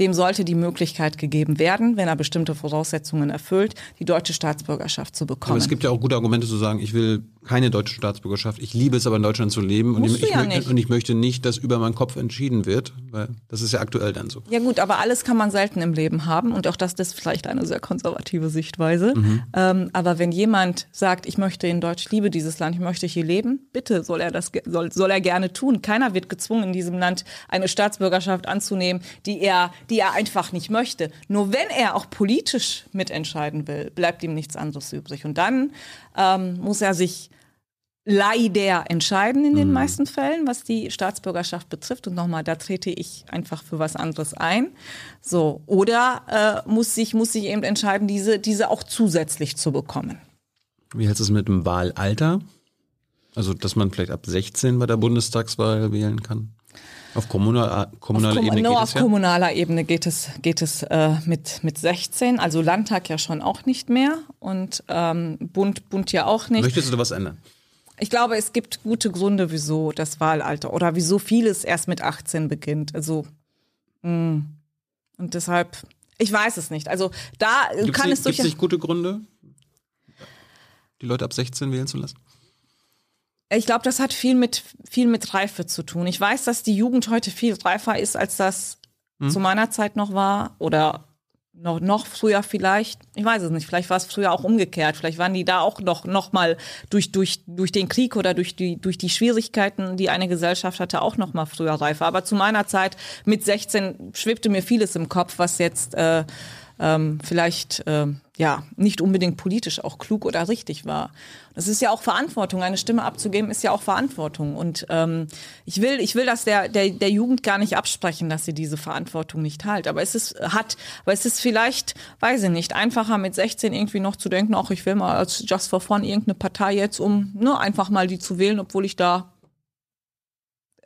dem sollte die Möglichkeit gegeben werden, wenn er bestimmte Voraussetzungen erfüllt, die deutsche Staatsbürgerschaft zu bekommen. Aber es gibt ja auch gute Argumente zu sagen, ich will keine deutsche Staatsbürgerschaft. Ich liebe es aber in Deutschland zu leben und ich, ich ja möchte, und ich möchte nicht, dass über meinen Kopf entschieden wird, weil das ist ja aktuell dann so. Ja gut, aber alles kann man selten im Leben haben und auch das ist vielleicht eine sehr konservative Sichtweise. Mhm. Ähm, aber wenn jemand sagt, ich möchte in Deutsch, ich liebe dieses Land, ich möchte hier leben, bitte soll er das soll, soll er gerne tun. Keiner wird gezwungen in diesem Land eine Staatsbürgerschaft anzunehmen, die er die er einfach nicht möchte. Nur wenn er auch politisch mitentscheiden will, bleibt ihm nichts anderes übrig und dann ähm, muss er sich leider entscheiden in den mhm. meisten Fällen, was die Staatsbürgerschaft betrifft. Und nochmal, da trete ich einfach für was anderes ein. So. Oder äh, muss sich, muss sich eben entscheiden, diese, diese auch zusätzlich zu bekommen. Wie hältst du es mit dem Wahlalter? Also, dass man vielleicht ab 16 bei der Bundestagswahl wählen kann? Auf kommunaler, kommunaler auf Ebene nur geht auf es ja? kommunaler Ebene geht es, geht es äh, mit, mit 16. Also Landtag ja schon auch nicht mehr und ähm, Bund, Bund ja auch nicht. Möchtest du da was ändern? Ich glaube, es gibt gute Gründe, wieso das Wahlalter oder wieso vieles erst mit 18 beginnt. Also mh. Mm. und deshalb, ich weiß es nicht. Also da gibt's kann nicht, es durch. Gibt es gute Gründe, die Leute ab 16 wählen zu lassen? Ich glaube, das hat viel mit viel mit Reife zu tun. Ich weiß, dass die Jugend heute viel reifer ist, als das hm. zu meiner Zeit noch war oder noch, noch früher vielleicht, ich weiß es nicht, vielleicht war es früher auch umgekehrt, vielleicht waren die da auch noch, noch mal durch, durch, durch den Krieg oder durch die, durch die Schwierigkeiten, die eine Gesellschaft hatte, auch noch mal früher reifer. Aber zu meiner Zeit mit 16 schwebte mir vieles im Kopf, was jetzt äh, ähm, vielleicht äh, ja nicht unbedingt politisch auch klug oder richtig war. Das ist ja auch Verantwortung. Eine Stimme abzugeben ist ja auch Verantwortung. Und ähm, ich will, ich will das der, der, der Jugend gar nicht absprechen, dass sie diese Verantwortung nicht halt. Aber es ist hat, aber es ist vielleicht, weiß ich nicht, einfacher mit 16 irgendwie noch zu denken, auch ich will mal als Just for Fun irgendeine Partei jetzt, um ne, einfach mal die zu wählen, obwohl ich da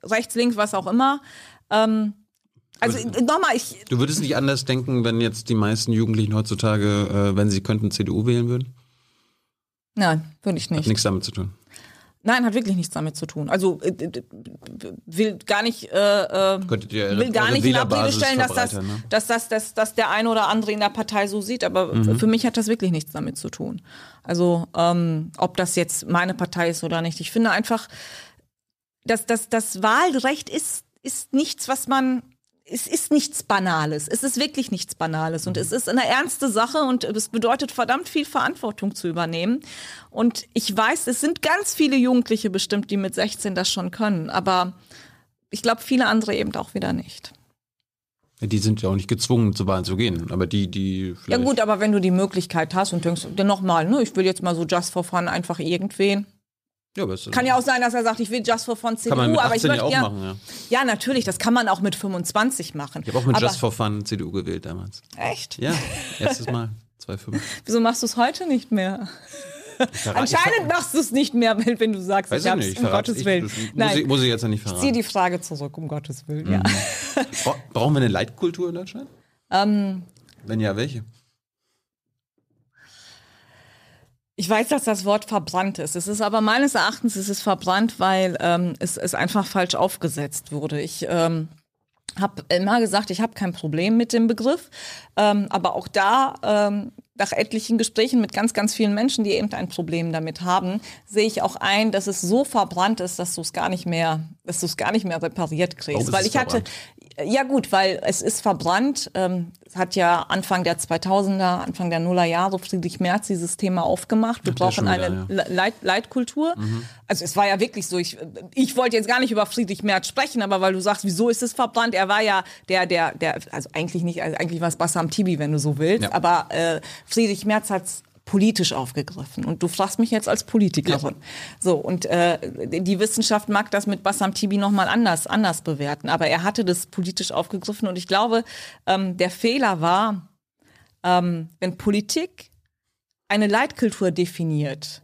rechts, links, was auch immer. Ähm, also nochmal, ich. Du würdest nicht anders denken, wenn jetzt die meisten Jugendlichen heutzutage, äh, wenn sie könnten, CDU wählen würden? Nein, würde ich nicht. Hat nichts damit zu tun. Nein, hat wirklich nichts damit zu tun. Also äh, will gar nicht, äh, äh Könntet ihr will gar nicht in Abrede stellen, dass das, ne? dass das, dass, dass der eine oder andere in der Partei so sieht. Aber mhm. für mich hat das wirklich nichts damit zu tun. Also ähm, ob das jetzt meine Partei ist oder nicht. Ich finde einfach, dass das, das Wahlrecht ist ist nichts, was man es ist nichts Banales. Es ist wirklich nichts Banales. Und es ist eine ernste Sache und es bedeutet verdammt viel Verantwortung zu übernehmen. Und ich weiß, es sind ganz viele Jugendliche bestimmt, die mit 16 das schon können. Aber ich glaube, viele andere eben auch wieder nicht. Die sind ja auch nicht gezwungen, zur Wahl zu gehen. Aber die, die Ja gut, aber wenn du die Möglichkeit hast und denkst, dann nochmal, ne, ich will jetzt mal so just for fun einfach irgendwen, Ja, aber Kann ja auch sein, dass er sagt, ich will Just for Fun CDU, Kann man mit aber ich 18 ja möchte auch ja, machen, ja. ja, natürlich, das kann man auch mit 25 machen. Ich habe auch mit aber, Just for Fun CDU gewählt damals. Echt? Ja, erstes Mal. 2,5. Wieso machst du es heute nicht mehr? Anscheinend machst du es nicht mehr, wenn, du sagst, Weiß ich ich hab's, nicht. um Gottes ich, Willen. muss, Nein, ich, muss ich jetzt ja nicht zieh verraten. die Frage zurück, um Gottes Willen. Ja. Bra brauchen wir eine Leitkultur in Deutschland? Ähm, Wenn ja, welche? Ich weiß, dass das Wort verbrannt ist. Es ist aber meines Erachtens ist es verbrannt, weil ähm, es, es einfach falsch aufgesetzt wurde. Ich ähm, habe immer gesagt, ich habe kein Problem mit dem Begriff, ähm, aber auch da ähm, nach etlichen Gesprächen mit ganz, ganz vielen Menschen, die eben ein Problem damit haben, sehe ich auch ein, dass es so verbrannt ist, dass du es gar nicht mehr, dass du es gar nicht mehr repariert kriegst. Ist weil ich hatte, ja gut, weil es ist verbrannt. Ähm, es hat ja Anfang der 2000er, Anfang der Nullerjahre Friedrich Merz dieses Thema aufgemacht. Wir brauchen wieder, eine ja. Le- Leit Leitkultur. Also es war ja wirklich so, ich, ich wollte jetzt gar nicht über Friedrich Merz sprechen, aber weil du sagst, wieso ist es verbrannt? Er war ja der, der, der, also eigentlich nicht, also eigentlich war es Bassam Tibi, wenn du so willst, Ja. aber äh, Friedrich Merz hat's politisch aufgegriffen. Und du fragst mich jetzt als Politikerin. So, und äh, die Wissenschaft mag das mit Bassam Tibi nochmal anders, anders bewerten. Aber er hatte das politisch aufgegriffen. Und ich glaube, ähm, der Fehler war, ähm, wenn Politik eine Leitkultur definiert,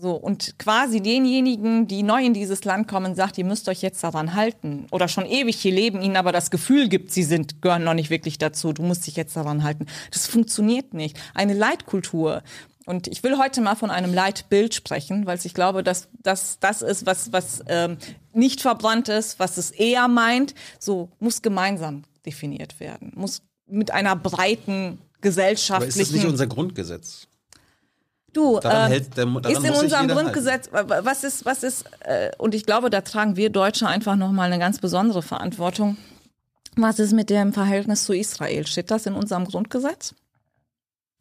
so, und quasi denjenigen, die neu in dieses Land kommen, sagt, ihr müsst euch jetzt daran halten. Oder schon ewig hier leben, ihnen aber das Gefühl gibt, sie sind, gehören noch nicht wirklich dazu, du musst dich jetzt daran halten. Das funktioniert nicht. Eine Leitkultur. Und ich will heute mal von einem Leitbild sprechen, weil ich glaube, dass das das ist, was, was ähm, nicht verbrannt ist, was es eher meint, so muss gemeinsam definiert werden, muss mit einer breiten Aber ist gesellschaftlichen das nicht unser Grundgesetz? Du, Daran ähm, hält- daran ist in unserem Grundgesetz, wa- was ist, was ist, äh, und ich glaube, da tragen wir Deutsche einfach nochmal eine ganz besondere Verantwortung. Was ist mit dem Verhältnis zu Israel? Steht das in unserem Grundgesetz?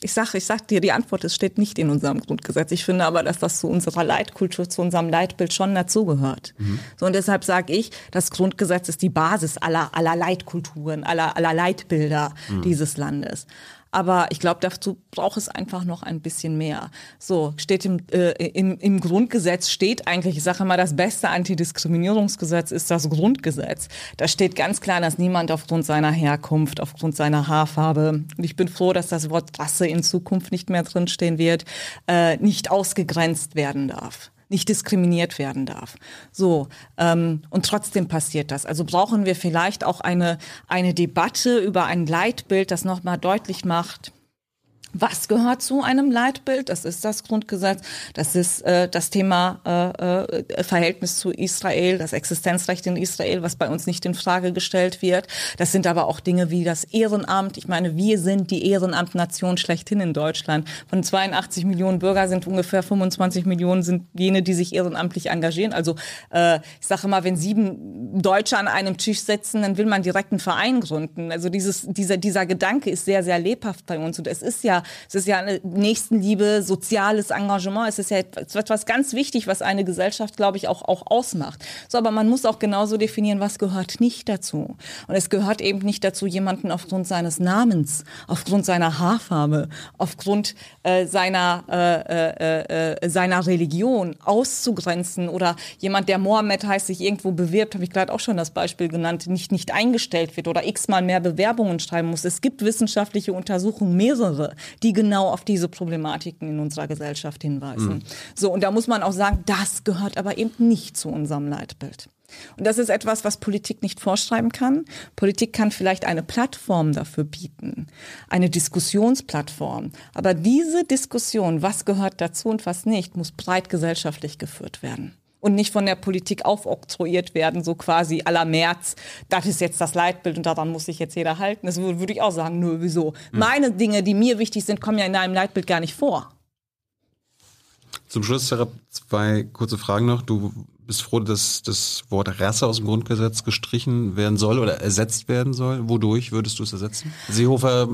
Ich sag, ich sag dir, die Antwort ist, steht nicht in unserem Grundgesetz. Ich finde aber, dass das zu unserer Leitkultur, zu unserem Leitbild schon dazugehört. So, und deshalb sage ich, das Grundgesetz ist die Basis aller, aller Leitkulturen, aller, aller Leitbilder dieses Landes. Aber ich glaube, dazu braucht es einfach noch ein bisschen mehr. So, steht im, äh, im, im Grundgesetz steht eigentlich, ich sage immer, das beste Antidiskriminierungsgesetz ist das Grundgesetz. Da steht ganz klar, dass niemand aufgrund seiner Herkunft, aufgrund seiner Haarfarbe, und ich bin froh, dass das Wort Rasse in Zukunft nicht mehr drinstehen wird, äh, nicht ausgegrenzt werden darf nicht diskriminiert werden darf. So ähm, und trotzdem passiert das. Also brauchen wir vielleicht auch eine eine Debatte über ein Leitbild, das noch mal deutlich macht, was gehört zu einem Leitbild? Das ist das Grundgesetz. Das ist äh, das Thema äh, äh, Verhältnis zu Israel, das Existenzrecht in Israel, was bei uns nicht in Frage gestellt wird. Das sind aber auch Dinge wie das Ehrenamt. Ich meine, wir sind die Ehrenamtnation schlechthin in Deutschland. Von 82 Millionen Bürger sind ungefähr 25 Millionen sind jene, die sich ehrenamtlich engagieren. Also äh, ich sage mal, wenn sieben Deutsche an einem Tisch sitzen, dann will man direkt einen Verein gründen. Also dieses, dieser, dieser Gedanke ist sehr, sehr lebhaft bei uns. Und es ist ja, es ist ja eine Nächstenliebe, soziales Engagement. Es ist ja etwas, ganz wichtig, was eine Gesellschaft, glaube ich, auch, auch ausmacht. So, aber man muss auch genauso definieren, was gehört nicht dazu. Und es gehört eben nicht dazu, jemanden aufgrund seines Namens, aufgrund seiner Haarfarbe, aufgrund äh, seiner, äh, äh, äh, seiner Religion auszugrenzen oder jemand, der Mohammed heißt, sich irgendwo bewirbt, habe ich gerade auch schon das Beispiel genannt, nicht, nicht eingestellt wird oder x-mal mehr Bewerbungen schreiben muss. Es gibt wissenschaftliche Untersuchungen, mehrere, die genau auf diese Problematiken in unserer Gesellschaft hinweisen. So, und da muss man auch sagen, das gehört aber eben nicht zu unserem Leitbild. Und das ist etwas, was Politik nicht vorschreiben kann. Politik kann vielleicht eine Plattform dafür bieten, eine Diskussionsplattform. Aber diese Diskussion, was gehört dazu und was nicht, muss breit gesellschaftlich geführt werden. Und nicht von der Politik aufoktroyiert werden, so quasi aller März, das ist jetzt das Leitbild und daran muss sich jetzt jeder halten. Das würde, ich auch sagen, nö, wieso? Meine Dinge, die mir wichtig sind, kommen ja in einem Leitbild gar nicht vor. Zum Schluss, Sarah, zwei kurze Fragen noch. Du bist froh, dass das Wort Rasse aus dem Grundgesetz gestrichen werden soll oder ersetzt werden soll. Wodurch würdest du es ersetzen? Seehofer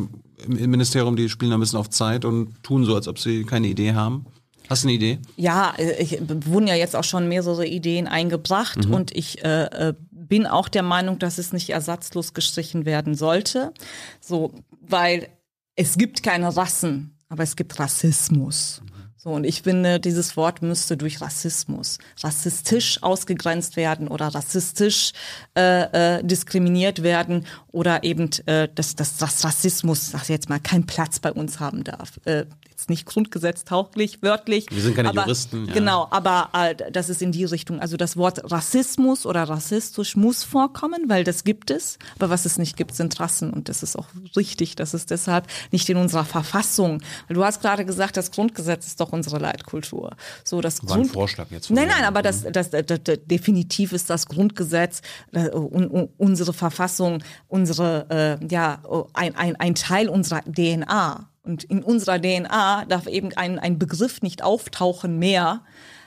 im im Ministerium, die spielen ein bisschen auf Zeit und tun so, als ob sie keine Idee haben. Hast du eine Idee? Ja, äh, ich, wurden ja jetzt auch schon mehrere Ideen eingebracht und ich äh, äh, bin auch der Meinung, dass es nicht ersatzlos gestrichen werden sollte. So, weil es gibt keine Rassen, aber es gibt Rassismus. So, und ich finde, dieses Wort müsste durch Rassismus, rassistisch ausgegrenzt werden oder rassistisch äh, äh, diskriminiert werden oder eben, äh, dass, dass, dass Rassismus, sag ich jetzt mal, keinen Platz bei uns haben darf. Äh, jetzt nicht grundgesetztauglich, wörtlich. Wir sind keine aber, Juristen. Ja. Genau, aber äh, das ist in die Richtung. Also das Wort Rassismus oder rassistisch muss vorkommen, weil das gibt es. Aber was es nicht gibt, sind Rassen. Und das ist auch richtig. Das ist deshalb nicht in unserer Verfassung. Du hast gerade gesagt, das Grundgesetz ist doch unsere Leitkultur. So, das War ein Grund Vorschlag jetzt. Nein, nein, aber das, das, das, das definitiv ist das Grundgesetz, äh, un, un, unsere Verfassung, unsere äh, ja ein, ein, ein Teil unserer DNA. Und in unserer DNA darf eben ein, ein Begriff nicht auftauchen mehr,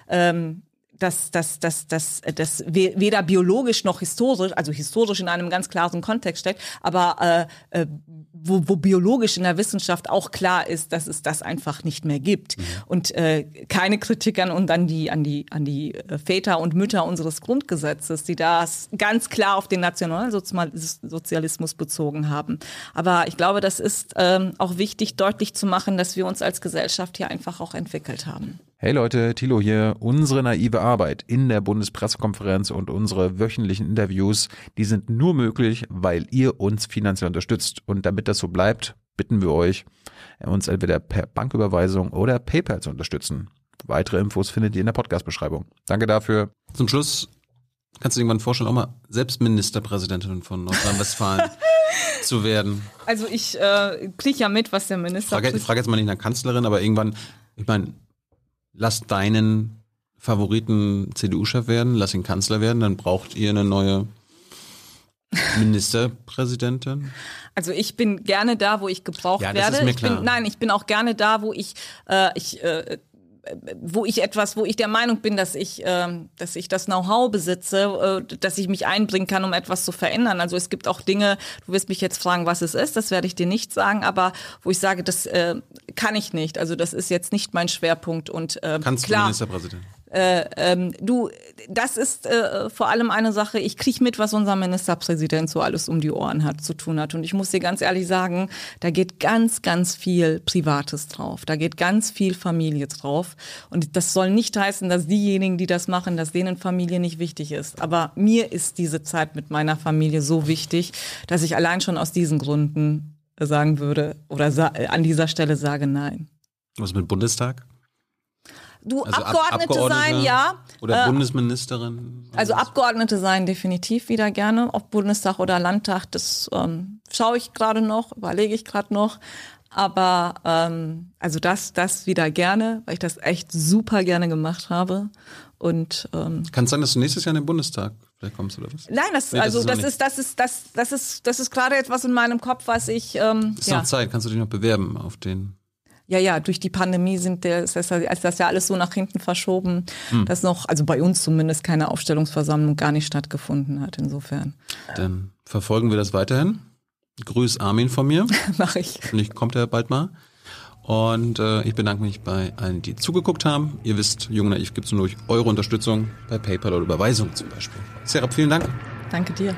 ähm, dass das, das, das, das we- weder biologisch noch historisch, also historisch in einem ganz klaren Kontext steckt, aber äh, äh, wo, wo biologisch in der Wissenschaft auch klar ist, dass es das einfach nicht mehr gibt. Und äh, keine Kritik an und an die, an die, an die äh, Väter und Mütter unseres Grundgesetzes, die das ganz klar auf den Nationalsozialismus bezogen haben. Aber ich glaube, das ist ähm, auch wichtig, deutlich zu machen, dass wir uns als Gesellschaft hier einfach auch entwickelt haben. Hey Leute, Thilo hier. Unsere naive Arbeit in der Bundespressekonferenz und unsere wöchentlichen Interviews, die sind nur möglich, weil ihr uns finanziell unterstützt. Und damit das so bleibt, bitten wir euch, uns entweder per Banküberweisung oder PayPal zu unterstützen. Weitere Infos findet ihr in der Podcast-Beschreibung. Danke dafür. Zum Schluss kannst du dir irgendwann vorstellen, auch mal selbst Ministerpräsidentin von Nordrhein-Westfalen zu werden. Also ich äh, kriege ja mit, was der Minister. Frage, ich frage jetzt mal nicht nach Kanzlerin, aber irgendwann, ich meine, lass deinen Favoriten CDU-Chef werden, lass ihn Kanzler werden, dann braucht ihr eine neue Ministerpräsidentin. Also ich bin gerne da, wo ich gebraucht Ja, werde. ich bin, nein, ich bin auch gerne da, wo ich, äh, ich äh, wo ich etwas, wo ich der Meinung bin, dass ich, ähm, dass ich das Know-how besitze, äh, dass ich mich einbringen kann, um etwas zu verändern. Also es gibt auch Dinge, du wirst mich jetzt fragen, was es ist, das werde ich dir nicht sagen, aber wo ich sage, das äh, kann ich nicht. Also das ist jetzt nicht mein Schwerpunkt und äh, Kannst du klar. Ministerpräsident? ähm, du, das ist äh, vor allem eine Sache, ich krieg mit, was unser Ministerpräsident so alles um die Ohren hat, zu tun hat. Und ich muss dir ganz ehrlich sagen, da geht ganz, ganz viel Privates drauf. Da geht ganz viel Familie drauf. Und das soll nicht heißen, dass diejenigen, die das machen, dass denen Familie nicht wichtig ist. Aber mir ist diese Zeit mit meiner Familie so wichtig, dass ich allein schon aus diesen Gründen sagen würde oder sa an dieser Stelle sage nein. Was mit Bundestag? Du, Also Ab- Abgeordnete, sein, ja. Oder Äh, Bundesministerin? Also Abgeordnete sein definitiv wieder gerne, ob Bundestag oder Landtag, das ähm, schaue ich gerade noch, überlege ich gerade noch. Aber ähm, also das, das wieder gerne, weil ich das echt super gerne gemacht habe. Und ähm, Kann es sein, dass du nächstes Jahr in den Bundestag vielleicht kommst oder was? nein, das, Nee, das also ist noch das ist, das ist, das, das ist, das ist gerade etwas in meinem Kopf, was ich ähm, Ist ja. noch Zeit, kannst du dich noch bewerben auf den. Ja, ja, durch die Pandemie sind der, ist das, ist das ja alles so nach hinten verschoben, dass noch, also bei uns zumindest keine Aufstellungsversammlung gar nicht stattgefunden hat. Insofern Dann verfolgen wir das weiterhin. Grüß Armin von mir. mache ich. Hoffentlich kommt er bald mal. Und äh, ich bedanke mich bei allen, die zugeguckt haben. Ihr wisst, Jung und Naiv gibt es nur durch eure Unterstützung bei PayPal oder Überweisung zum Beispiel. Serap, vielen Dank. Danke dir.